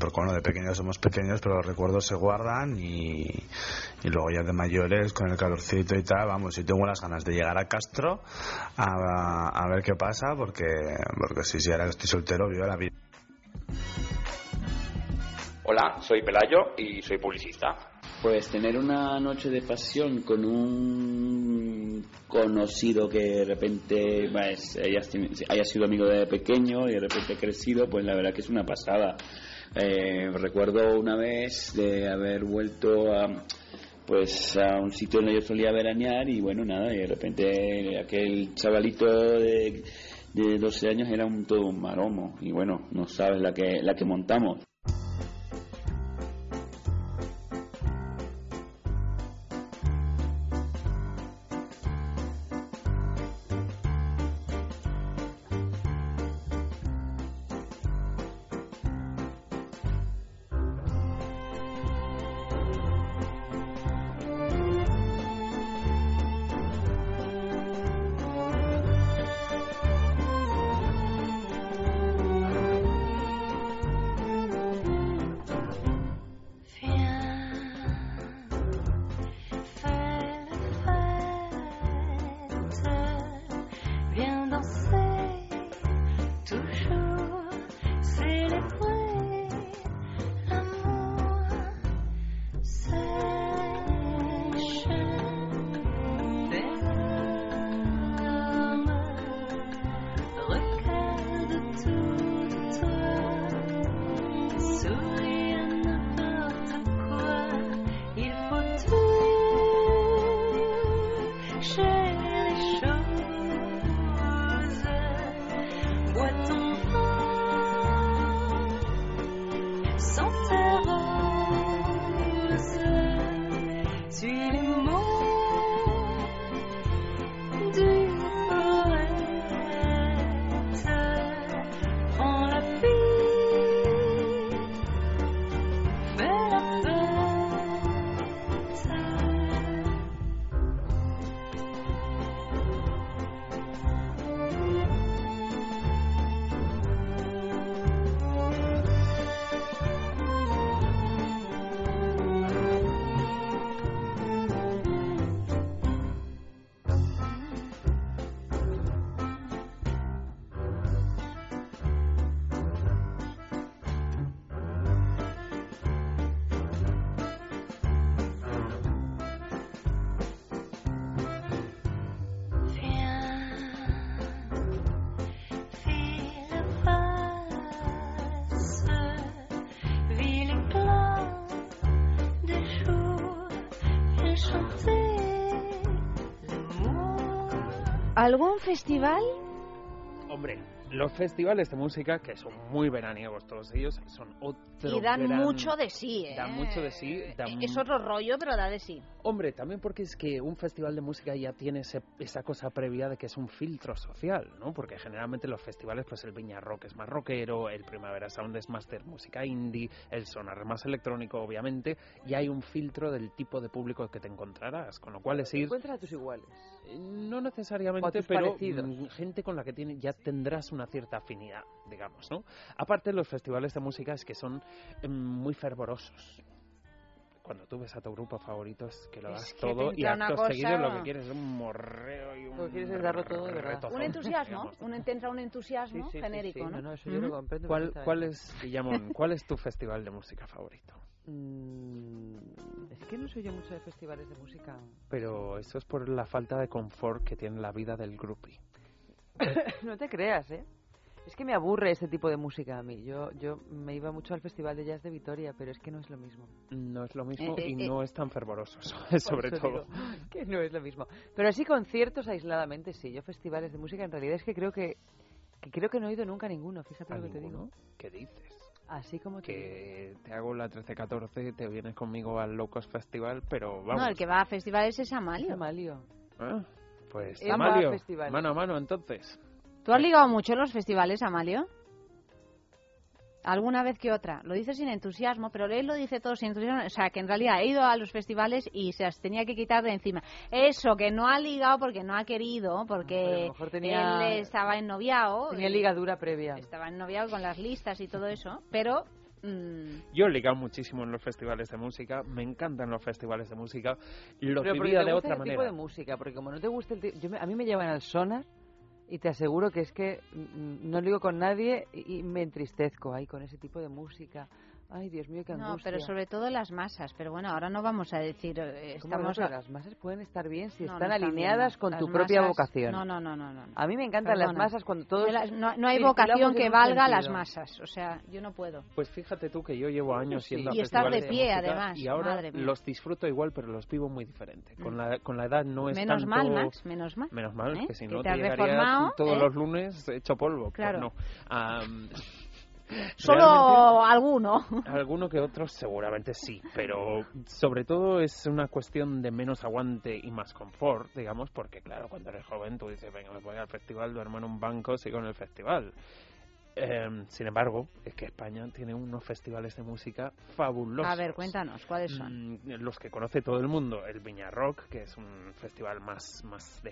porque bueno, de pequeños somos pequeños, pero los recuerdos se guardan y, y luego ya de mayores, con el calorcito y tal, vamos, y tengo las ganas de llegar a Castro a, a ver qué pasa, porque, porque si, si ahora estoy soltero, vivo la vida. Hola, soy Pelayo y soy publicista. Pues tener una noche de pasión con un conocido que de repente pues, haya, sido amigo de pequeño y de repente crecido, pues la verdad que es una pasada. Eh, recuerdo una vez de haber vuelto a pues a un sitio donde yo solía veranear y bueno nada y de repente aquel chavalito de, de 12 años era un todo un maromo y bueno no sabes la que la que montamos festival? Hombre, los festivales de música, que son muy veraniegos todos ellos, son otro Y dan gran- mucho de sí, ¿eh? Dan mucho de sí. dan- Es otro rollo, pero da de sí. Hombre, también porque es que un festival de música ya tiene ese- esa cosa previa de que es un filtro social, ¿no? Porque generalmente los festivales, pues el Viña Rock es más rockero, el Primavera Sound es más de música indie, el Sonar es más electrónico, obviamente, y hay un filtro del tipo de público que te encontrarás, con lo cual es ir... Encuentra a tus iguales. No necesariamente, pero parecidos. mm, gente con la que tiene, ya tendrás una cierta afinidad, digamos, ¿no? Aparte, los festivales de música es que son mm, muy fervorosos. Cuando tú ves a tu grupo favorito es que lo Es das que todo y acto seguido lo que quieres es un morreo y un Lo que quieres es darlo todo de verdad. Un entusiasmo, un, te entra un entusiasmo Sí, sí, sí, genérico, sí. ¿no? No, no, eso yo lo Ujú. comprendo ¿Cuál, perfectamente. ¿Cuál es, Guillamón, cuál es tu festival de música favorito? Mm, que no soy yo mucho de festivales de música. Pero eso es por la falta de confort que tiene la vida del groupie. no te creas, ¿eh? Es que me aburre ese tipo de música a mí. Yo, yo me iba mucho al Festival de Jazz de Vitoria, pero es que no es lo mismo. No es lo mismo Eh, y eh, no es tan fervoroso, sobre todo. que no es lo mismo. Pero así conciertos aisladamente sí. Yo festivales de música en realidad es que creo que, que creo que no he ido nunca a ninguno. Fíjate ¿A lo que te digo. ¿Qué dices? Así como. Que te hago la 13-14, te vienes conmigo al Locos Festival, pero vamos. No, el que va a festivales es Amalio. Amalio. Ah, pues, Él a Amalio, festivales. mano a mano entonces. ¿Tú has ligado mucho en los festivales, Amalio? Alguna vez que otra. Lo dice sin entusiasmo, pero él lo dice todo sin entusiasmo. O sea, que en realidad ha ido a los festivales y se las tenía que quitar de encima. Eso, que no ha ligado porque no ha querido, porque mejor tenía- él estaba ennoviado. Tenía ligadura previa. Estaba ennoviado con las listas y todo eso, pero... mm, Yo he ligado muchísimo en los festivales de música, me encantan los festivales de música, lo Pero porque vivía te de gusta otra manera. tipo de música, porque como no te gusta el ti- yo me- a mí me llevan al sonar y te aseguro que es que mm, no ligo con nadie y me entristezco ahí con ese tipo de música. Ay, Dios mío, qué no, angustia. pero sobre todo las masas. Pero bueno, ahora no vamos a decir... eh, ¿Cómo que no? Estamos Pero a- las masas pueden estar bien si No, están no alineadas bien, no. con Las tu propia masas- vocación. No, no, no, no, no. A mí me encantan las Perdona. masas cuando todos De las- no, no hay vocación que valga las masas. O sea, yo no puedo. Pues fíjate tú que yo llevo años Sí. yendo a Y estar de pie, música además, y ahora madre mía. los disfruto igual, pero los vivo muy diferente. Con Mm. la con la edad no es Menos tanto... mal, Max, menos mal. Menos mal, ¿eh? que si no te te, has llegaría reformado, todos ¿eh? los lunes hecho polvo. Claro. no. Solo alguno. Alguno que otro seguramente sí, pero sobre todo es una cuestión de menos aguante y más confort, digamos, porque claro, cuando eres joven tú dices, venga, me voy al festival, duermo en un banco, sigo en el festival. Em, sin embargo, es que España tiene unos festivales de música fabulosos. A ver, cuéntanos, ¿cuáles son? Mm, los que conoce todo el mundo, el Viña Rock, que es un festival más, más de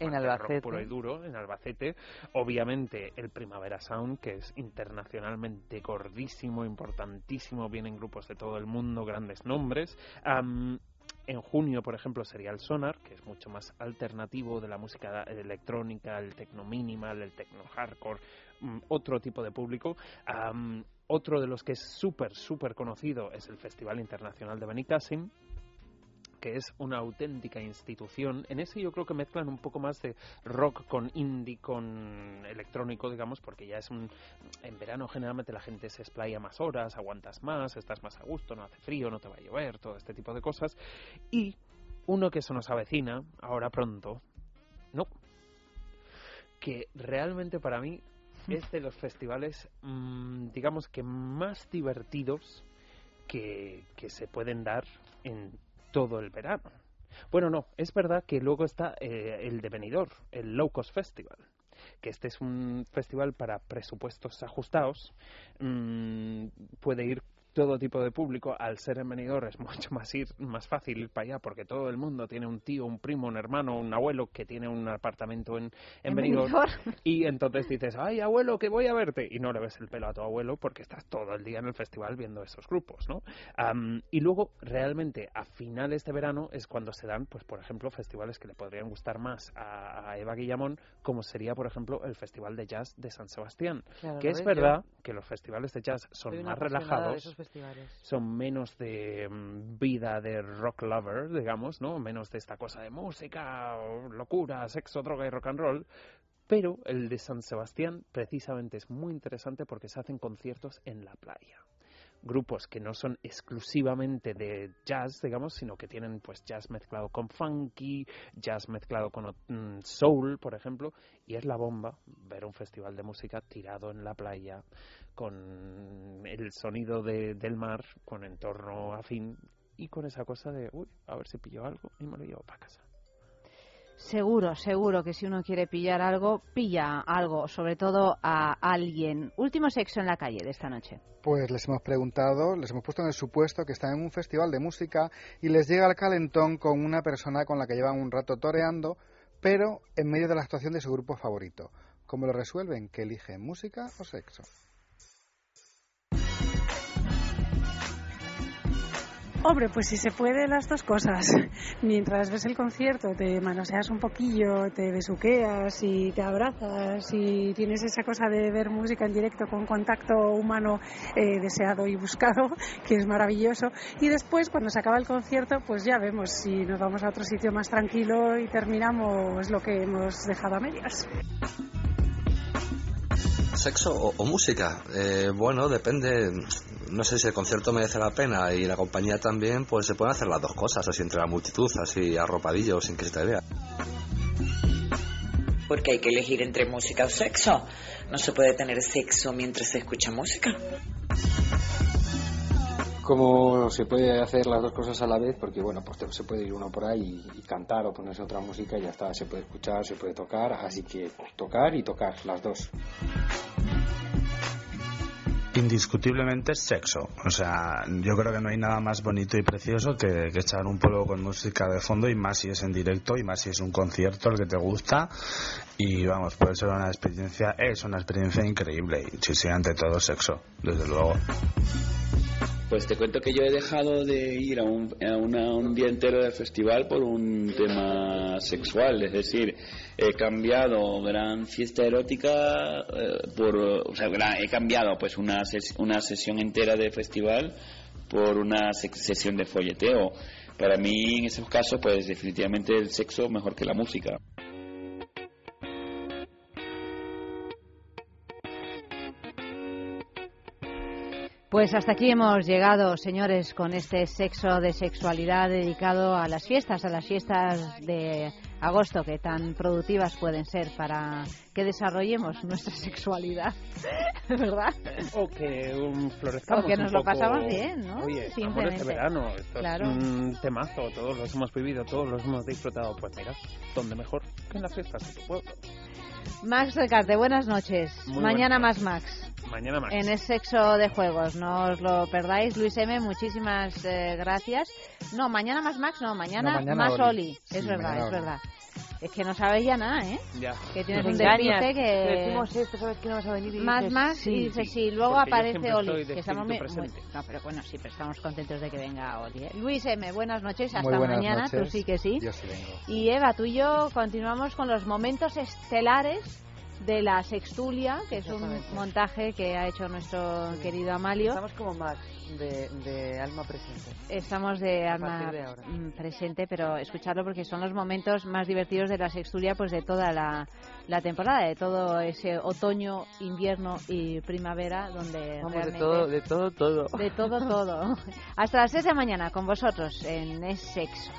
En más de rock puro y duro, en Albacete. Obviamente el Primavera Sound, que es internacionalmente gordísimo, importantísimo, vienen grupos de todo el mundo, grandes nombres. Am, en junio, por ejemplo, sería el Sonar, que es mucho más alternativo de la música electrónica, el techno minimal, el techno hardcore, mm, otro tipo de público. Otro de los que es súper, súper conocido es el Festival Internacional de Benicassim, que es una auténtica institución. En ese yo creo que mezclan un poco más de rock con indie, con electrónico, digamos, porque ya es un... En verano generalmente la gente se explaya más horas, aguantas más, estás más a gusto, no hace frío, no te va a llover, todo este tipo de cosas. Y uno que se nos avecina, ahora pronto, no, que realmente para mí es de los festivales, mm, digamos que más divertidos que, que se pueden dar en todo el verano. Bueno, no, es verdad que luego está eh, el de Benidorm, el Low Cost Festival, que este es un festival para presupuestos ajustados, mm, puede ir todo tipo de público, al ser en Benidorm es mucho más ir más fácil ir para allá porque todo el mundo tiene un tío, un primo, un hermano, un abuelo que tiene un apartamento en, en, ¿En Benidorm Benidorm? y entonces dices, ay abuelo, que voy a verte y no le ves el pelo a tu abuelo porque estás todo el día en el festival viendo esos grupos, ¿no? Am, y luego realmente a finales de verano es cuando se dan, pues por ejemplo, festivales que le podrían gustar más a, a Eva Guillamón, como sería por ejemplo el Festival de Jazz de San Sebastián, Claro, que ¿lo es verdad que los festivales de jazz son más relajados, son menos de mm, vida de rock lover, digamos, ¿no? Menos de esta cosa de música, locura, sexo, droga y rock and roll. Pero el de San Sebastián precisamente es muy interesante porque se hacen conciertos en la playa. Grupos que no son exclusivamente de jazz, digamos, sino que tienen pues jazz mezclado con funky, jazz mezclado con mm, soul, por ejemplo, y es la bomba ver un festival de música tirado en la playa con el sonido de, del mar, con entorno afín y con esa cosa de, uy, a ver si pillo algo y me lo llevo para casa. Seguro, seguro que si uno quiere pillar algo, pilla algo, sobre todo a alguien. Último sexo en la calle de esta noche. Pues les hemos preguntado, les hemos puesto en el supuesto que están en un festival de música y les llega el calentón con una persona con la que llevan un rato toreando, pero en medio de la actuación de su grupo favorito. ¿Cómo lo resuelven? ¿Que eligen música o sexo? Hombre, pues si se puede las dos cosas. Mientras ves el concierto te manoseas un poquillo, te besuqueas y te abrazas y tienes esa cosa de ver música en directo con contacto humano eh, deseado y buscado, que es maravilloso. Y después, cuando se acaba el concierto, pues ya vemos si nos vamos a otro sitio más tranquilo y terminamos lo que hemos dejado a medias. ¿Sexo o, música? Eh, bueno, depende. No sé si el concierto merece la pena y la compañía también, pues se pueden hacer las dos cosas, así entre la multitud, así arropadillo, sin que se te vea. Porque hay que elegir entre música o sexo. No se puede tener sexo mientras se escucha música. ¿Cómo se puede hacer las dos cosas a la vez? Porque bueno, pues te- se puede ir uno por ahí y, y cantar o ponerse otra música y ya está, se puede escuchar, se puede tocar, así que tocar y tocar, las dos. Indiscutiblemente sexo. O sea, yo creo que no hay nada más bonito y precioso que, que echar un polvo con música de fondo y más si es en directo y más si es un concierto el que te gusta. Y vamos, puede ser una experiencia, es una experiencia increíble. Y sí, sí, ante todo sexo, desde luego. Pues te cuento que yo he dejado de ir a un, día entero del festival por un tema sexual, es decir, he cambiado gran fiesta erótica eh, por, o sea, gran- he cambiado pues una, ses- una sesión entera de festival por una se- sesión de folleteo. Para mí, en esos casos, pues definitivamente el sexo mejor que la música. Pues hasta aquí hemos llegado, señores, con este sexo de sexualidad dedicado a las fiestas, a las fiestas de agosto que tan productivas pueden ser para que desarrollemos nuestra sexualidad, ¿verdad? O que um, florezcamos O que un nos lo poco. pasamos bien, ¿no? Oye, amor este verano, esto Claro. es un temazo, todos los hemos vivido, todos los hemos disfrutado. Pues mira, ¿dónde mejor que en las fiestas de tu pueblo? Max Recarte, buenas noches. Muy Mañana buenas más Max. Mañana más. En el sexo de juegos, no os lo perdáis. Luis M, muchísimas eh, gracias. No, mañana más Max, no, mañana, No, mañana más Oli. Oli. Sí, es verdad, es Oli. verdad. Es que no sabéis ya nada, ¿eh? Ya. Que tienes Nos un despiste Te que... decimos esto, sabes que no vas a venir y Más, dices, más, sí, y dice sí. sí. Luego Porque aparece Oli. Que estamos muy- presente. No, pero bueno, sí, pero estamos contentos de que venga Oli. ¿eh? Luis M, buenas noches, hasta buenas mañana. noches. Tú sí que sí. Yo sí vengo. Y Eva, tú y yo continuamos con los momentos estelares de la Sextulia, que es un montaje que ha hecho nuestro querido Amalio. Estamos como Max, de, de alma presente. Estamos de A alma de mm, presente, pero escucharlo porque son los momentos más divertidos de la Sextulia, pues de toda la, la temporada, de todo ese otoño, invierno y primavera, donde Vamos, de todo, de todo, todo. de todo, todo. Hasta las 6 de mañana con vosotros en Es Sexo.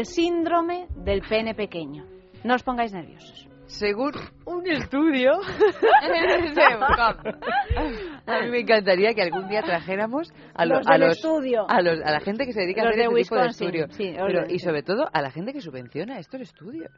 El síndrome del pene pequeño. No os pongáis nerviosos. Según un estudio, a mí me encantaría que algún día trajéramos a, Los los, a, los- estudio. a, los- a la gente que se dedica Los a hacer este tipo de estudios. sí, Pero- y sobre todo a la gente que subvenciona estos estudios.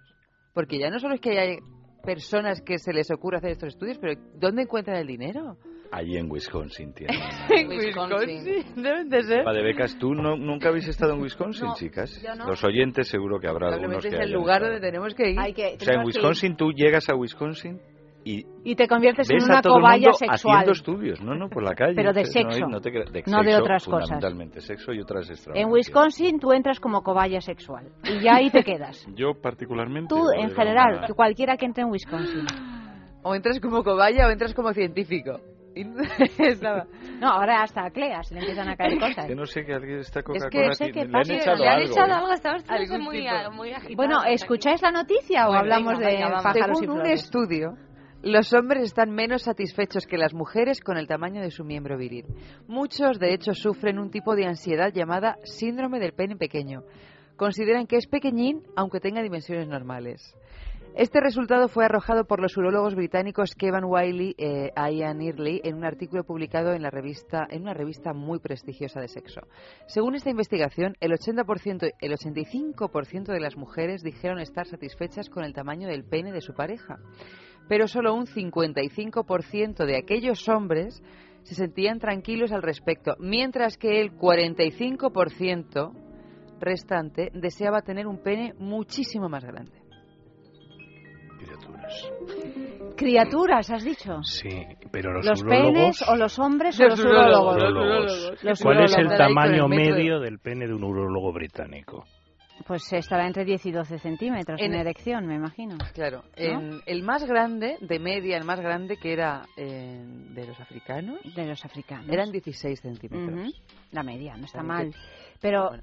Porque ya no solo es que hay personas que se les ocurre hacer estos estudios, pero ¿dónde encuentran el dinero? Allí en Wisconsin tiene. En Wisconsin. Deben de ser. Va de becas, ¿tú no, nunca habéis estado en Wisconsin, No, chicas? yo no. Los oyentes seguro que habrá algunos que es el lugar estado. donde tenemos que ir. Hay que, O sea, en. Wisconsin tú llegas a Wisconsin y Y te conviertes en ves una a todo el cobaya mundo sexual. haciendo estudios, no, no, por la calle. Pero de O sea, no sexo, No, te de no de sexo, otras cosas. Fundamentalmente, sexo y otras. En Wisconsin tú entras como cobaya sexual y ya ahí te quedas. Yo particularmente. Tú, en era general, cualquiera que entre en Wisconsin. O entras como cobaya o entras como científico. Y estaba- No, ahora hasta a Clea se le empiezan a caer cosas. Que no sé que alguien está Coca-Cola. que no sé aquí, qué le han echado Le han algo. echado ¿eh? algo, estamos muy, muy agitados. Bueno, ¿escucháis la noticia o Bueno, hablamos venga, de vamos. pájaros y Según un flores? estudio, los hombres están menos satisfechos que las mujeres con el tamaño de su miembro viril. Muchos, de hecho, sufren un tipo de ansiedad llamada síndrome del pene pequeño. Consideran que es pequeñín aunque tenga dimensiones normales. Este resultado fue arrojado por los urólogos británicos Kevin Wiley e Ian Earley en un artículo publicado en, la revista, en una revista muy prestigiosa de sexo. Según esta investigación, el 80%, el 85% de las mujeres dijeron estar satisfechas con el tamaño del pene de su pareja, pero solo un 55% de aquellos hombres se sentían tranquilos al respecto, mientras que el 45% restante deseaba tener un pene muchísimo más grande. Criaturas. Criaturas, has dicho. Sí, pero los, ¿Los urólogos... penes o los hombres o Los los urólogos? urólogos. Los ¿Cuál es el tamaño medio del pene de un urólogo británico? Pues estará entre 10 y 12 centímetros en, En- erección, me imagino. Claro, ¿No? en el más grande, de media, el más grande que era eh, de los africanos, De los africanos. eran 16 centímetros. La media, no está mal. Pero Bueno,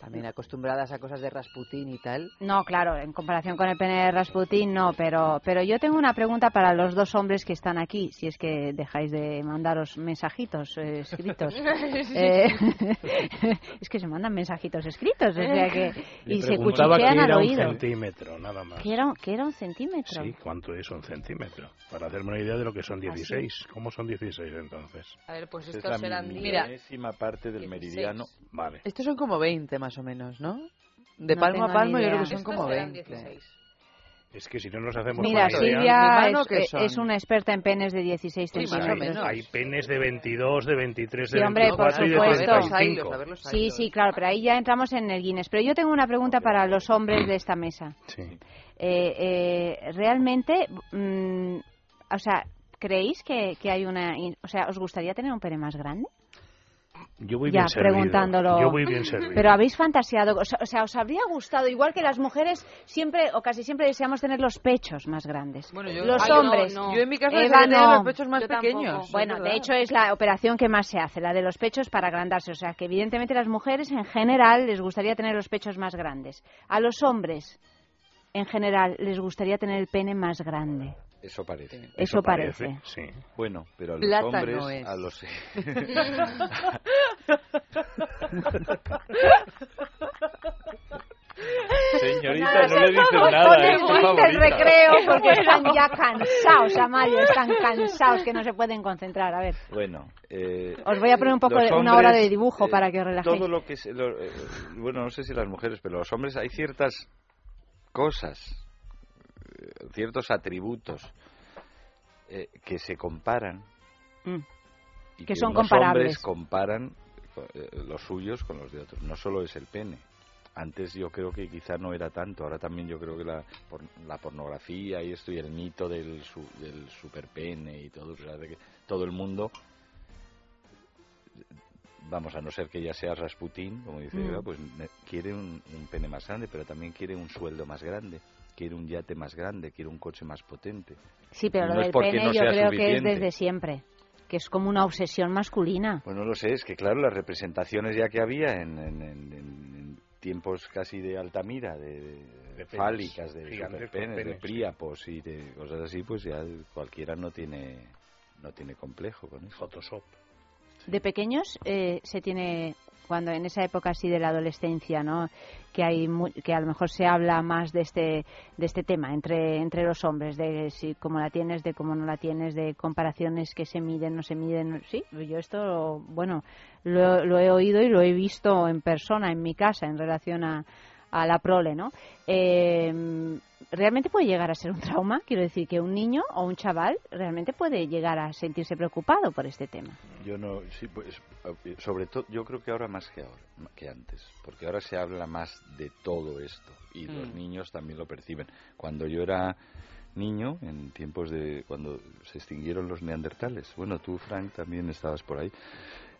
también acostumbradas a cosas de Rasputín y tal. No, claro, en comparación con el pene de Rasputín no, pero, pero yo tengo una pregunta para los dos hombres que están aquí, si es que dejáis de mandaros mensajitos eh, escritos. Eh, es que se mandan mensajitos escritos, o sea que... Le Y se cuchichean al era un oído. centímetro, nada más. ¿Que era, que era un centímetro? Sí, ¿cuánto es un centímetro? Para hacerme una idea de lo que son 16. ¿Cómo son 16 entonces? A ver, pues Es estos la serán Mira. milésima parte del 16. meridiano. Vale. Estos son como 20 más o menos, ¿no? De No palmo a palmo yo creo que son Estos como serán 20. 16. Es que si no nos hacemos Mira, una idea- Silvia ¿Mi mano es, una experta en penes de 16 Sí, más o centímetros. menos. Hay penes de 22, de 23, de Sí, hombre, por 24 y de supuesto. Saberlos, haylos, 35. saberlos, Sí, sí, claro, pero ahí ya entramos en el Guinness. Pero yo tengo una pregunta para los hombres de esta mesa. Sí. Eh, eh, realmente, mm, o sea, ¿creéis que, que hay una... O sea, ¿os gustaría tener un pene más grande? Yo voy ya, bien servido. preguntándolo. Yo voy bien servido. Pero habéis fantaseado, o sea, os habría gustado, igual que las mujeres siempre o casi siempre deseamos tener los pechos más grandes. Bueno, yo- los Ay, hombres. no. Yo en mi caso Eva, no. los pechos más Yo tampoco. pequeños. Bueno, de hecho es la operación que más se hace, la de los pechos para agrandarse. O sea, que evidentemente las mujeres en general les gustaría tener los pechos más grandes. A los hombres, en general, les gustaría tener el pene más grande. Eso parece. Eso, parece. Sí. Bueno, pero a los Plata hombres, no es. a los Señorita, Nada, no le dices Pon nada, el del favorita. recreo porque están ya cansados, Amalia, están cansados que no se pueden concentrar. A ver, Bueno, eh, os voy a poner un poco de- una hora de hombres, dibujo eh, para que os relajéis. Todo lo que se- lo- eh, bueno, no sé si las mujeres, pero los hombres hay ciertas cosas, ciertos atributos eh, que se comparan Mm. y Que son comparables. hombres comparan eh, los suyos con los de otros. No solo es el pene. Antes yo creo que quizá no era tanto. Ahora también yo creo que la, por- la pornografía y esto y el mito del, su, del superpene y todo, o sea, de que todo el mundo, vamos a no ser que ya sea Rasputín, como dice, Mm. Eva, pues quiere un, un pene más grande, pero también quiere un sueldo más grande, quiere un yate más grande, quiere un coche más potente. Sí, pero lo no es del pene no yo creo que es suficiente. desde siempre, que es como una obsesión masculina. Pues no lo sé, es que claro, las representaciones ya que había en, en- en- en- en tiempos casi de Altamira, de, de De fálicas, de superpenes, de príapos y de cosas así, pues ya cualquiera no tiene no tiene complejo con eso. Photoshop. De pequeños eh, se tiene cuando en esa época así de la adolescencia, ¿no? Que hay mu- que a lo mejor se habla más de este de este tema entre entre los hombres, de si cómo la tienes, de cómo no la tienes, de comparaciones que se miden, no se miden. Sí, yo esto, bueno, lo, lo he oído y lo he visto en persona en mi casa en relación a a la prole, ¿no? Eh, ¿Realmente puede llegar a ser un trauma? Quiero decir que un niño o un chaval realmente puede llegar a sentirse preocupado por este tema. Yo no, sí, pues, sobre todo, yo creo que ahora más que ahora, que antes, porque ahora se habla más de todo esto y los Mm. niños también lo perciben. Cuando yo era niño, en tiempos de cuando se extinguieron los neandertales, bueno, tú Frank también estabas por ahí.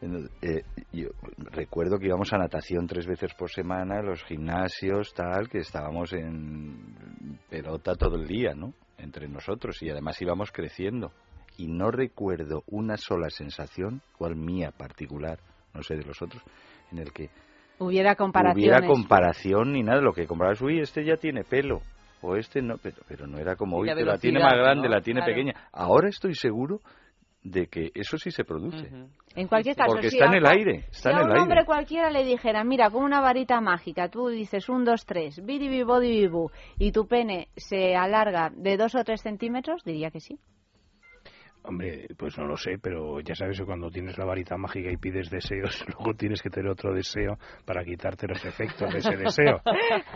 Eh, yo recuerdo que íbamos a natación tres veces por semana, los gimnasios, tal, que estábamos en pelota todo el día, ¿no? Entre nosotros y además íbamos creciendo. Y no recuerdo una sola sensación, cual mía particular, no sé de los otros, en el que Hubiera comparaciones. hubiera comparación ni nada de lo que comprabas. Uy, este ya tiene pelo. O este no, pero, pero no era como, Y uy, la que la tiene más grande, ¿no? la tiene Claro. pequeña. Ahora estoy seguro de que eso sí se produce. En cualquier caso, Porque si está en a- el aire, si está a en el un aire. hombre cualquiera le dijera, mira, con una varita mágica, tú dices un, dos, tres, bidi-bi-bodi-bi-bu, y tu pene se alarga de dos o tres centímetros, diría que sí. Hombre, pues no lo sé, pero ya sabes que cuando tienes la varita mágica y pides deseos, luego tienes que tener otro deseo para quitarte los efectos de ese deseo.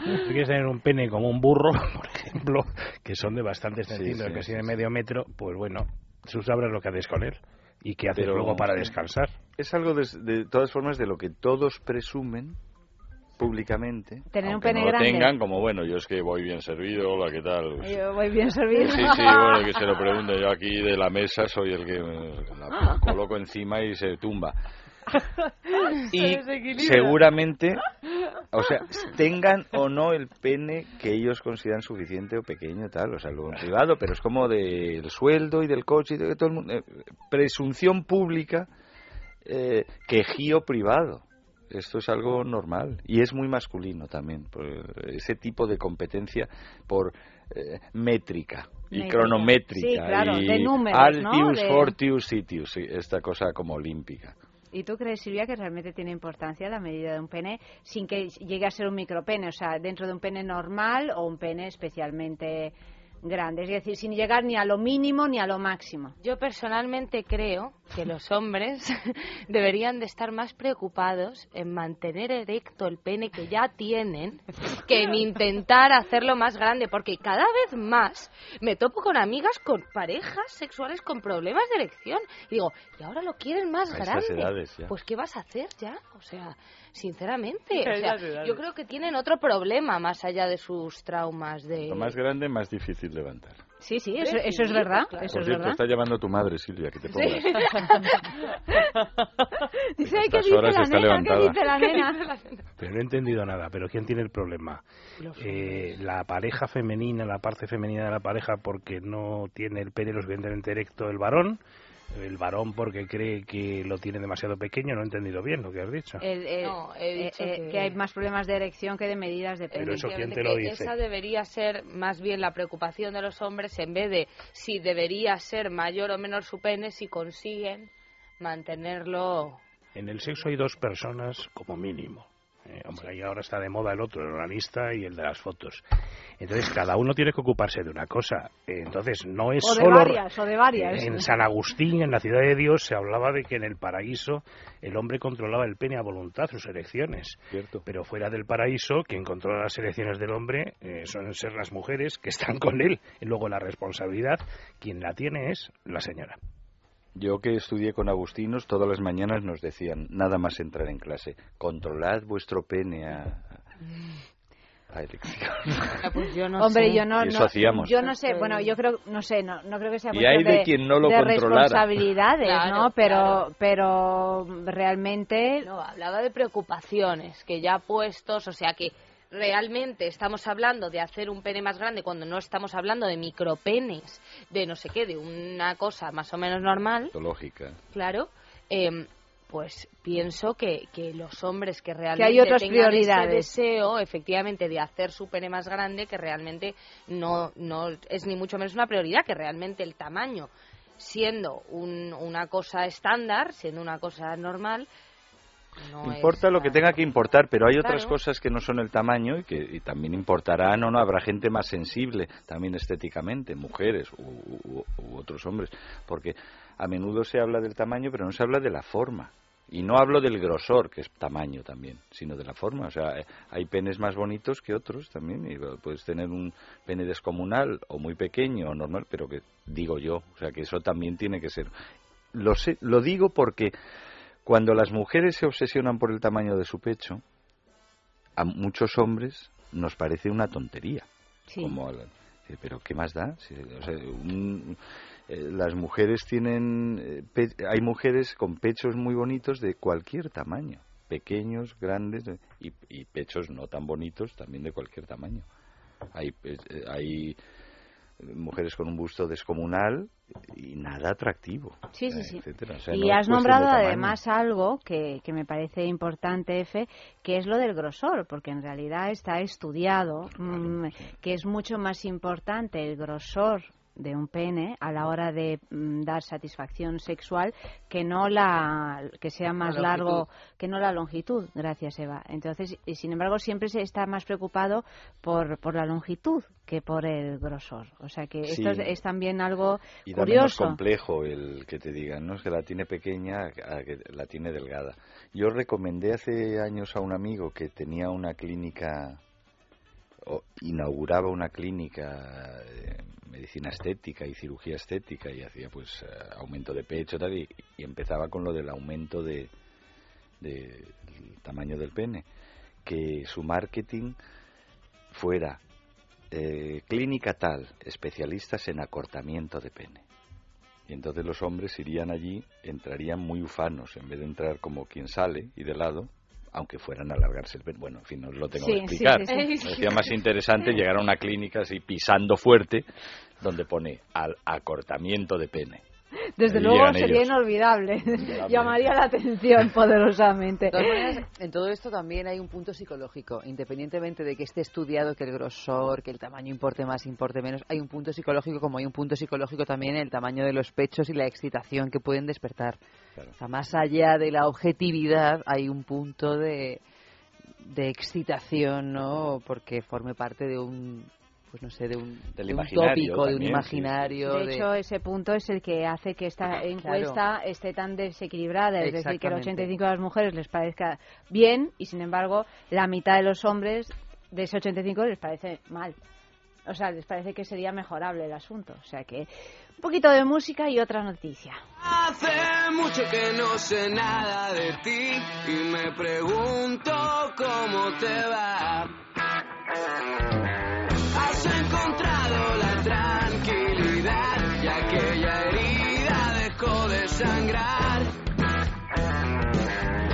Si quieres tener un pene como un burro, por ejemplo, que son de bastantes centímetros, sí, que sí, tiene medio metro, pues bueno, tú sabrás lo que haces con él y qué haces Pero- luego para descansar. Es algo de, de todas formas de lo que todos presumen públicamente. Tener un pene no lo grande. tengan como, bueno, yo es que voy bien servido, hola, ¿qué tal? Yo voy bien servido. Sí, sí, bueno, que se lo pregunte. Yo aquí de la mesa soy el que la coloco encima y se tumba. Y seguramente, o sea, tengan o no el pene que ellos consideran suficiente o pequeño, tal, o sea, luego en privado, pero es como del sueldo y del coche y de todo el mundo. eh, presunción pública, eh, quejío privado. Esto es algo normal y es muy masculino también, ese tipo de competencia por eh, métrica y Métrica. cronométrica Sí, claro, y de números, ¿no? altius, De- fortius, sitius, esta cosa como olímpica. ¿Y tú crees, Silvia, que realmente tiene importancia la medida de un pene sin que llegue a ser un micropene? O sea, dentro de un pene normal o un pene especialmente grande. Es decir, sin llegar ni a lo mínimo ni a lo máximo. Yo personalmente creo que los hombres deberían de estar más preocupados en mantener erecto el pene que ya tienen que en intentar hacerlo más grande, porque cada vez más me topo con amigas con parejas sexuales con problemas de erección y digo, y ahora lo quieren más A esas grande. edades ya. Pues ¿qué vas a hacer ya? O sea, sinceramente, o sea, yo creo que tienen otro problema más allá de sus traumas de Lo más grande, más difícil levantar. Sí, sí, eso, eso es verdad. Eso Por es cierto, verdad. está llamando tu madre, Silvia, que te pongas. Dice, ay, ¿qué Estas dice horas la está nena? ¿Qué levantada. dice la nena? Pero no he entendido nada, pero ¿quién tiene el problema? Eh, la pareja femenina, la parte femenina de la pareja porque no tiene el pene lo suficientemente erecto el varón, el varón porque cree que lo tiene demasiado pequeño, no he entendido bien lo que has dicho. El- el- No, he eh, dicho eh, que- que hay más problemas de erección que de medidas de pene. Pero eso, ¿quién te lo dice? Esa debería ser más bien la preocupación de los hombres en vez de si debería ser mayor o menor su pene, si consiguen mantenerlo. En el sexo hay dos personas como mínimo. Eh, hombre, y ahora está de moda el otro, el organista y el de las fotos. Entonces, cada uno tiene que ocuparse de una cosa. Eh, Entonces, no es O de solo... varias, o de varias. En San Agustín, en la ciudad de Dios, se hablaba de que en el paraíso el hombre controlaba el pene a voluntad, sus erecciones. Pero fuera del paraíso, quien controla las erecciones del hombre eh, son ser las mujeres que están con él. Y luego la responsabilidad, quien la tiene es la señora. Yo que estudié con agustinos, todas las mañanas nos decían, nada más entrar en clase, controlad vuestro pene a, a erección. Pues yo Hombre, yo no, Y eso no- hacíamos. yo no sé, bueno, yo creo, no sé, no, no creo que sea Y hay de quien no lo de responsabilidades, Claro, ¿no? Pero, claro. pero realmente No, hablaba de preocupaciones, que ya puestos, o sea que realmente estamos hablando de hacer un pene más grande cuando no estamos hablando de micropenes, de no sé qué, de una cosa más o menos normal, Lógica. claro, em, pues pienso que, que los hombres que realmente hay otras tengan prioridades. ese deseo, efectivamente, de hacer su pene más grande, que realmente no, no es ni mucho menos una prioridad, que realmente el tamaño, siendo un- una cosa estándar, siendo una cosa normal, No Importa lo que tenga que importar, pero hay otras Claro. cosas que no son el tamaño y que y también importarán o no. Habrá gente más sensible también estéticamente, mujeres u, u- u otros hombres, porque a menudo se habla del tamaño, pero no se habla de la forma. Y no hablo del grosor, que es tamaño también, sino de la forma. O sea, eh, hay penes más bonitos que otros también. Y puedes tener un pene descomunal o muy pequeño o normal, pero que digo yo. O sea, que eso también tiene que ser. Lo, sé, lo digo porque cuando las mujeres se obsesionan por el tamaño de su pecho, a muchos hombres nos parece una tontería. Sí. Como al- sí, pero ¿qué más da? Sí, o sea, un- eh, las mujeres tienen, eh, pe- hay mujeres con pechos muy bonitos de cualquier tamaño, pequeños, grandes y, y pechos no tan bonitos también de cualquier tamaño. Hay, eh, hay mujeres con un busto descomunal y nada atractivo. Sí, sí, sí. etcétera. O sea, y no has nombrado además algo que, que me parece importante, Efe, que es lo del grosor, porque en realidad está estudiado mm, que es mucho más importante el grosor de un pene a la hora de mm, dar satisfacción sexual que no la que sea más largo que no la longitud gracias Eva. Entonces y sin embargo siempre se está más preocupado por, por la longitud que por el grosor. O sea que esto es, es también algo Y curioso. complejo el que te digan, ¿no? Es que la tiene pequeña, a que la tiene delgada. Yo recomendé hace años a un amigo que tenía una clínica, inauguraba una clínica de medicina estética y cirugía estética y hacía pues eh, aumento de pecho tal, y, empezaba con lo del aumento de, de el tamaño del pene. Que su marketing fuera eh, clínica tal, especialistas en acortamiento de pene. Y entonces los hombres irían allí, entrarían muy ufanos, en vez de entrar como quien sale y de lado, aunque fueran a alargarse el pene. Bueno, en fin, no os lo tengo Sí, que explicar. sí, sí. Me parecía más interesante llegar a una clínica así pisando fuerte, donde pone al acortamiento de pene. Desde luego sería ellos. inolvidable. Llamaría la atención poderosamente. De todas maneras, en todo esto también hay un punto psicológico. Independientemente de que esté estudiado que el grosor, que el tamaño importe más, importe menos, hay un punto psicológico como hay un punto psicológico también en el tamaño de los pechos y la excitación que pueden despertar. O sea, más allá de la objetividad hay un punto de, de excitación, ¿no? Porque forme parte de un pues no sé, de un, Del de un tópico, de un también, sí, sí. imaginario. De hecho, ese punto es el que hace que esta encuesta esté tan desequilibrada. Es decir, que el Exactamente. 85 de las mujeres les parezca bien y, sin embargo, la mitad de los hombres de ese 85 les parece mal. O sea, les parece que sería mejorable el asunto. O sea que un poquito de música y otra noticia. Hace mucho que no sé nada de ti y me pregunto cómo te va. Has encontrado la tranquilidad y aquella herida dejó de sangrar.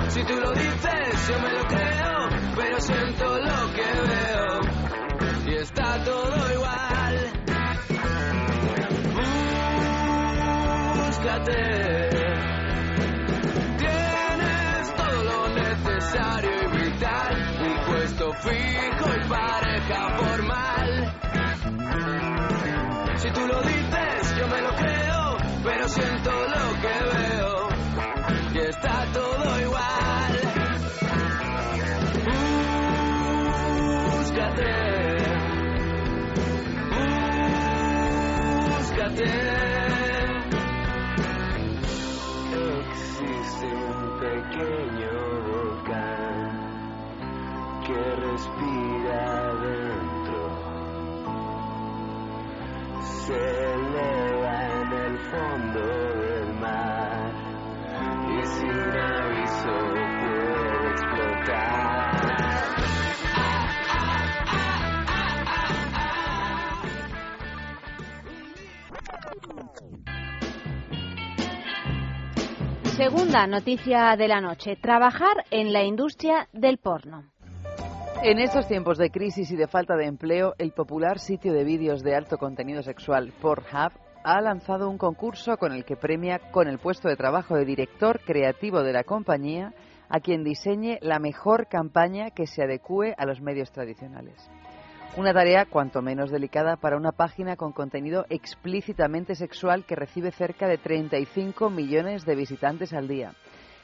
Si tú lo dices, yo me lo creo, pero siento lo que veo y está todo igual. Búscate. Fondo del mar. Y sin Segunda noticia de la noche. Trabajar en la industria del porno. En estos tiempos de crisis y de falta de empleo, el popular sitio de vídeos de alto contenido sexual Pornhub ha lanzado un concurso con el que premia con el puesto de trabajo de director creativo de la compañía a quien diseñe la mejor campaña que se adecue a los medios tradicionales. Una tarea cuanto menos delicada para una página con contenido explícitamente sexual que recibe cerca de 35 millones de visitantes al día.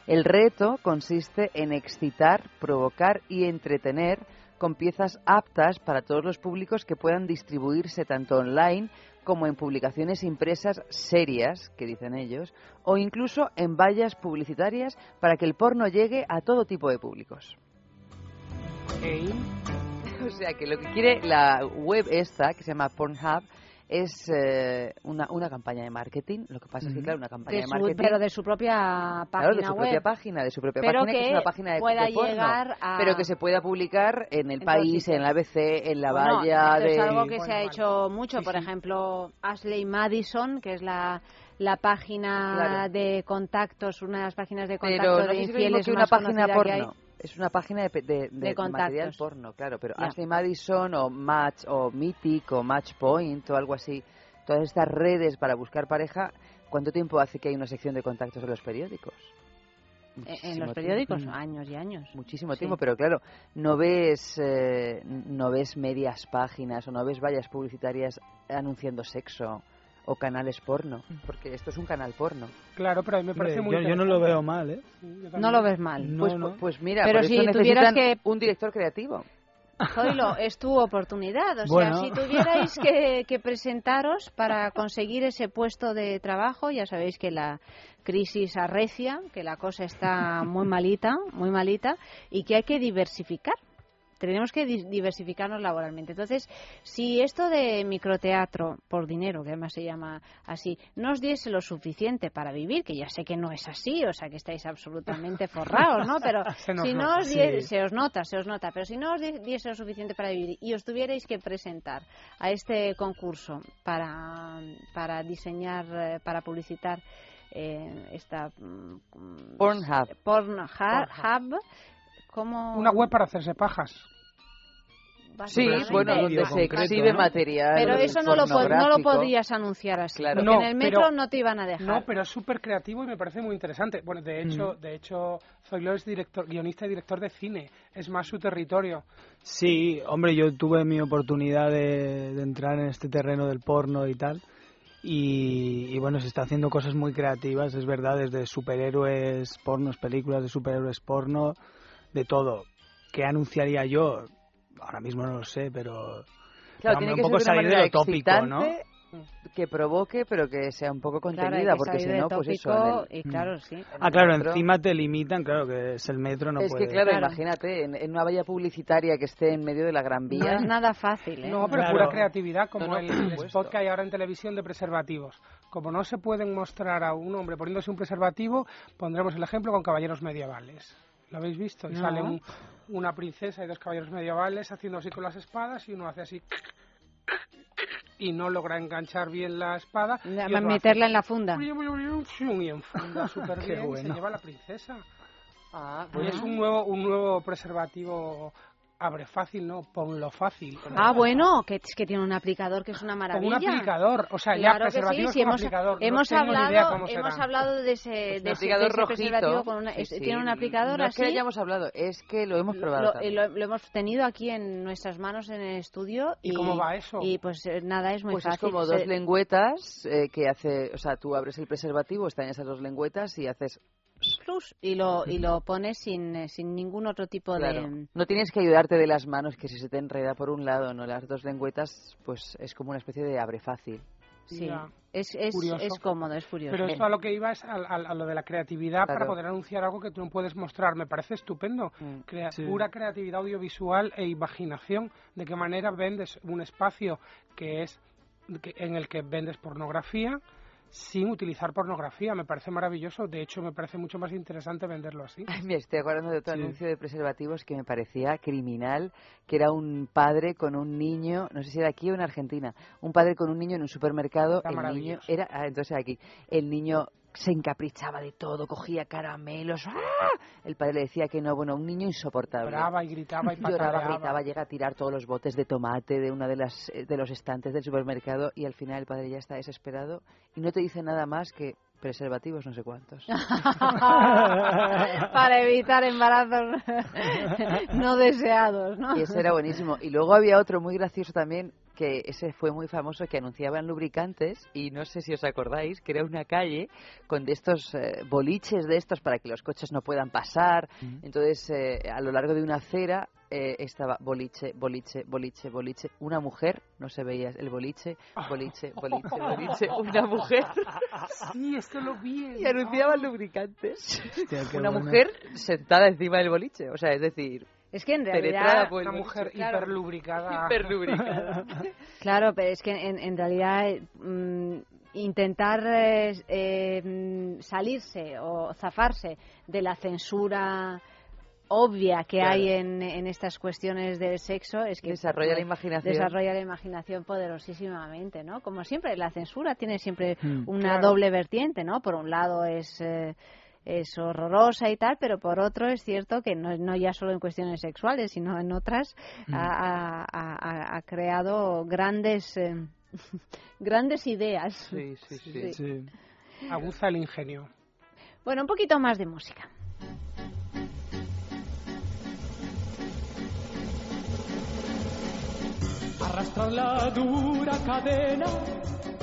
El reto consiste en excitar, provocar y entretener con piezas aptas para todos los públicos que puedan distribuirse tanto online como en publicaciones impresas serias, que dicen ellos, o incluso en vallas publicitarias para que el porno llegue a todo tipo de públicos. O sea que lo que quiere la web esta, que se llama Pornhub, es eh, una, una campaña de marketing. Lo que pasa es que, claro, una campaña De de, su- marketing. pero de su propia página Claro, de su web. propia página, de su propia Pero página, que, es que una página de, pueda de porno, llegar a- pero que se pueda publicar en el país, en la ABC, en la Bueno, valla de... es algo que se ha hecho mucho. Por ejemplo, Ashley Madison, que es la, la página Claro. de contactos, una de las páginas de Pero contactos no de es infieles que una más página conocida que hay. Es una página de, de, de- material porno, claro. Pero Ya. Ashley Madison o Match o Mythic o Matchpoint o algo así, todas estas redes para buscar pareja, ¿cuánto tiempo hace que hay una sección de contactos en los periódicos? En- en los periódicos, tiempo. años y años. Muchísimo Sí. tiempo, pero claro, no ves, eh, no ves medias páginas o no ves vallas publicitarias anunciando sexo o canales porno, porque esto es un canal porno. Claro, pero a mí me parece muy yo, yo no lo veo mal, ¿eh? No lo ves mal. No, pues, no. pues mira, Pero por si eso tuvieras que- un director creativo. Zoilo, es tu oportunidad. O Bueno. sea, si tuvierais que, que presentaros para conseguir ese puesto de trabajo, ya sabéis que la crisis arrecia, que la cosa está muy malita, muy malita, y que hay que diversificar. Tenemos que di- diversificarnos laboralmente. Entonces, si esto de microteatro por dinero, que además se llama así, no os diese lo suficiente para vivir, que ya sé que no es así, o sea que estáis absolutamente forrados, ¿no? Pero si no nota, os die- sí. se os nota, se os nota, pero si no os di- diese lo suficiente para vivir y os tuvierais que presentar a este concurso para, para diseñar, eh, para publicitar eh, esta mm, Pornhub. Pornhub, ¿cómo? Una web para hacerse pajas. Sí, bueno, donde se exhibe material Pero eso no lo, no lo podrías anunciar así, Claro. No, en el metro pero- no te iban a dejar. No, pero es súper creativo y me parece muy interesante. Bueno, de hecho, Mm. de hecho, Zoilo es director, guionista y director de cine. Es más su territorio. Sí, hombre, yo tuve mi oportunidad de, de entrar en este terreno del porno y tal. Y, y bueno, se está haciendo cosas muy creativas, es verdad, desde superhéroes pornos, películas de superhéroes porno, de todo. ¿Qué anunciaría yo? Ahora mismo no lo sé, pero... Claro, pero tiene un que poco ser de una salir de lo tópico, ¿no? que provoque, pero que sea un poco contenida, que porque si no, pues eso. el- y claro, sí. Ah, claro, metro. encima te limitan, claro que es el metro, no es puede... que, claro, imagínate, en, en una valla publicitaria que esté en medio de la Gran No Vía. es nada fácil, ¿eh? No, pero Claro. pura creatividad, como No, no, el, el spot que hay ahora en televisión de preservativos. Como no se pueden mostrar a un hombre poniéndose un preservativo, pondremos el ejemplo con caballeros medievales. ¿Lo habéis visto? Y No. sale un- una princesa y dos caballeros medievales haciendo así con las espadas y uno hace así y no logra enganchar bien la espada. y otro hace meterla en la funda. y enfunda súper bien y se lleva a la princesa. Ah, Y es un nuevo, un nuevo preservativo abre fácil, ¿no? Ponlo fácil. Ah, bueno, que, que tiene un aplicador que es una Con maravilla. un aplicador, o sea, ya Claro que sí, preservativos sí, con hemos, aplicador. No hemos idea hablado, hemos hablado de ese, Es de un ese, de aplicador ese preservativo rojito. con una- Sí, es- sí. tiene un aplicador no así. es que hayamos hablado, es que lo hemos probado. lo, y lo- lo hemos tenido aquí en nuestras manos en el estudio. ¿Y cómo va eso? Y pues eh, nada, es muy pues fácil. es como dos lengüetas eh, que hace, o sea, tú abres el preservativo, están esas dos lengüetas y haces plus, y lo, y lo pones sin, eh, sin ningún otro tipo Claro. de... No tienes que ayudarte de las manos, que si se te enreda por un lado, no las dos lengüetas, pues es como una especie de abre fácil. Sí, Ya. es, es, es cómodo, es curioso. Pero esto a lo que iba es a, a- a lo de la creatividad para poder anunciar algo que tú no puedes mostrar. Me parece estupendo. Mm. Crea- Sí. Pura creatividad audiovisual e imaginación. De qué manera vendes un espacio que es que- en el que vendes pornografía sin utilizar pornografía. Me parece maravilloso. De hecho, me parece mucho más interesante venderlo así. Ay, me estoy acordando de otro Sí. anuncio de preservativos que me parecía criminal, que era un padre con un niño, no sé si era aquí o en Argentina, un padre con un niño en un supermercado, Está el niño era, ah, entonces aquí, el niño se encaprichaba de todo, cogía caramelos, ¡ah! el padre le decía que no, bueno, un niño insoportable. Brava y gritaba y Lloraba, gritaba, llega a tirar todos los botes de tomate de una de las eh, de los estantes del supermercado y al final el padre ya está desesperado y no te dice nada más que preservativos no sé cuántos. Para evitar embarazos no deseados, ¿no? Y ese era buenísimo. Y luego había otro muy gracioso también, que ese fue muy famoso, que anunciaban lubricantes y no sé si os acordáis, que era una calle con de estos eh, boliches de estos para que los coches no puedan pasar. Entonces, eh, a lo largo de una acera eh, estaba boliche, boliche, boliche, boliche. Una mujer, no se veía el boliche, boliche, boliche, boliche. Una mujer. Sí, esto lo vi. Y anunciaban lubricantes. Hostia, Una bueno. mujer sentada encima del boliche. O sea, es decir, Es que en realidad... por Una mujer Claro. hiperlubricada. Hiperlubricada. Claro, pero es que en, en realidad mm, intentar eh, eh, mm, salirse o zafarse de la censura obvia que Claro. hay en, en estas cuestiones del sexo es que Desarrolla la pues, imaginación. desarrolla la imaginación poderosísimamente, ¿no? Como siempre, la censura tiene siempre Mm. una Claro. doble vertiente, ¿no? Por un lado es eh, es horrorosa y tal, pero por otro es cierto que no, no ya solo en cuestiones sexuales, sino en otras Mm. ha, ha- ha- ha creado grandes eh, grandes ideas. Sí, sí, sí. Sí. Aguza el ingenio. Bueno, un poquito más de música. Arrastrar la dura cadena,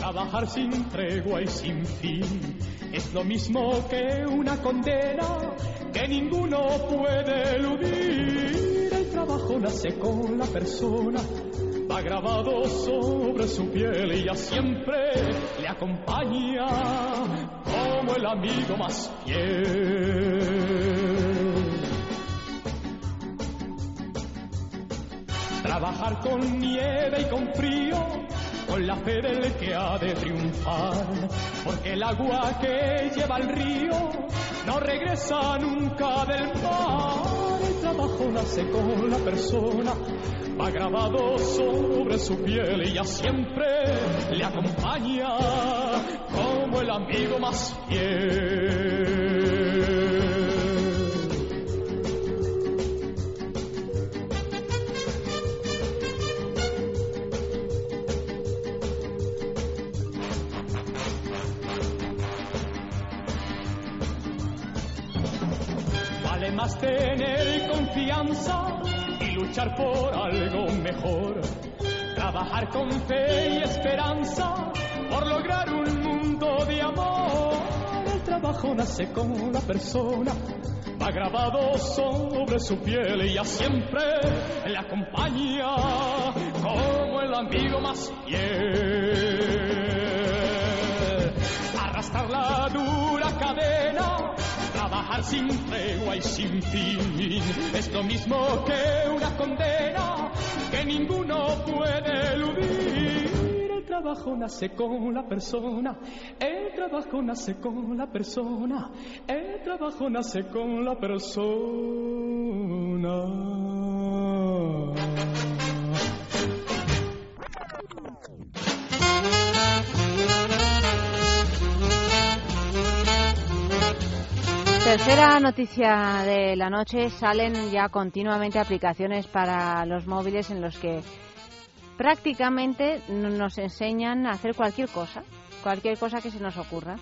trabajar sin tregua y sin fin, es lo mismo que una condena que ninguno puede eludir. El trabajo nace con la persona, va grabado sobre su piel y ya siempre le acompaña como el amigo más fiel. Trabajar con nieve y con frío, con la fe del que ha de triunfar, porque el agua que lleva el río no regresa nunca del mar. El trabajo nace con la persona, va grabado sobre su piel y ya siempre le acompaña como el amigo más fiel. Tener confianza y luchar por algo mejor. Trabajar con fe y esperanza por lograr un mundo de amor. El trabajo nace con la persona, va grabado sobre su piel y ya siempre le acompaña como el amigo más fiel. Arrastrar la dura cadena sin tregua y sin fin es lo mismo que una condena que ninguno puede eludir. El trabajo nace con la persona, el trabajo nace con la persona, el trabajo nace con la persona. Tercera noticia de la noche, salen ya continuamente aplicaciones para los móviles en los que prácticamente nos enseñan a hacer cualquier cosa, cualquier cosa que se nos ocurra.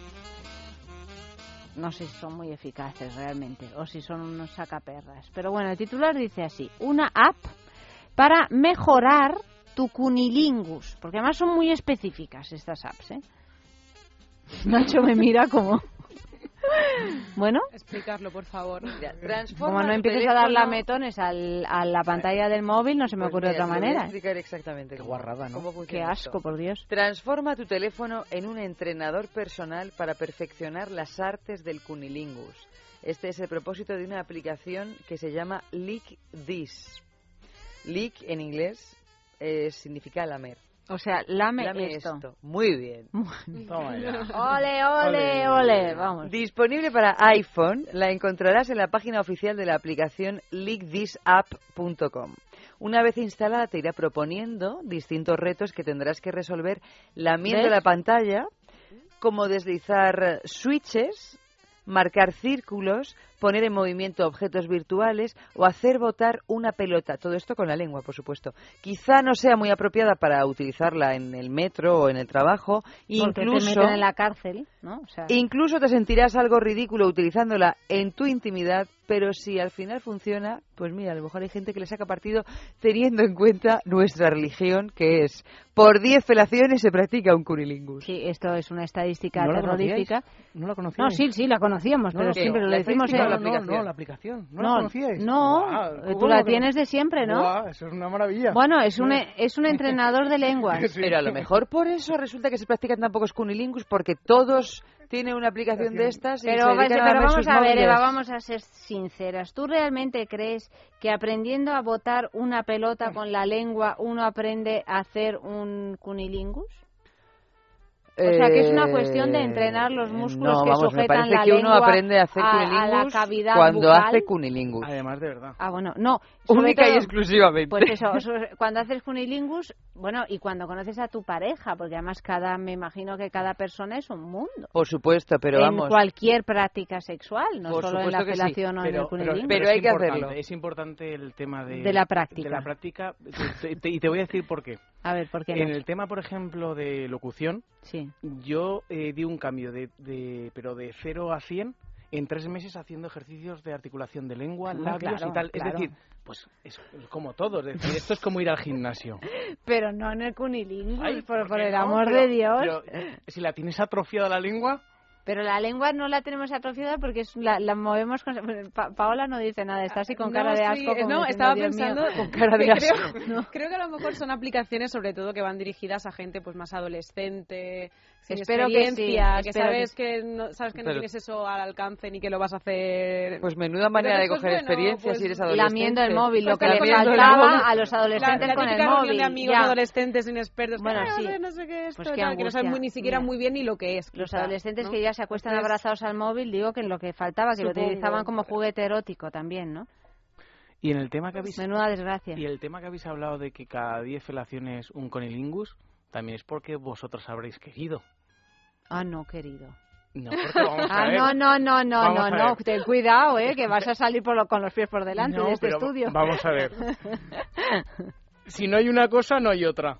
No sé si son muy eficaces realmente o si son unos sacaperras. Pero bueno, el titular dice así, una app para mejorar tu cunilingus, porque además son muy específicas estas apps, ¿eh? Nacho me mira como... Bueno, Explicarlo, por favor. como no empieces a dar lametones al, a la pantalla del móvil, no se me Pues ocurre mira, otra te lo voy a manera. explicar exactamente. Qué guarrada, ¿no? Qué asco, por Dios. Transforma tu teléfono en un entrenador personal para perfeccionar las artes del cunilingus. Este es el propósito de una aplicación que se llama Lick This. Lick en inglés eh, significa lamer. O sea, lame, Lame esto. esto. Muy bien. Ole, ole, ole, vamos. Disponible para iPhone, la encontrarás en la página oficial de la aplicación leakthisapp.com. Una vez instalada te irá proponiendo distintos retos que tendrás que resolver lamiendo ¿Ves? la pantalla, como deslizar switches, marcar círculos, poner en movimiento objetos virtuales o hacer botar una pelota. Todo esto con la lengua, por supuesto. Quizá no sea muy apropiada para utilizarla en el metro o en el trabajo. Porque te Incluso, meten en la cárcel, ¿no? O sea, incluso te sentirás algo ridículo utilizándola en tu intimidad, pero si al final funciona, pues mira, a lo mejor hay gente que le saca partido teniendo en cuenta nuestra religión, que es por 10 felaciones se practica un cunilingus. Sí, esto es una estadística ¿No la terrorífica. ¿No la conocíais? No, sí, sí, la conocíamos, No, pero siempre lo decimos en no, no, no, la aplicación. ¿No, la No, conocíais? no, Guau, tú ¿cómo la tienes de siempre, ¿no? Guau, eso es una maravilla. Bueno, es un, es un entrenador de lenguas. Pero a lo mejor por eso resulta que se practican tan pocos cunilingus, porque todos tienen una aplicación de estas y Pero, se vas- dedican a pero vamos sus a ver, móviles. Eva, vamos a ser sinceras. ¿Tú realmente crees que aprendiendo a botar una pelota con la lengua uno aprende a hacer un cunilingus? O sea, que es una cuestión de entrenar los músculos Eh, no, que vamos, me sujetan parece la que uno lengua aprende a hacer a- a la cavidad cuando bucal. hace cunilingus. Además, de verdad. Ah, bueno, no. Única y exclusivamente. Pues eso, cuando haces cunilingus, bueno, y cuando conoces a tu pareja, porque además cada, me imagino que cada persona es un mundo. Por supuesto, pero en vamos. cualquier práctica sexual, no solo en la sí, felación o en el Pero, cunilingus. Pero es hay que hacerlo. Es importante el tema de, De la práctica. de la práctica, te- te- y te voy a decir por qué. A ver, ¿por qué En no? el tema, por ejemplo, de locución, Sí. yo eh, di un cambio de, de- pero de 0 a 100 en tres meses haciendo ejercicios de articulación de lengua, Ah, labios claro, y tal. claro. Es decir, pues es como todo. Es decir, esto es como ir al gimnasio. Pero no en el cunilingus, Ay, por, ¿por por qué el no? amor Pero- de Dios. pero, si la tienes atrofiada la lengua, Pero la lengua no la tenemos atrofiada porque es, la, la movemos con... Pa- Paola no dice nada, está así con No, cara de asco. como no, diciendo, estaba "Dios mío". pensando Con cara de asco. creo, creo que a lo mejor son aplicaciones sobre todo que van dirigidas a gente pues más adolescente, sin Espero que sí, experiencia, que, sabes que que, no sabes que no Pero- tienes eso al alcance ni que lo vas a hacer. Pues menuda manera de coger pues, bueno, experiencia pues, si eres adolescente. Lamiendo el móvil, lo Pues que le faltaba a los adolescentes la, la con el móvil. de amigos ya. adolescentes inexpertos que, Bueno, "Ah, sí. no sé qué es esto, Pues qué tal", que no saben muy, ni siquiera Mira. muy bien ni lo que es. Los quizá, adolescentes ¿no? que ya se acuestan Entonces, abrazados al móvil, digo que lo que faltaba, que lo utilizaban como juguete erótico también, ¿no? y en el tema que habéis Menuda desgracia. y el tema que habéis hablado de que cada 10 felaciones un conilingus, también es porque vosotros habréis querido. Ah, no, querido. No, a Ah, ver. no, no, no, no, Vamos no, ten cuidado, eh, que vas a salir por lo- con los pies por delante No, de este estudio. Vamos a ver. Si no hay una cosa, no hay otra.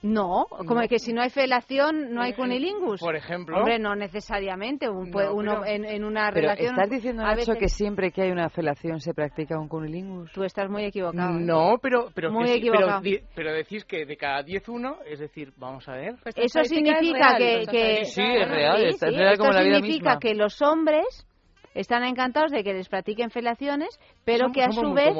No, como que si no hay felación, no hay cunilingus. Por ejemplo. Hombre, no necesariamente. Un, No, uno pero- en, en una Pero relación. ¿estás diciendo, a Nacho, veces- que siempre que hay una felación se practica un cunilingus? Tú estás muy equivocado. ¿eh? No, pero pero Muy sí, pero, di- pero decís que de cada 10 uno, es decir, vamos a ver. Pues Eso significa que, que- Sí, sí, es real, Sí, es sí, real esto como la vida significa misma. que los hombres están encantados de que les practiquen felaciones, pero Somos- que a su vez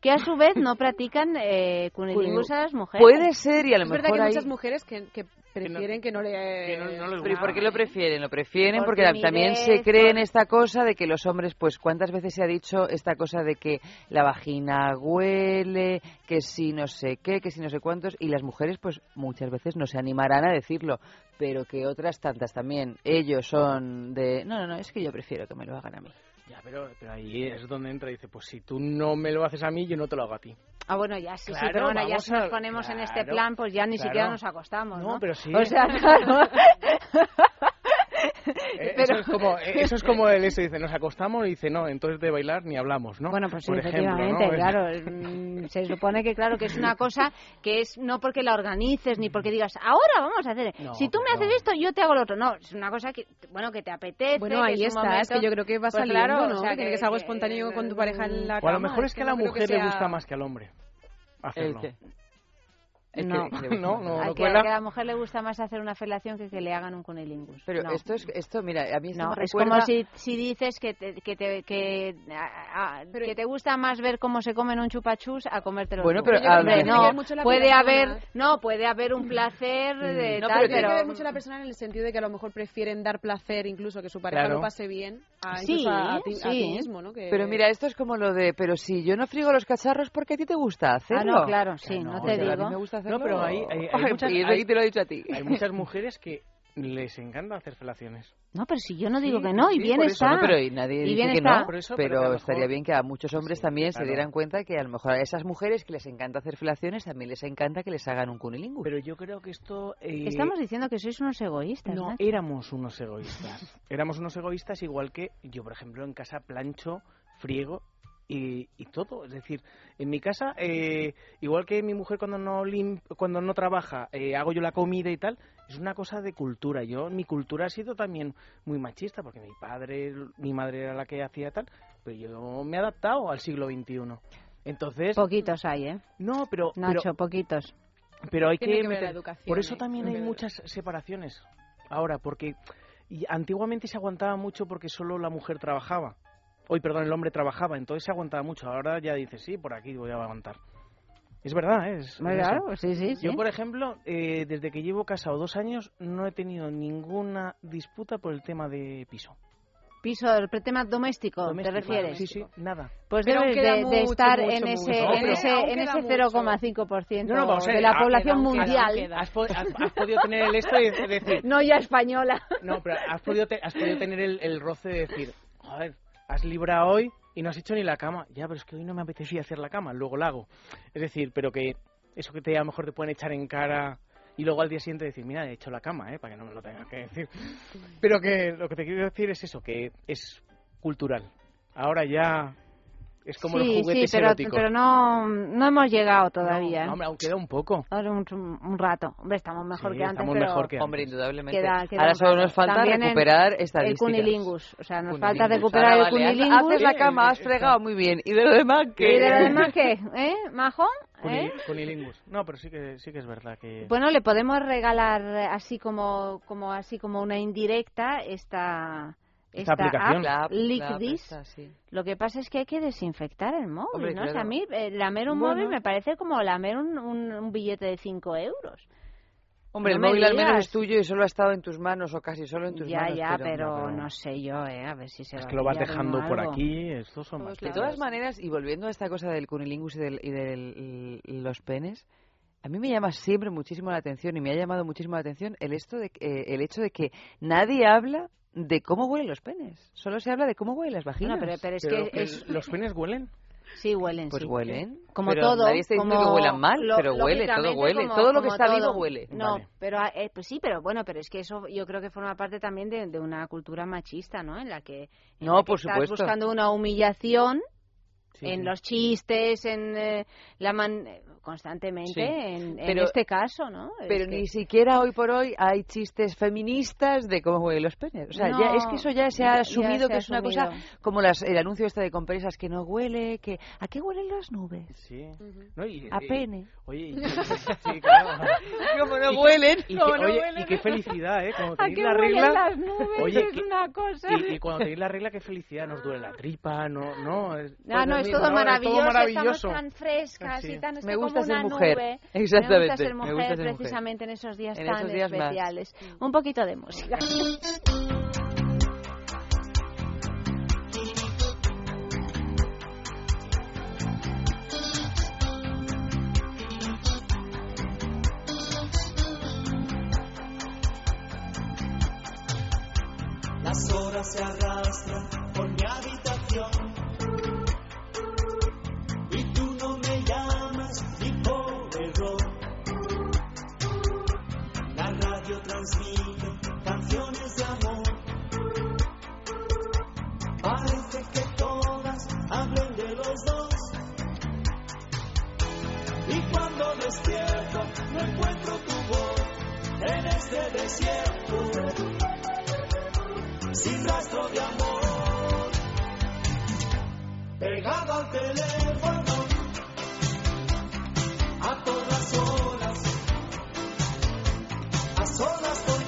que a su vez no practican eh, cunilingus a las mujeres. Puede ser y a lo es verdad mejor que hay hay... muchas mujeres que, que prefieren que no le... Pero ¿y por qué lo prefieren? Lo prefieren Por porque timidez, también se cree en esta cosa de que los hombres, pues, ¿cuántas veces se ha dicho esta cosa de que la vagina huele, que si no sé qué, que si no sé cuántos? Y las mujeres, pues, muchas veces no se animarán a decirlo, pero que otras tantas también. Ellos son de, no, no, no, es que yo prefiero que me lo hagan a mí. Ya, pero, pero ahí es donde entra y dice, pues si tú no me lo haces a mí, yo no te lo hago a ti. Ah, bueno, ya sí, sí, Claro, pero bueno, ya si nos a- ponemos en este plan, pues ya ni claro. siquiera nos acostamos, ¿no? No, pero sí. O sea, claro. Eh, Pero- Eso, es como, eh, eso es como el ese dice, nos acostamos y dice, no, entonces de bailar ni hablamos, ¿no? Bueno, pues sí, Por ejemplo, efectivamente, ¿no? claro. mm, Se supone que, claro, que es una cosa que es no porque la organices ni porque digas, ahora vamos a hacer. No, si tú me haces esto, yo te hago lo otro. No, es una cosa que, bueno, que te apetece. Bueno, que ahí es un está, es que yo creo que va Pues saliendo, claro, ¿no? o sea, que tiene que ser algo espontáneo con tu pareja en la O a lo mejor es que a la mujer le gusta más que al hombre hacerlo. qué? Es no, que- no, no, que, que a la mujer le gusta más hacer una felación que que le hagan un cunilingus. Pero No. esto es, esto, mira, a mí esto No, me es como si, si dices que te, que, te, que, a- a- que te gusta más ver cómo se comen un chupachus a comértelo Bueno, tú. pero Hombre, tiene que no, ver mucho la puede persona. haber, no, puede haber un placer de No, tal, pero tiene pero que ver mucho la persona en el sentido de que a lo mejor prefieren dar placer incluso que su pareja Claro. lo pase bien a, Sí, a, ti, a ti sí. mismo, ¿no? Que- Pero mira, esto es como lo de, pero si yo no frigo los cacharros, ¿por qué a ti te gusta hacerlo? Ah, no, claro, sí, no te pues a mí digo. me gusta hacerlo. No, pero hay, hay, hay Ay, muchas, y te lo he dicho a ti. hay muchas mujeres que les encanta hacer felaciones. No, pero si yo no Sí, digo que no, y sí, bien está. Bueno, pero y nadie Y dice bien que está. no, Por eso, pero, estaría bien que a muchos hombres también se dieran cuenta que a lo mejor a esas mujeres que les encanta hacer felaciones también les encanta que les hagan un cunilingus. Pero yo creo que esto... eh, Estamos diciendo que sois unos egoístas, No, Nacho. éramos unos egoístas. éramos unos egoístas igual que yo, por ejemplo, en casa plancho, friego y, y todo. Es decir, en mi casa, eh, igual que mi mujer cuando no lim- cuando no trabaja, eh, hago yo la comida y tal, es una cosa de cultura. Yo, mi cultura ha sido también muy machista, porque mi padre, mi madre era la que hacía tal, pero yo me he adaptado al siglo XXI. Entonces... Poquitos hay, ¿eh? No, pero... Nacho, pero- poquitos. pero hay Tiene que, que ver la educación, por eso ¿eh? también hay muchas separaciones ahora porque y antiguamente se aguantaba mucho porque solo la mujer trabajaba hoy perdón el hombre trabajaba entonces se aguantaba mucho ahora ya dices sí por aquí voy a aguantar es verdad ¿eh? es, es Claro, sí, sí, sí. yo por ejemplo eh, desde que llevo casado dos años no he tenido ninguna disputa por el tema de piso Piso, el tema doméstico, Doméstico, ¿te refieres? sí sí nada Pues Pero debes de, estar mucho, en mucho. ese, No, en pero- ese, en ese mucho. 0,5% No, de la población queda, mundial. queda. has, has- has podido tener el esto y de- decir No ya española. No, pero has podido, te- has podido tener el, el roce de decir, joder, has librado hoy y no has hecho ni la cama. Ya, pero es que hoy no me apetecía hacer la cama, luego la hago. Es decir, pero que eso que te a lo mejor te pueden echar en cara y luego al día siguiente decir, mira, he hecho la cama, ¿eh? para que no me lo tengas que decir. Pero que lo que te quiero decir es eso, que es cultural. Ahora ya es como sí, los juguetes sí, pero, eróticos. pero no, no hemos llegado todavía. No, ¿eh? hombre, aún queda un poco. Ahora un, un rato. Hombre, estamos mejor Sí, que antes, estamos pero mejor que Hombre, indudablemente. queda, queda Ahora solo nos falta También recuperar el estadísticas. cunilingus. O sea, nos falta Cunilingus. recuperar Ahora el vale, cunilingus. Haces la cama, has fregado muy bien. ¿Y de lo demás qué? ¿Y de lo demás qué? ¿Eh? ¿Majón? ¿Eh? Cuni- Cunilingus. No, pero sí que, sí que es verdad que... Bueno, le podemos regalar así como, como así como una indirecta esta Esta esta aplicación. app, sí. Lo que pasa es que hay que desinfectar el móvil, Hombre, ¿no? O sea, claro. a mí eh, lamer un Bueno. móvil me parece como lamer un, un, un billete de 5 euros. Hombre, No el me móvil al menos digas. es tuyo y solo ha estado en tus manos o casi solo en tus Ya, manos. ya, pero, pero, pero- no sé yo, ¿eh? A ver si se Es va que lo vas dejando por algo. aquí, estos son más De todas maneras, y volviendo a esta cosa del cunilingus y de y del, los penes, a mí me llama siempre muchísimo la atención y me ha llamado muchísimo la atención el, esto de, eh, el hecho de que nadie habla de cómo huelen los penes. Solo se habla de cómo huelen las vaginas. Bueno, pero, pero es Pero que es... ¿Los penes huelen? Sí, huelen, Pues sí. huelen. Como Pero todo. Nadie está diciendo como que huelan mal, lo- pero huele, todo huele. como- todo lo que está todo. vivo huele. No, Vale. pero eh, pues sí, pero bueno, pero es que eso yo creo que forma parte también de, de una cultura machista, ¿no? En la que, en No, la que por estás supuesto. buscando una humillación Sí, en los chistes, en eh, la man- eh, constantemente, Sí. en, en Pero- este caso, ¿no? Es Pero que- ni siquiera hoy por hoy hay chistes feministas de cómo huelen los penes. O sea, ya, No, es que eso ya se ya- ha ya asumido se que ha es una asumido. cosa como las, el anuncio este de compresas que no huele, que ¿a qué huelen las nubes? Sí. No, y- A y- pene. Oye, y- sí, claro. Como no huelen, y, como que- no oye, huelen. y qué felicidad, ¿eh? Cuando ¿A tenéis qué la huelen regla... las nubes? Oye, es que- una cosa... Y, y cuando tenéis la regla, qué felicidad, nos duele la tripa, no, no... Es, Ah, no, es todo no, maravilloso, maravilloso. estamos tan frescas Sí. y tan Me gusta como ser una mujer. nube. Exactamente, Me gusta ser mujer gusta ser mujer. precisamente en esos días En tan esos días más. especiales. Un poquito de música. Las horas se arrastran por mi habitación despierto no encuentro tu voz en este desierto sin rastro de amor. Pegado al teléfono a todas horas, a solas con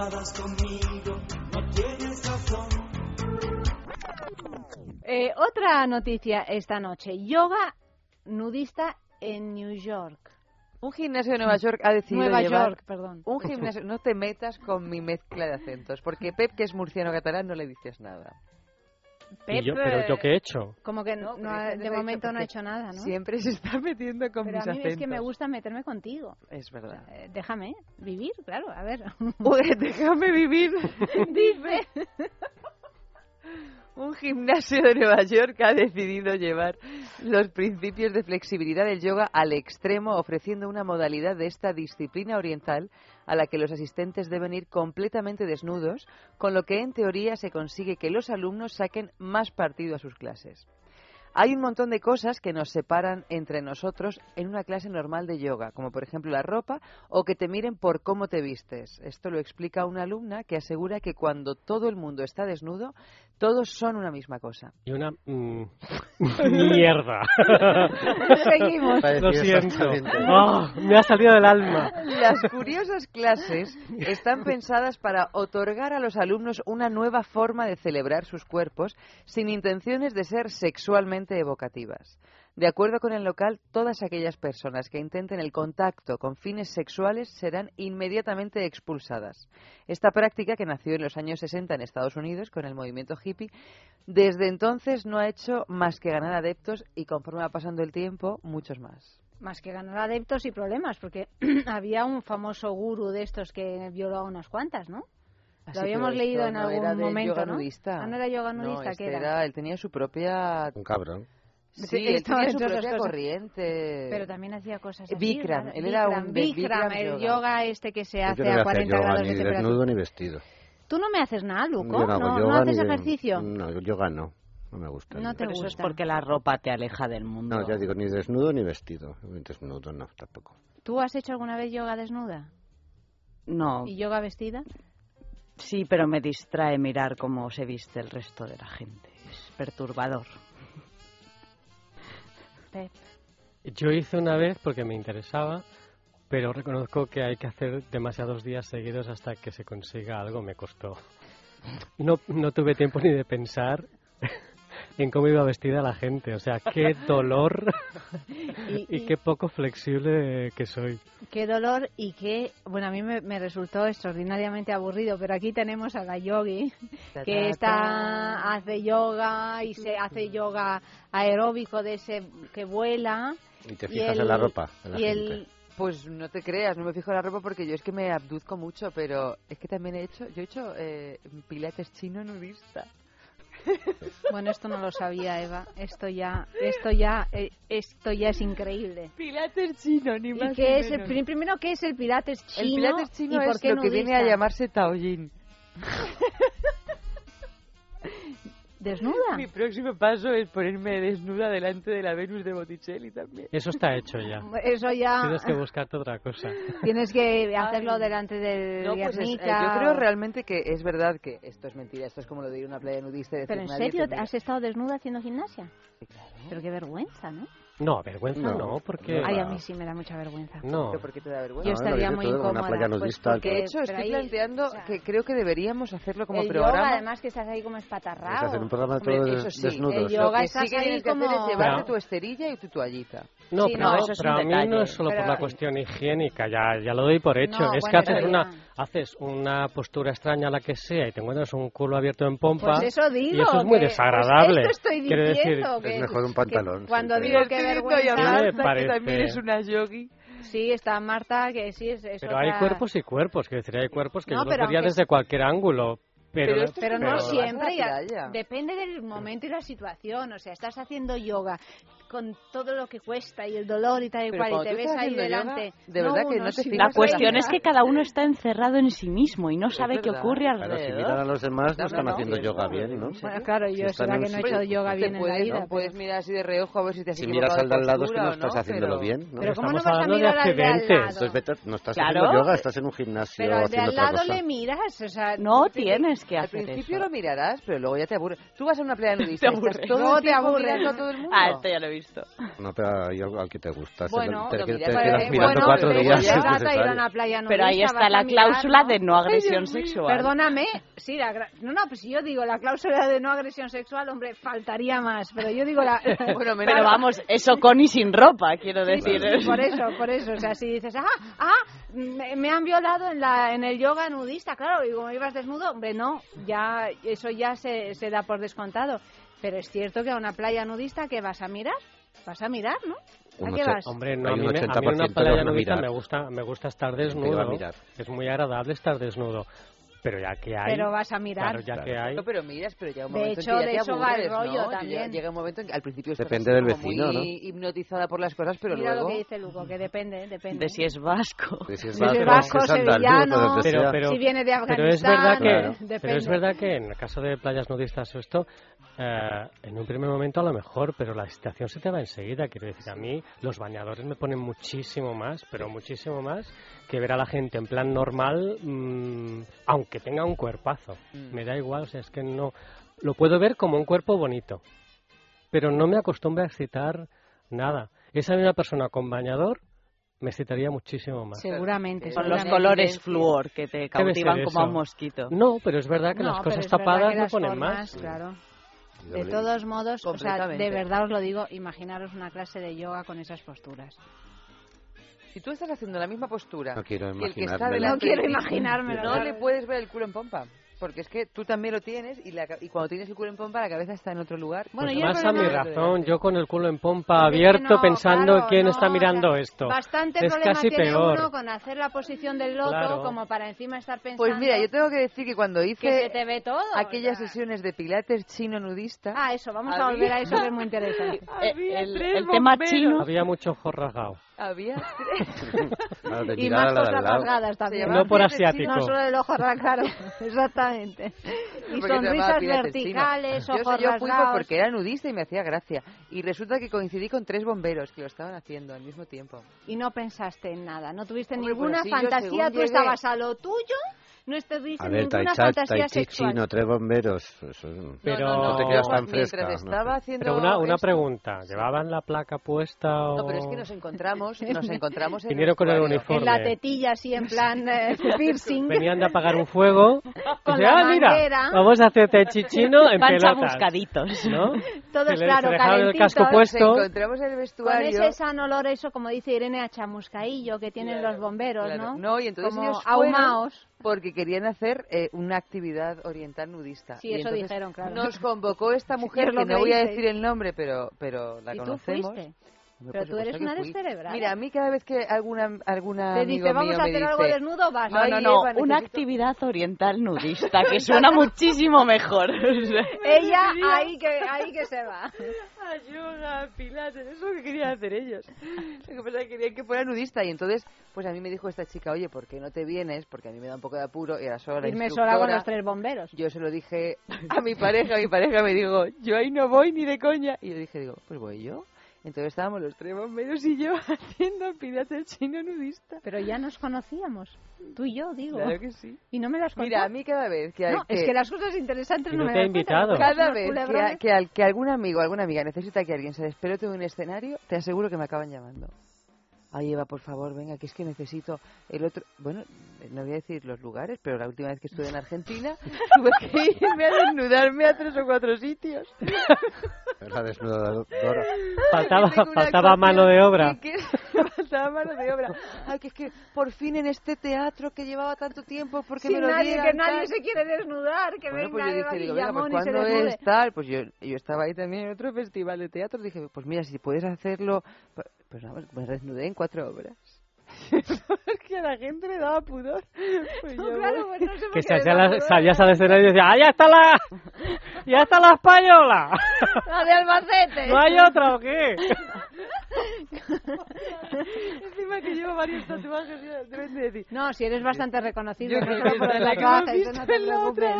enfadas conmigo, no tienes razón. Eh, otra noticia esta noche. Yoga nudista en New York. Un gimnasio de Nueva York ha decidido Nueva llevar York, perdón. un gimnasio. No te metas con mi mezcla de acentos, porque Pep, que es murciano catalán, no le dices nada. Pep, yo- ¿Pero yo qué he hecho? Como que no, ha- no de momento no ha hecho nada, ¿no? Siempre se está metiendo con Pero mis a mí acentos. es que me gusta meterme contigo. Es verdad. Eh, déjame vivir, claro, a ver. Uy, déjame vivir. Dice. Un gimnasio de Nueva York ha decidido llevar los principios de flexibilidad del yoga al extremo, ofreciendo una modalidad de esta disciplina oriental a la que los asistentes deben ir completamente desnudos, con lo que en teoría se consigue que los alumnos saquen más partido a sus clases. Hay un montón de cosas que nos separan entre nosotros en una clase normal de yoga, como por ejemplo la ropa o que te miren por cómo te vistes. Esto lo explica una alumna que asegura que cuando todo el mundo está desnudo, todos son una misma cosa. Y una mm, mierda. Seguimos. Lo siento. Ah, me ha salido del alma. Las curiosas clases están pensadas para otorgar a los alumnos una nueva forma de celebrar sus cuerpos sin intenciones de ser sexualmente evocativas. De acuerdo con el local, todas aquellas personas que intenten el contacto con fines sexuales serán inmediatamente expulsadas. Esta práctica, que nació en los años 60 en Estados Unidos con el movimiento hippie, desde entonces no ha hecho más que ganar adeptos y conforme va pasando el tiempo, muchos más. Más que ganar adeptos y problemas, porque había un famoso gurú de estos que violó a unas cuantas, ¿no? Ah, Lo habíamos leído en no algún era momento, yoga ¿no? nudista. Ah, no era yoga No, nudista, este ¿qué era? era? Él tenía su propia... Un cabrón. Sí, él tenía su propia corriente. Pero también hacía cosas así. Bikram, él era Bikram, un Bikram, Bikram el yoga. yoga este que se hace no a hacer 40 yoga grados ni de temperatura. desnudo ni vestido. Tú no me haces nada, Luco. Yo no hago no, yoga no haces ni de- ejercicio. No, yoga no. No me gusta. No te Pero eso es gusta. porque la ropa te aleja del mundo. No, ya digo, ni desnudo ni vestido. Desnudo no, tampoco. ¿Tú has hecho alguna vez yoga desnuda? No, ¿Y yoga vestida? Sí, pero me distrae mirar cómo se viste el resto de la gente. Es perturbador. Pep. Yo hice una vez porque me interesaba, pero reconozco que hay que hacer demasiados días seguidos hasta que se consiga algo. Me costó. No, no tuve tiempo ni de pensar en cómo iba vestida la gente. O sea, qué dolor Y- y, y- qué poco flexible que soy. Qué dolor y qué... Bueno, a mí me, me resultó extraordinariamente aburrido, pero aquí tenemos a la yogi que está, hace yoga y se hace yoga aeróbico de ese que vuela. Y te Y fijas el- en la ropa de la y gente. el- Pues no te creas, no me fijo en la ropa porque yo es que me abduzco mucho, pero es que también he hecho, yo he hecho eh, pilates chino nudista. Bueno, esto no lo sabía, Eva. Esto ya, esto ya, eh, esto ya es increíble. Pilates chino, ni ¿Y más qué ni es el, menos. prim- primero qué es el pilates chino? El pilates chino y por es qué lo que viene a nudista? llamarse taoyin. ¿Desnuda? Mi próximo paso es ponerme desnuda delante de la Venus de Botticelli también. Eso está hecho ya. Eso ya Tienes que buscarte otra cosa. tienes que hacerlo delante del No, pues es- eh, yo creo realmente que es verdad que esto es mentira, esto es como lo de ir a una playa nudista y decir Pero en serio. ¿has estado desnuda haciendo gimnasia? Pero qué vergüenza, ¿no? No, vergüenza no, No, porque... Ay, a mí sí me da mucha vergüenza. No. ¿Pero por qué te da vergüenza? Yo No, lo estaría dice muy todo en una incómoda. pues, porque- De hecho, estoy ahí- planteando o sea, que creo que deberíamos hacerlo como el programa. yoga, además, que estás ahí como espatarrado. Es hacer un programa Hombre, todo eso sí, desnudos. el Lo yoga que estás sí que ahí tienes que hacer como- es llevarte Pero- tu esterilla y tu toallita. No, Sí, pero, no, eso es pero un a mí detalle. no es solo por Pero- la cuestión higiénica, ya, ya lo doy por hecho. No, es bueno, que haces una, ya. Haces una postura extraña, la que sea, y te encuentras un culo abierto en pompa. Pues eso digo. y eso es muy que- desagradable. Pues esto estoy Quiero decir, diciendo. que, Es mejor un que pantalón. sí, cuando pero- digo que vergüenza... Marta, que también es una yogi. Sí, está Marta, que sí es, es Pero otra- hay cuerpos y cuerpos, quiero decir, hay cuerpos que No, yo los vería aunque- desde cualquier ángulo. Pero, Pero esto Pero Pero no a siempre, ya- depende del momento y la situación. O sea, estás haciendo yoga con todo lo que cuesta y el dolor y tal y Pero cual, y te ves ahí haciendo yoga, delante. de verdad que uno, no te si La cuestión es que cada uno está encerrado en sí mismo y no sabe qué verdad. ocurre Claro, si alrededor. miran a los demás no No, están no, haciendo no. yoga bien, ¿no? Bueno, claro, Si yo están será que no he hecho yoga Te bien en la vida. ¿no? puedes mirar así de reojo a ver si te has Si miras al de al lado es que no estás haciéndolo pero- bien, ¿no? Pero ¿cómo no Estamos vas a hablando de mirar al de al accidentes. lado? No estás haciendo yoga, estás en un gimnasio Pero al de al lado le miras, o sea... No, tienes tienes que Al hacer principio eso. lo mirarás, pero luego ya te aburre. Tú vas a una playa nudista Te y estás aburre. todo el te aburre. mirando a todo el mundo. Ah, esto ya lo he visto. No, pero hay algo al que te gusta. Bueno, te, lo te- miras te quedas ver. mirando Bueno, cuatro pero días. ir a una playa Pero ahí nudista, está la cláusula ¿no? de no agresión sexual. Perdóname, sí, la gra- no, no, pues si yo digo la cláusula de no agresión sexual, hombre, faltaría más, pero yo digo la... Bueno, pero vamos, eso con y sin ropa, quiero Sí, decir. sí, por eso, por eso. O sea, si dices, ah, ah, me, me han violado en, la, en el yoga nudista, claro, y como ibas desnudo, hombre, no, ya eso ya se, se da por descontado. Pero es cierto que a una playa nudista, ¿qué vas a mirar? Vas a mirar, ¿no? ¿A qué vas? Hombre, no, a mí, un me- a mí 80% una playa no nudista me gusta, me gusta estar desnudo. Es muy agradable estar desnudo. Pero ya que hay... Pero vas a mirar. Claro, ya que hay... No, pero miras, pero llega un De momento hecho, en que ya de te eso va el rollo ¿no? también. Llega, un momento en que al principio estás Depende del vecino, muy ¿no? hipnotizada por las cosas, pero Mira luego... lo que dice Luco, que depende, depende. De si es vasco. De si es Si es vasco, vasco, si es andaluz, sevillano, Pero- pero- si viene de Pero es verdad Afganistán, que, pero es verdad que en el caso de playas nudistas o esto, eh, en un primer momento a lo mejor, pero la excitación se te va enseguida. Quiero decir, a mí los bañadores me ponen muchísimo más, pero muchísimo más que ver a la gente en plan normal, mm, aunque tenga un cuerpazo. Mm. Me da igual, o sea, es que no. Lo puedo ver como un cuerpo bonito, pero no me acostumbro a excitar nada. Esa misma persona con bañador me excitaría muchísimo más. Seguramente. Con los colores flúor que te cautivan como a un mosquito. No, pero es verdad que No, las cosas tapadas las ponen formas, más. Claro. De todos modos, o sea, de verdad os lo digo, imaginaros una clase de yoga con esas posturas. Si tú estás haciendo la misma postura No quiero que el que está delante No quiero imaginármelo, no le puedes ver el culo en pompa. Porque es que tú también lo tienes y, la ca- y cuando tienes el culo en pompa la cabeza está en otro lugar. Bueno, Pues el más a mi razón, yo con el culo en pompa Porque abierto no, pensando claro, quién no, está o mirando sea, esto. Bastante es problema casi tiene peor. uno con hacer la posición del loto Claro. como para encima estar pensando Pues mira, yo tengo que decir que cuando hice que se te ve todo. aquellas o sea. sesiones de pilates chino nudista... Ah, eso, vamos a Había- volver a eso que es muy interesante. El, tres el tema chino. Había mucho ojo Había Claro, de y más cosas rasgadas también. No por asiático. No solo el ojo rasgado, claro, exactamente. Y porque sonrisas verticales, Yo, ojos yo fui pues rasgados. porque era nudista y me hacía gracia. Y resulta que coincidí con tres bomberos que lo estaban haciendo al mismo tiempo. Y no pensaste en nada, no tuviste Hombre, ninguna pues sí, yo fantasía, tú llegué- estabas a lo tuyo, no ver, tai, ninguna cha- fantasía tai sexual. chino, tres bomberos. Eso, Pero- no, no, no te no, quedas tan fresca. ¿no? estaba haciendo Pero una, una esto- pregunta, ¿llevaban la placa puesta o...? No, pero es que nos encontramos, nos encontramos en Vinieron con el uniforme. En la tetilla, así en plan eh, piercing. Venían de apagar un fuego. Con Dice, la ah, mira, manguera". vamos a hacer chichino en Van pelotas. chamuscaditos. ¿no? Todos, Se le- claro, se el calentitos. casco puesto. Nos encontramos en el Con vestuario. ese sano olor, eso como dice Irene, a chamuscaillo que tienen los bomberos, Claro. ¿no? No, y entonces como ellos fueron ahumaos. porque querían hacer eh, una actividad oriental nudista. Sí, Y eso dijeron, claro. Nos convocó esta mujer, que no voy a decir el nombre, pero, pero la ¿Y tú conocemos. fuiste? Pero tú eres una descerebrada. Mira, a mí cada vez que alguna, alguna Te amigo dice, vamos mío a me hacer algo dice, desnudo, vas. No, no, no, una actividad oriental nudista que suena muchísimo mejor. Ella ahí que, ahí que se va. yoga, pilates, eso que querían hacer ellos. Lo que pasa es que querían que fuera nudista y entonces, pues a mí me dijo esta chica, oye, ¿por qué no te vienes? Porque a mí me da un poco de apuro y era sola la Irme sola con los tres bomberos. Yo se lo dije a mi pareja, mi pareja me dijo, yo ahí no voy ni de coña. Y yo dije, digo, pues voy yo. Entonces estábamos los tres bomberos y yo haciendo pilates chino nudista. Pero ya nos conocíamos. Tú y yo, digo. Claro que sí. Y no me las Mira, a contó. mí cada vez que hay No, es que las cosas interesantes no, no me te cuentan, invitado. Cada vez que, a- que, al- que algún amigo, alguna amiga necesita que alguien se despelote de un escenario, te aseguro que me acaban llamando. Ay, Eva, por favor, venga, que es que necesito el otro... Bueno, no voy a decir los lugares, pero la última vez que estuve en Argentina tuve que irme a desnudarme a tres o cuatro sitios. La desnudadora. Faltaba, faltaba mano de obra. que- faltaba mano de obra. Ay, que es que por fin en este teatro que llevaba tanto tiempo, porque Sin me lo nadie, dieran, que nadie tal? se quiere desnudar, que Bueno, pues venga yo Eva dije, digo, venga, pues desnude. es tal, pues yo, yo estaba ahí también en otro festival de teatro, dije, pues mira, si puedes hacerlo, pues, pues nada, me desnudé en cuatro obras. Porque a la gente le daba pudor. Pues No, yo claro, pues no sé por Que qué se salías al escenario y decías, ¡ah, ya está la, ya está la española! La de Albacete. ¿No hay otra o qué? Encima que llevo varios tatuajes, ya deben de decir. No, si eres bastante reconocido, Yo no creo solo que por la eso no te preocupes.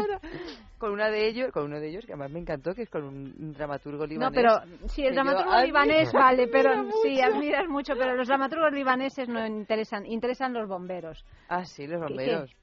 Con una de ellos, con uno de ellos que además me encantó, que es con un, dramaturgo No, libanés. pero sí, el yo dramaturgo admiro- libanés vale, pero admiro sí, mucho. admiras mucho, pero los dramaturgos libaneses no interesan, interesan los bomberos. Ah, sí, los ¿Qué- bomberos.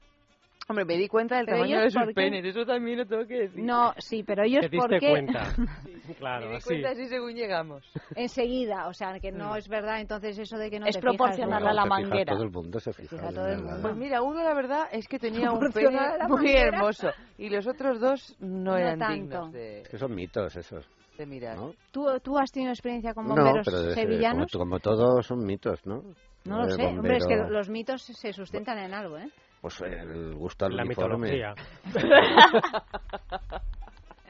Hombre, me di cuenta del Pero tamaño de sus penes, eso también lo tengo que decir. No, sí, pero ellos Te por diste qué cuenta. Claro, me di cuenta así según llegamos. enseguida, o sea, que no Mm. es verdad, entonces eso de que no Es te fijas proporcional a la manguera. Todo el mundo se fija. fija todo el mundo. Pues mira, uno la verdad es que tenía un pene muy hermoso y los otros dos no, No eran tanto. dignos de, Es que son mitos esos. de mirar. ¿no? ¿Tú, ¿Tú has tenido experiencia con No, bomberos pero desde- como, sevillanos? como todos son mitos, ¿no? No lo sé. Hombre, es que bombero, los mitos se sustentan en algo, ¿eh? Pues el gusto al La uniforme. mitología.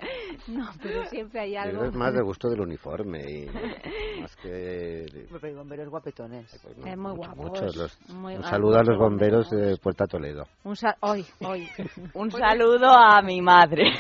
No, pero siempre hay algo. creo que es más de gusto del uniforme y más que... Pero hay bomberos guapetones. pues no, Es muy mucho- guapo. muchos los- Muy un guapo, saludo a los bomberos de Puerta Toledo. Un sal... Hoy, hoy. Un saludo a mi madre.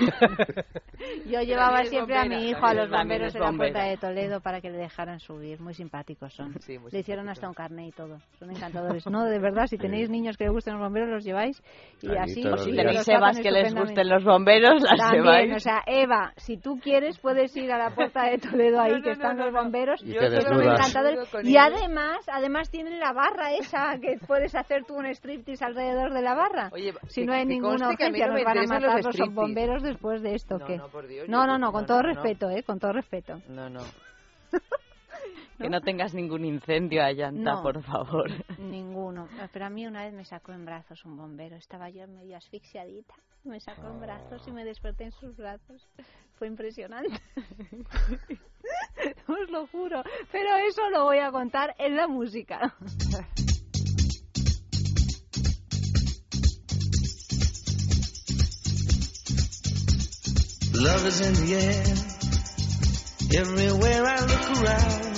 Yo llevaba siempre a mi hijo a los bomberos de la puerta de Toledo para que le dejaran subir. Muy simpáticos son. Sí, muy le hicieron simpáticos. hasta un carné y todo. Son encantadores. No, de verdad, si tenéis niños que les gusten los bomberos, los lleváis y así. y Si tenéis Evas que les gusten los bomberos, las También, lleváis. o sea, Eva, si tú quieres, puedes ir a la puerta de Toledo ahí, No, no, que están no, los bomberos. Y te encantadores. Y además, además tienen la barra esa, que puedes hacer tú un striptease alrededor de la barra. Oye, si que- no hay que ninguna urgencia, nos van a matar los los bomberos después de esto. No, ¿qué? no, por Dios, no, no, no, con no, todo no, no. respeto, ¿eh? Con todo respeto. No, no. Que no tengas ningún incendio a llanta, No. por favor. Ninguno. Pero a mí una vez me sacó en brazos un bombero. Estaba yo medio asfixiadita. Me sacó en brazos y me desperté en sus brazos. Fue impresionante. Os lo juro. Pero eso lo voy a contar en la música. Love is in the air. Everywhere I look around.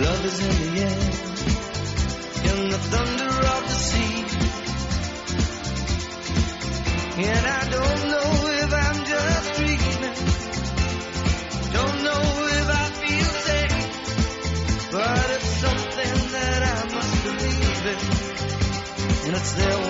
Love is in the air, in the thunder of the sea. And I don't know if I'm just dreaming. Don't know if I feel safe. But it's something that I must believe in. And it's there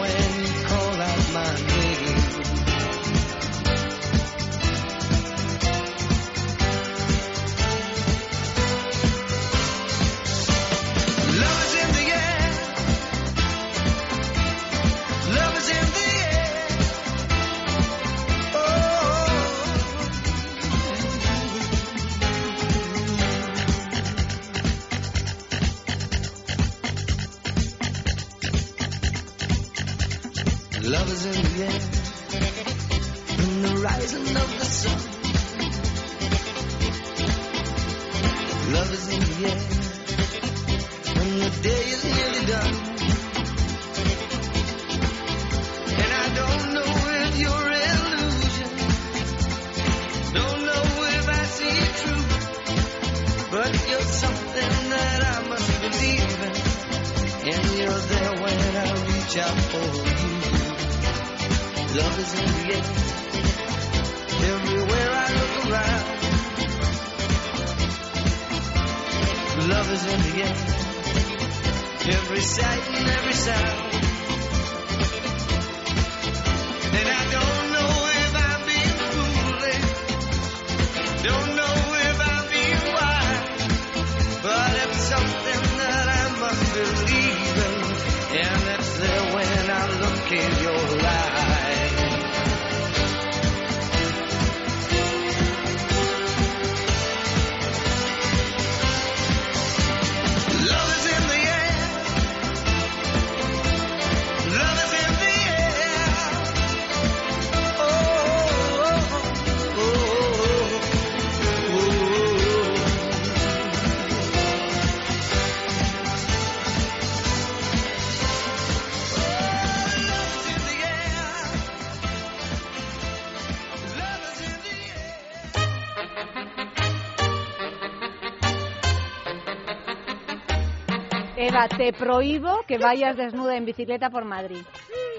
Te prohíbo que vayas desnuda en bicicleta por Madrid.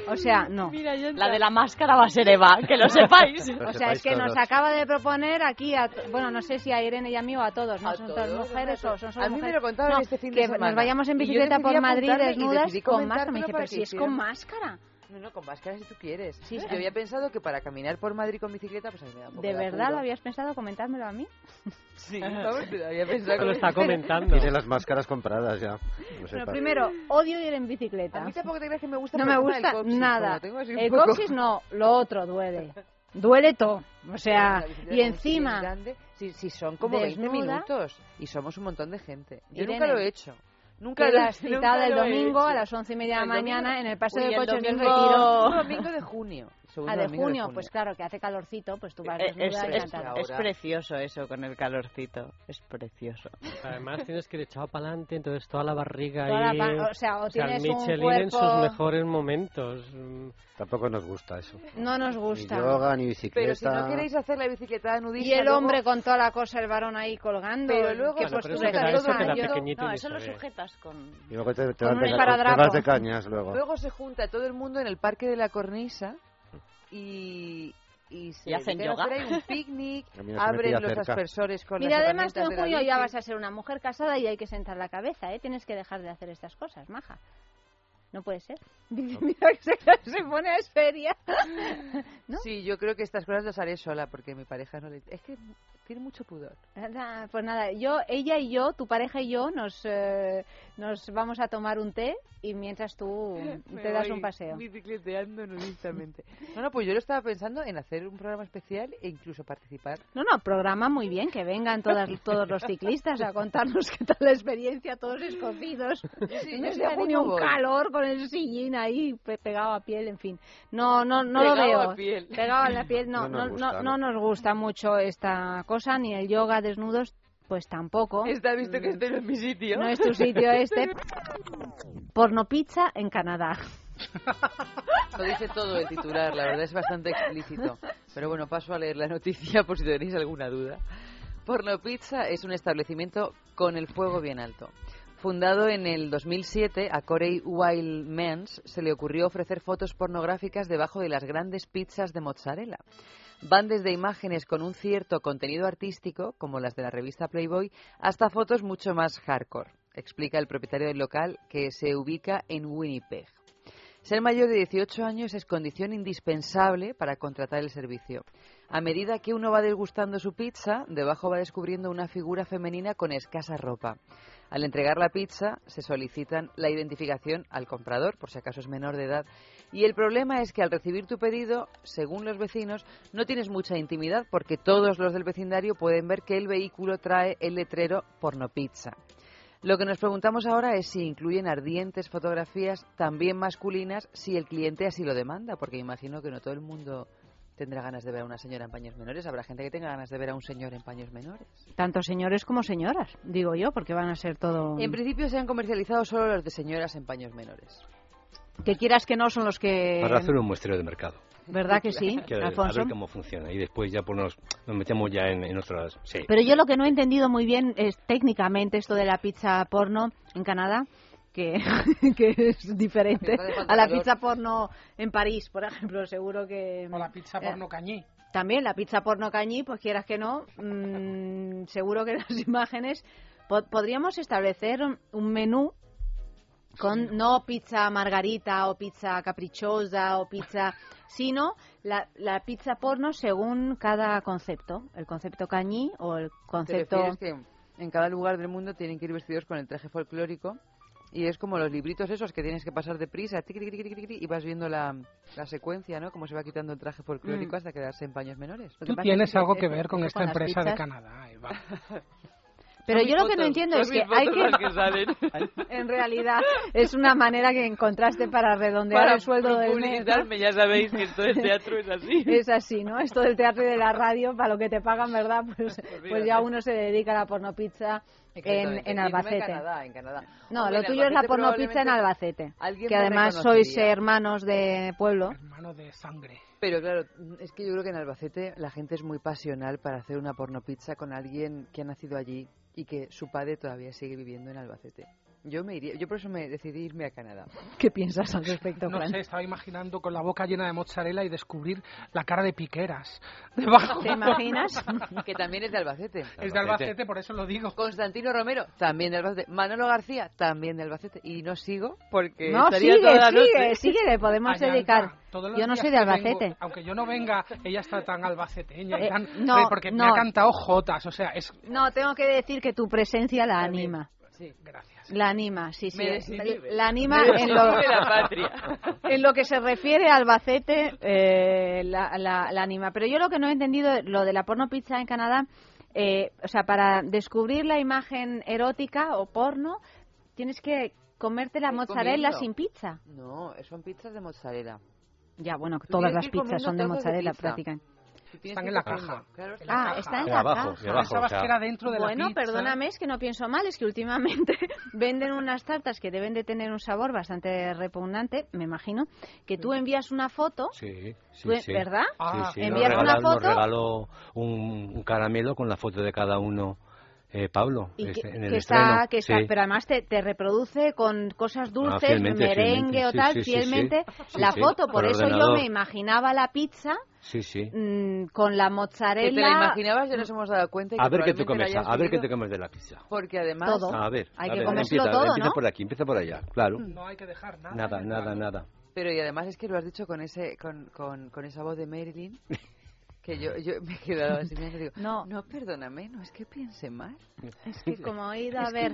O sea, no. La de la máscara va a ser Eva, que lo sepáis. O sea, es que nos acaba de proponer aquí, a, bueno, no sé si a Irene y a mí o a todos, ¿no? son todas mujeres o son solo A mí me mujeres. lo contaron No, este fin de que semana. nos vayamos en bicicleta por Madrid desnudas con máscara. Me para pero si es con máscara. Con máscara si tú quieres. Yo había pensado que para caminar por Madrid con bicicleta, pues a mí me da un poco ¿De verdad apuro. lo habías pensado? Comentádmelo a mí. Sí, pero había pensado Lo que- está comentando. Tiene las máscaras compradas ya. No Pero primero, odio ir en bicicleta. A mí tampoco te creas que me gusta No me el gusta del coxis, nada. El poco- coxis no, lo otro duele. Duele todo. O sea, y encima, si, si son como 20 desnuda. minutos y somos un montón de gente. Yo Irene, nunca lo he hecho. Nunca quedas nunca citada el he domingo a las once y media de la mañana en el paseo Uy, de coches del domingo- Retiro. Domingo de junio. Ah, de junio, junio. pues claro, que hace calorcito, pues tú vas Eh, desnuda Es, es- cantas. es precioso eso con el calorcito. Es precioso. Además tienes que ir echado para adelante, entonces toda la barriga Toda la ahí... pa- o sea, o tienes el un Michelin en sus cuerpo- mejores momentos. Tampoco nos gusta eso. No nos gusta. Ni yoga, ni bicicleta. Pero si no queréis hacer la bicicleta nudista... Y el luego- hombre con toda la cosa, el varón ahí colgando. Pero luego- ¿qué Bueno, pero postura eso queda- eso queda Yo- pequeñito No, eso lo sujetas con... Y luego te, te Con vas de, te vas de cañas luego. Luego se junta todo el mundo en el Parque de la Cornisa y... Y, se ¿Y hacen a yoga? hacer un picnic, A abren los cerca. aspersores con Mira, las además tú en junio ya vas a ser una mujer casada y hay que sentar la cabeza, ¿eh? Tienes que dejar de hacer estas cosas, maja. No puede ser. Mira que se, se pone seria. ¿No? Sí, yo creo que estas cosas las haré sola porque mi pareja no le... Es que tiene mucho pudor. Nada, Pues nada, yo, ella y yo, tu pareja y yo, nos, eh, nos vamos a tomar un té y mientras tú Me te das un paseo. Bicicleteando nudistamente. No, no, pues yo lo estaba pensando en hacer un programa especial e incluso participar. No, no, programa muy bien, que vengan todas, todos los ciclistas a contarnos qué tal la experiencia, todos escocidos. sí, en animo junio un voy. calor con el sillín ahí pe- pegado a piel, en fin. No, no, no lo Pegado veo. a piel. Pegado a la piel, no, No no, nos no, gusta, no ¿no? nos gusta mucho esta cosa, ni el yoga desnudos, pues tampoco. Está visto que este no es mi sitio. No es tu sitio este. Porno pizza en Canadá. Lo dice todo el titular, la verdad es bastante explícito. Pero bueno, paso a leer la noticia por si tenéis alguna duda. Porno Pizza es un establecimiento con el fuego bien alto. Fundado en el 2007, a Corey Wildmans se le ocurrió ofrecer fotos pornográficas debajo de las grandes pizzas de mozzarella. Van desde imágenes con un cierto contenido artístico, como las de la revista Playboy, hasta fotos mucho más hardcore, explica el propietario del local que se ubica en Winnipeg. Ser mayor de 18 años es condición indispensable para contratar el servicio. A medida que uno va degustando su pizza, debajo va descubriendo una figura femenina con escasa ropa. Al entregar la pizza, se solicitan la identificación al comprador, por si acaso es menor de edad. Y el problema es que al recibir tu pedido, según los vecinos, no tienes mucha intimidad porque todos los del vecindario pueden ver que el vehículo trae el letrero porno pizza. Lo que nos preguntamos ahora es si incluyen ardientes fotografías también masculinas si el cliente así lo demanda, porque imagino que no todo el mundo tendrá ganas de ver a una señora en paños menores. Habrá gente que tenga ganas de ver a un señor en paños menores. Tanto señores como señoras, digo yo, porque van a ser todo... En principio se han comercializado solo los de señoras en paños menores. Que quieras que no son los que... Para hacer un muestreo de mercado. ¿Verdad que sí, Que a ver- Alfonso? A ver cómo funciona. Y después ya pues nos, nos metemos ya en, en otras... Sí. Pero yo lo que no he entendido muy bien es técnicamente esto de la pizza porno en Canadá, que, que es diferente a la pizza porno en París, por ejemplo, seguro que... O la pizza Eh, porno cañí. También la pizza porno cañí, pues quieras que no, mm, seguro que las imágenes... po- podríamos establecer un- un menú con no pizza margarita o pizza caprichosa o pizza, sino la, la pizza porno según cada concepto, el concepto cañí o el ¿Te concepto... refieres que en cada lugar del mundo tienen que ir vestidos con el traje folclórico? Y es como los libritos esos que tienes que pasar deprisa, y vas viendo la, la secuencia, ¿no? Cómo se va quitando el traje folclórico Mm. hasta quedarse en paños menores. Tú tienes que algo que ver con esta empresa de Canadá, Eva. Pero yo lo que no entiendo es que hay que... en realidad es una manera que encontraste para redondear Para el sueldo del mes. ya sabéis que esto del teatro es así. Es así, ¿no? Esto del teatro y de la radio, para lo que te pagan, ¿verdad? Pues, pues ya uno se dedica a la pornopizza en, en Albacete. En Canadá, en Canadá. No, Hombre, lo en tuyo es la Albacete pornopizza en Albacete. alguien Que además sois hermanos de pueblo. Hermano de sangre. Pero claro, es que yo creo que en Albacete la gente es muy pasional para hacer una pornopizza con alguien que ha nacido allí y que su padre todavía sigue viviendo en Albacete. Yo me iría, yo por eso me decidí irme a Canadá. ¿Qué piensas al respecto, No Fran? sé, estaba imaginando con la boca llena de mozzarella y descubrir la cara de piqueras debajo. ¿Te imaginas? que también es de Albacete. Es de Albacete, por eso lo digo. Constantino Romero, también de Albacete. Manolo García, también de Albacete. Y no sigo porque No, estaría sigue, toda la sigue, noche. sigue, le podemos dedicar. Yo no soy de que vengo- Albacete. aunque yo no venga, ella está tan albaceteña Eh, tan... no, porque me no. ha cantado jotas, o sea, es... No, tengo que decir que tu presencia la anima. Sí, gracias. La anima, sí, sí. Me desinhibe. La anima Me en lo, desinhibe la patria. en lo que se refiere a Albacete, eh, la, la- la anima. Pero yo lo que no he entendido, lo de la porno pizza en Canadá, eh, o sea, para descubrir la imagen erótica o porno, tienes que comerte la mozzarella comiendo. sin pizza. No, son pizzas de mozzarella. Ya, bueno, todas las pizzas son de mozzarella pizza. prácticamente. Están que en la caja. Claro, está en Ah, la está en la abajo, caja. abajo, Pensabas o sea, que era dentro de la Bueno, pizza. perdóname, es que no pienso mal, es que últimamente venden unas tartas que deben de tener un sabor bastante repugnante, me imagino, que tú envías una foto, Sí, sí, tú- sí. ¿verdad? Ah, Envías nos una regaló, nos foto regaló un, un caramelo con la foto de cada uno, eh, Pablo, y este, que, en el que estreno. está, que está, Sí. pero además te, te reproduce con cosas dulces, fielmente, merengue fielmente, o sí, tal, sí, sí, fielmente, sí. la Sí, sí, foto, por por eso yo me imaginaba la pizza Sí, sí. mm, con la Que te la mozzarella. imaginabas, ya nos hemos dado cuenta. y A que ver qué te comes, a ver qué te comes de la pizza. Porque además... Todo. A ver, Hay a que ver, comérselo empieza, todo, empieza ¿no? por aquí, empieza por allá, claro. No hay que dejar nada. Nada, nada, nada. Pero y además es que lo has dicho con ese con, con, con esa voz de Marilyn que yo, yo me he quedado así y digo, No. no, perdóname, no es que piense mal. Es que como he ido a Es que ver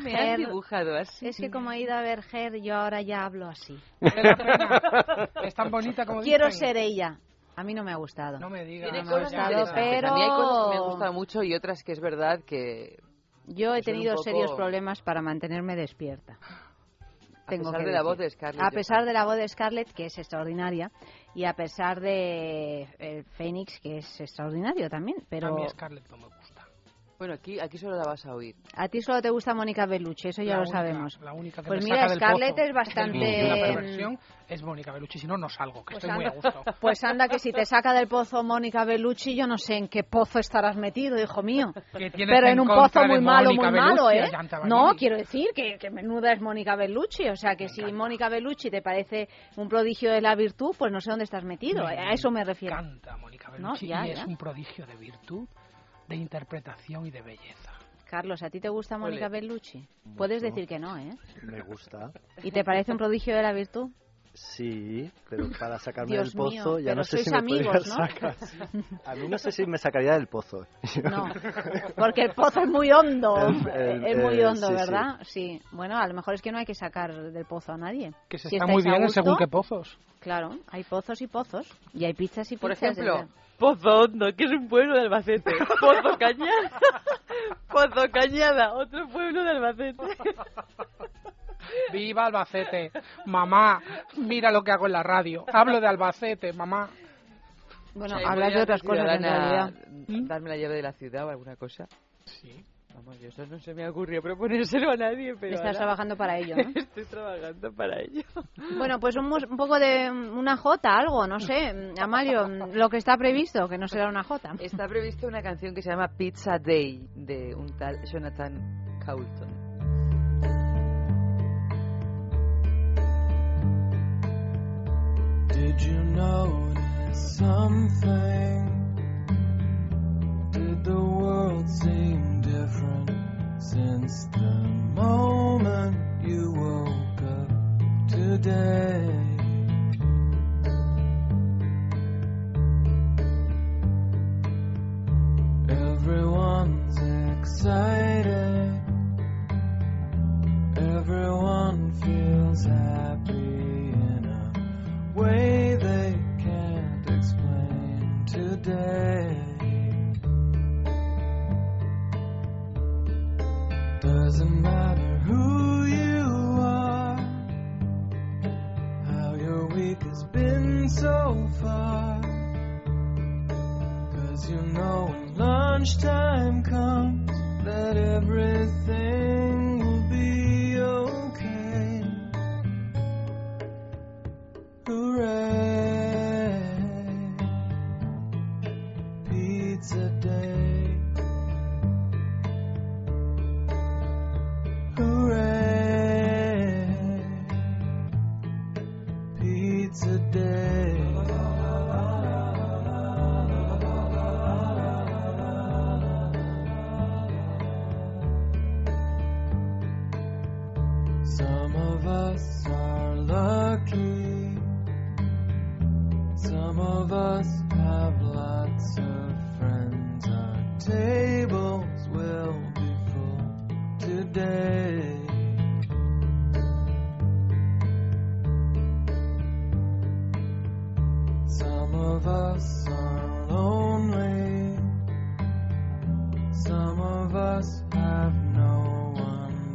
así. es que como he ido a ver Her, yo ahora ya hablo así. Es tan bonita como Quiero dicen. ser ella. A mí no me ha gustado. No me digas. Tiene me ha gustado, pero A mí hay cosas que me han gustado mucho y otras que es verdad que yo he tenido poco- serios problemas para mantenerme despierta. A Tengo pesar que de la voz de Scarlett. A pesar de la voz de Scarlett, que es extraordinaria, y a pesar de el Fénix, que es extraordinario también, pero A mí Scarlett no me gusta. Bueno, aquí, aquí solo la vas a oír. a ti solo te gusta Mónica Bellucci, eso ya lo sabemos. La única que Pues me mira, saca del Scarlett pozo es bastante- la perversión es Mónica Bellucci, si no, no salgo, que Pues estoy muy a anda, gusto. pues anda que si te saca del pozo Mónica Bellucci, yo no sé en qué pozo estarás metido, hijo mío. ¿Qué tienes Pero en un pozo muy malo, muy malo, Bellucci, ¿eh? No, quiero decir que, que menuda es Mónica Bellucci. O sea, que si Mónica Bellucci te parece un prodigio de la virtud, pues no sé dónde estás metido. Me A eso me refiero. encanta Mónica No, Bellucci ya, y ya. es un prodigio de virtud, de interpretación y de belleza. Carlos, ¿a ti te gusta Mónica. Bellucci? Puedes decir que no, ¿eh? Me gusta. ¿Y te parece un prodigio de la virtud? Sí, pero para sacarme Dios del pozo mío, ya no sé si me amigos, podría ¿no? sacar. A mí no sé si me sacaría del pozo. No, porque el pozo es muy hondo. El- el- es muy hondo, sí, ¿verdad? Sí. Bueno, a lo mejor es que no hay que sacar del pozo a nadie. Que se Si está muy bien en según qué pozos. Claro, hay pozos y pozos. Y hay pizzas y Por pizzas. ejemplo, desde- Pozo Hondo, que es un pueblo de Albacete. Pozo Cañada. Pozo Cañada, otro pueblo de Albacete. ¡Viva Albacete! Mamá, mira lo que hago en la radio. Hablo de Albacete, mamá. Bueno, Sí, hablas de otras cosas en ciudadana, realidad. Darme la llave de la ciudad o alguna cosa. Sí. Vamos, yo eso no se me ocurrió proponérselo a nadie, pero Estás ahora trabajando para ello, ¿no? Estoy trabajando para ello. Bueno, pues un, un poco de una jota, algo, no sé. Amalio, lo que está previsto, que no será una jota. Está prevista una canción que se llama Pizza Day de un tal Jonathan Coulton. Did you notice something? The world seem different since the moment you woke up today? Everyone's excited. Everyone feels happy in a way they can't explain today. Doesn't matter who you are, how your week has been so far. Cause you know when lunchtime comes that everything will be okay. Hooray! day.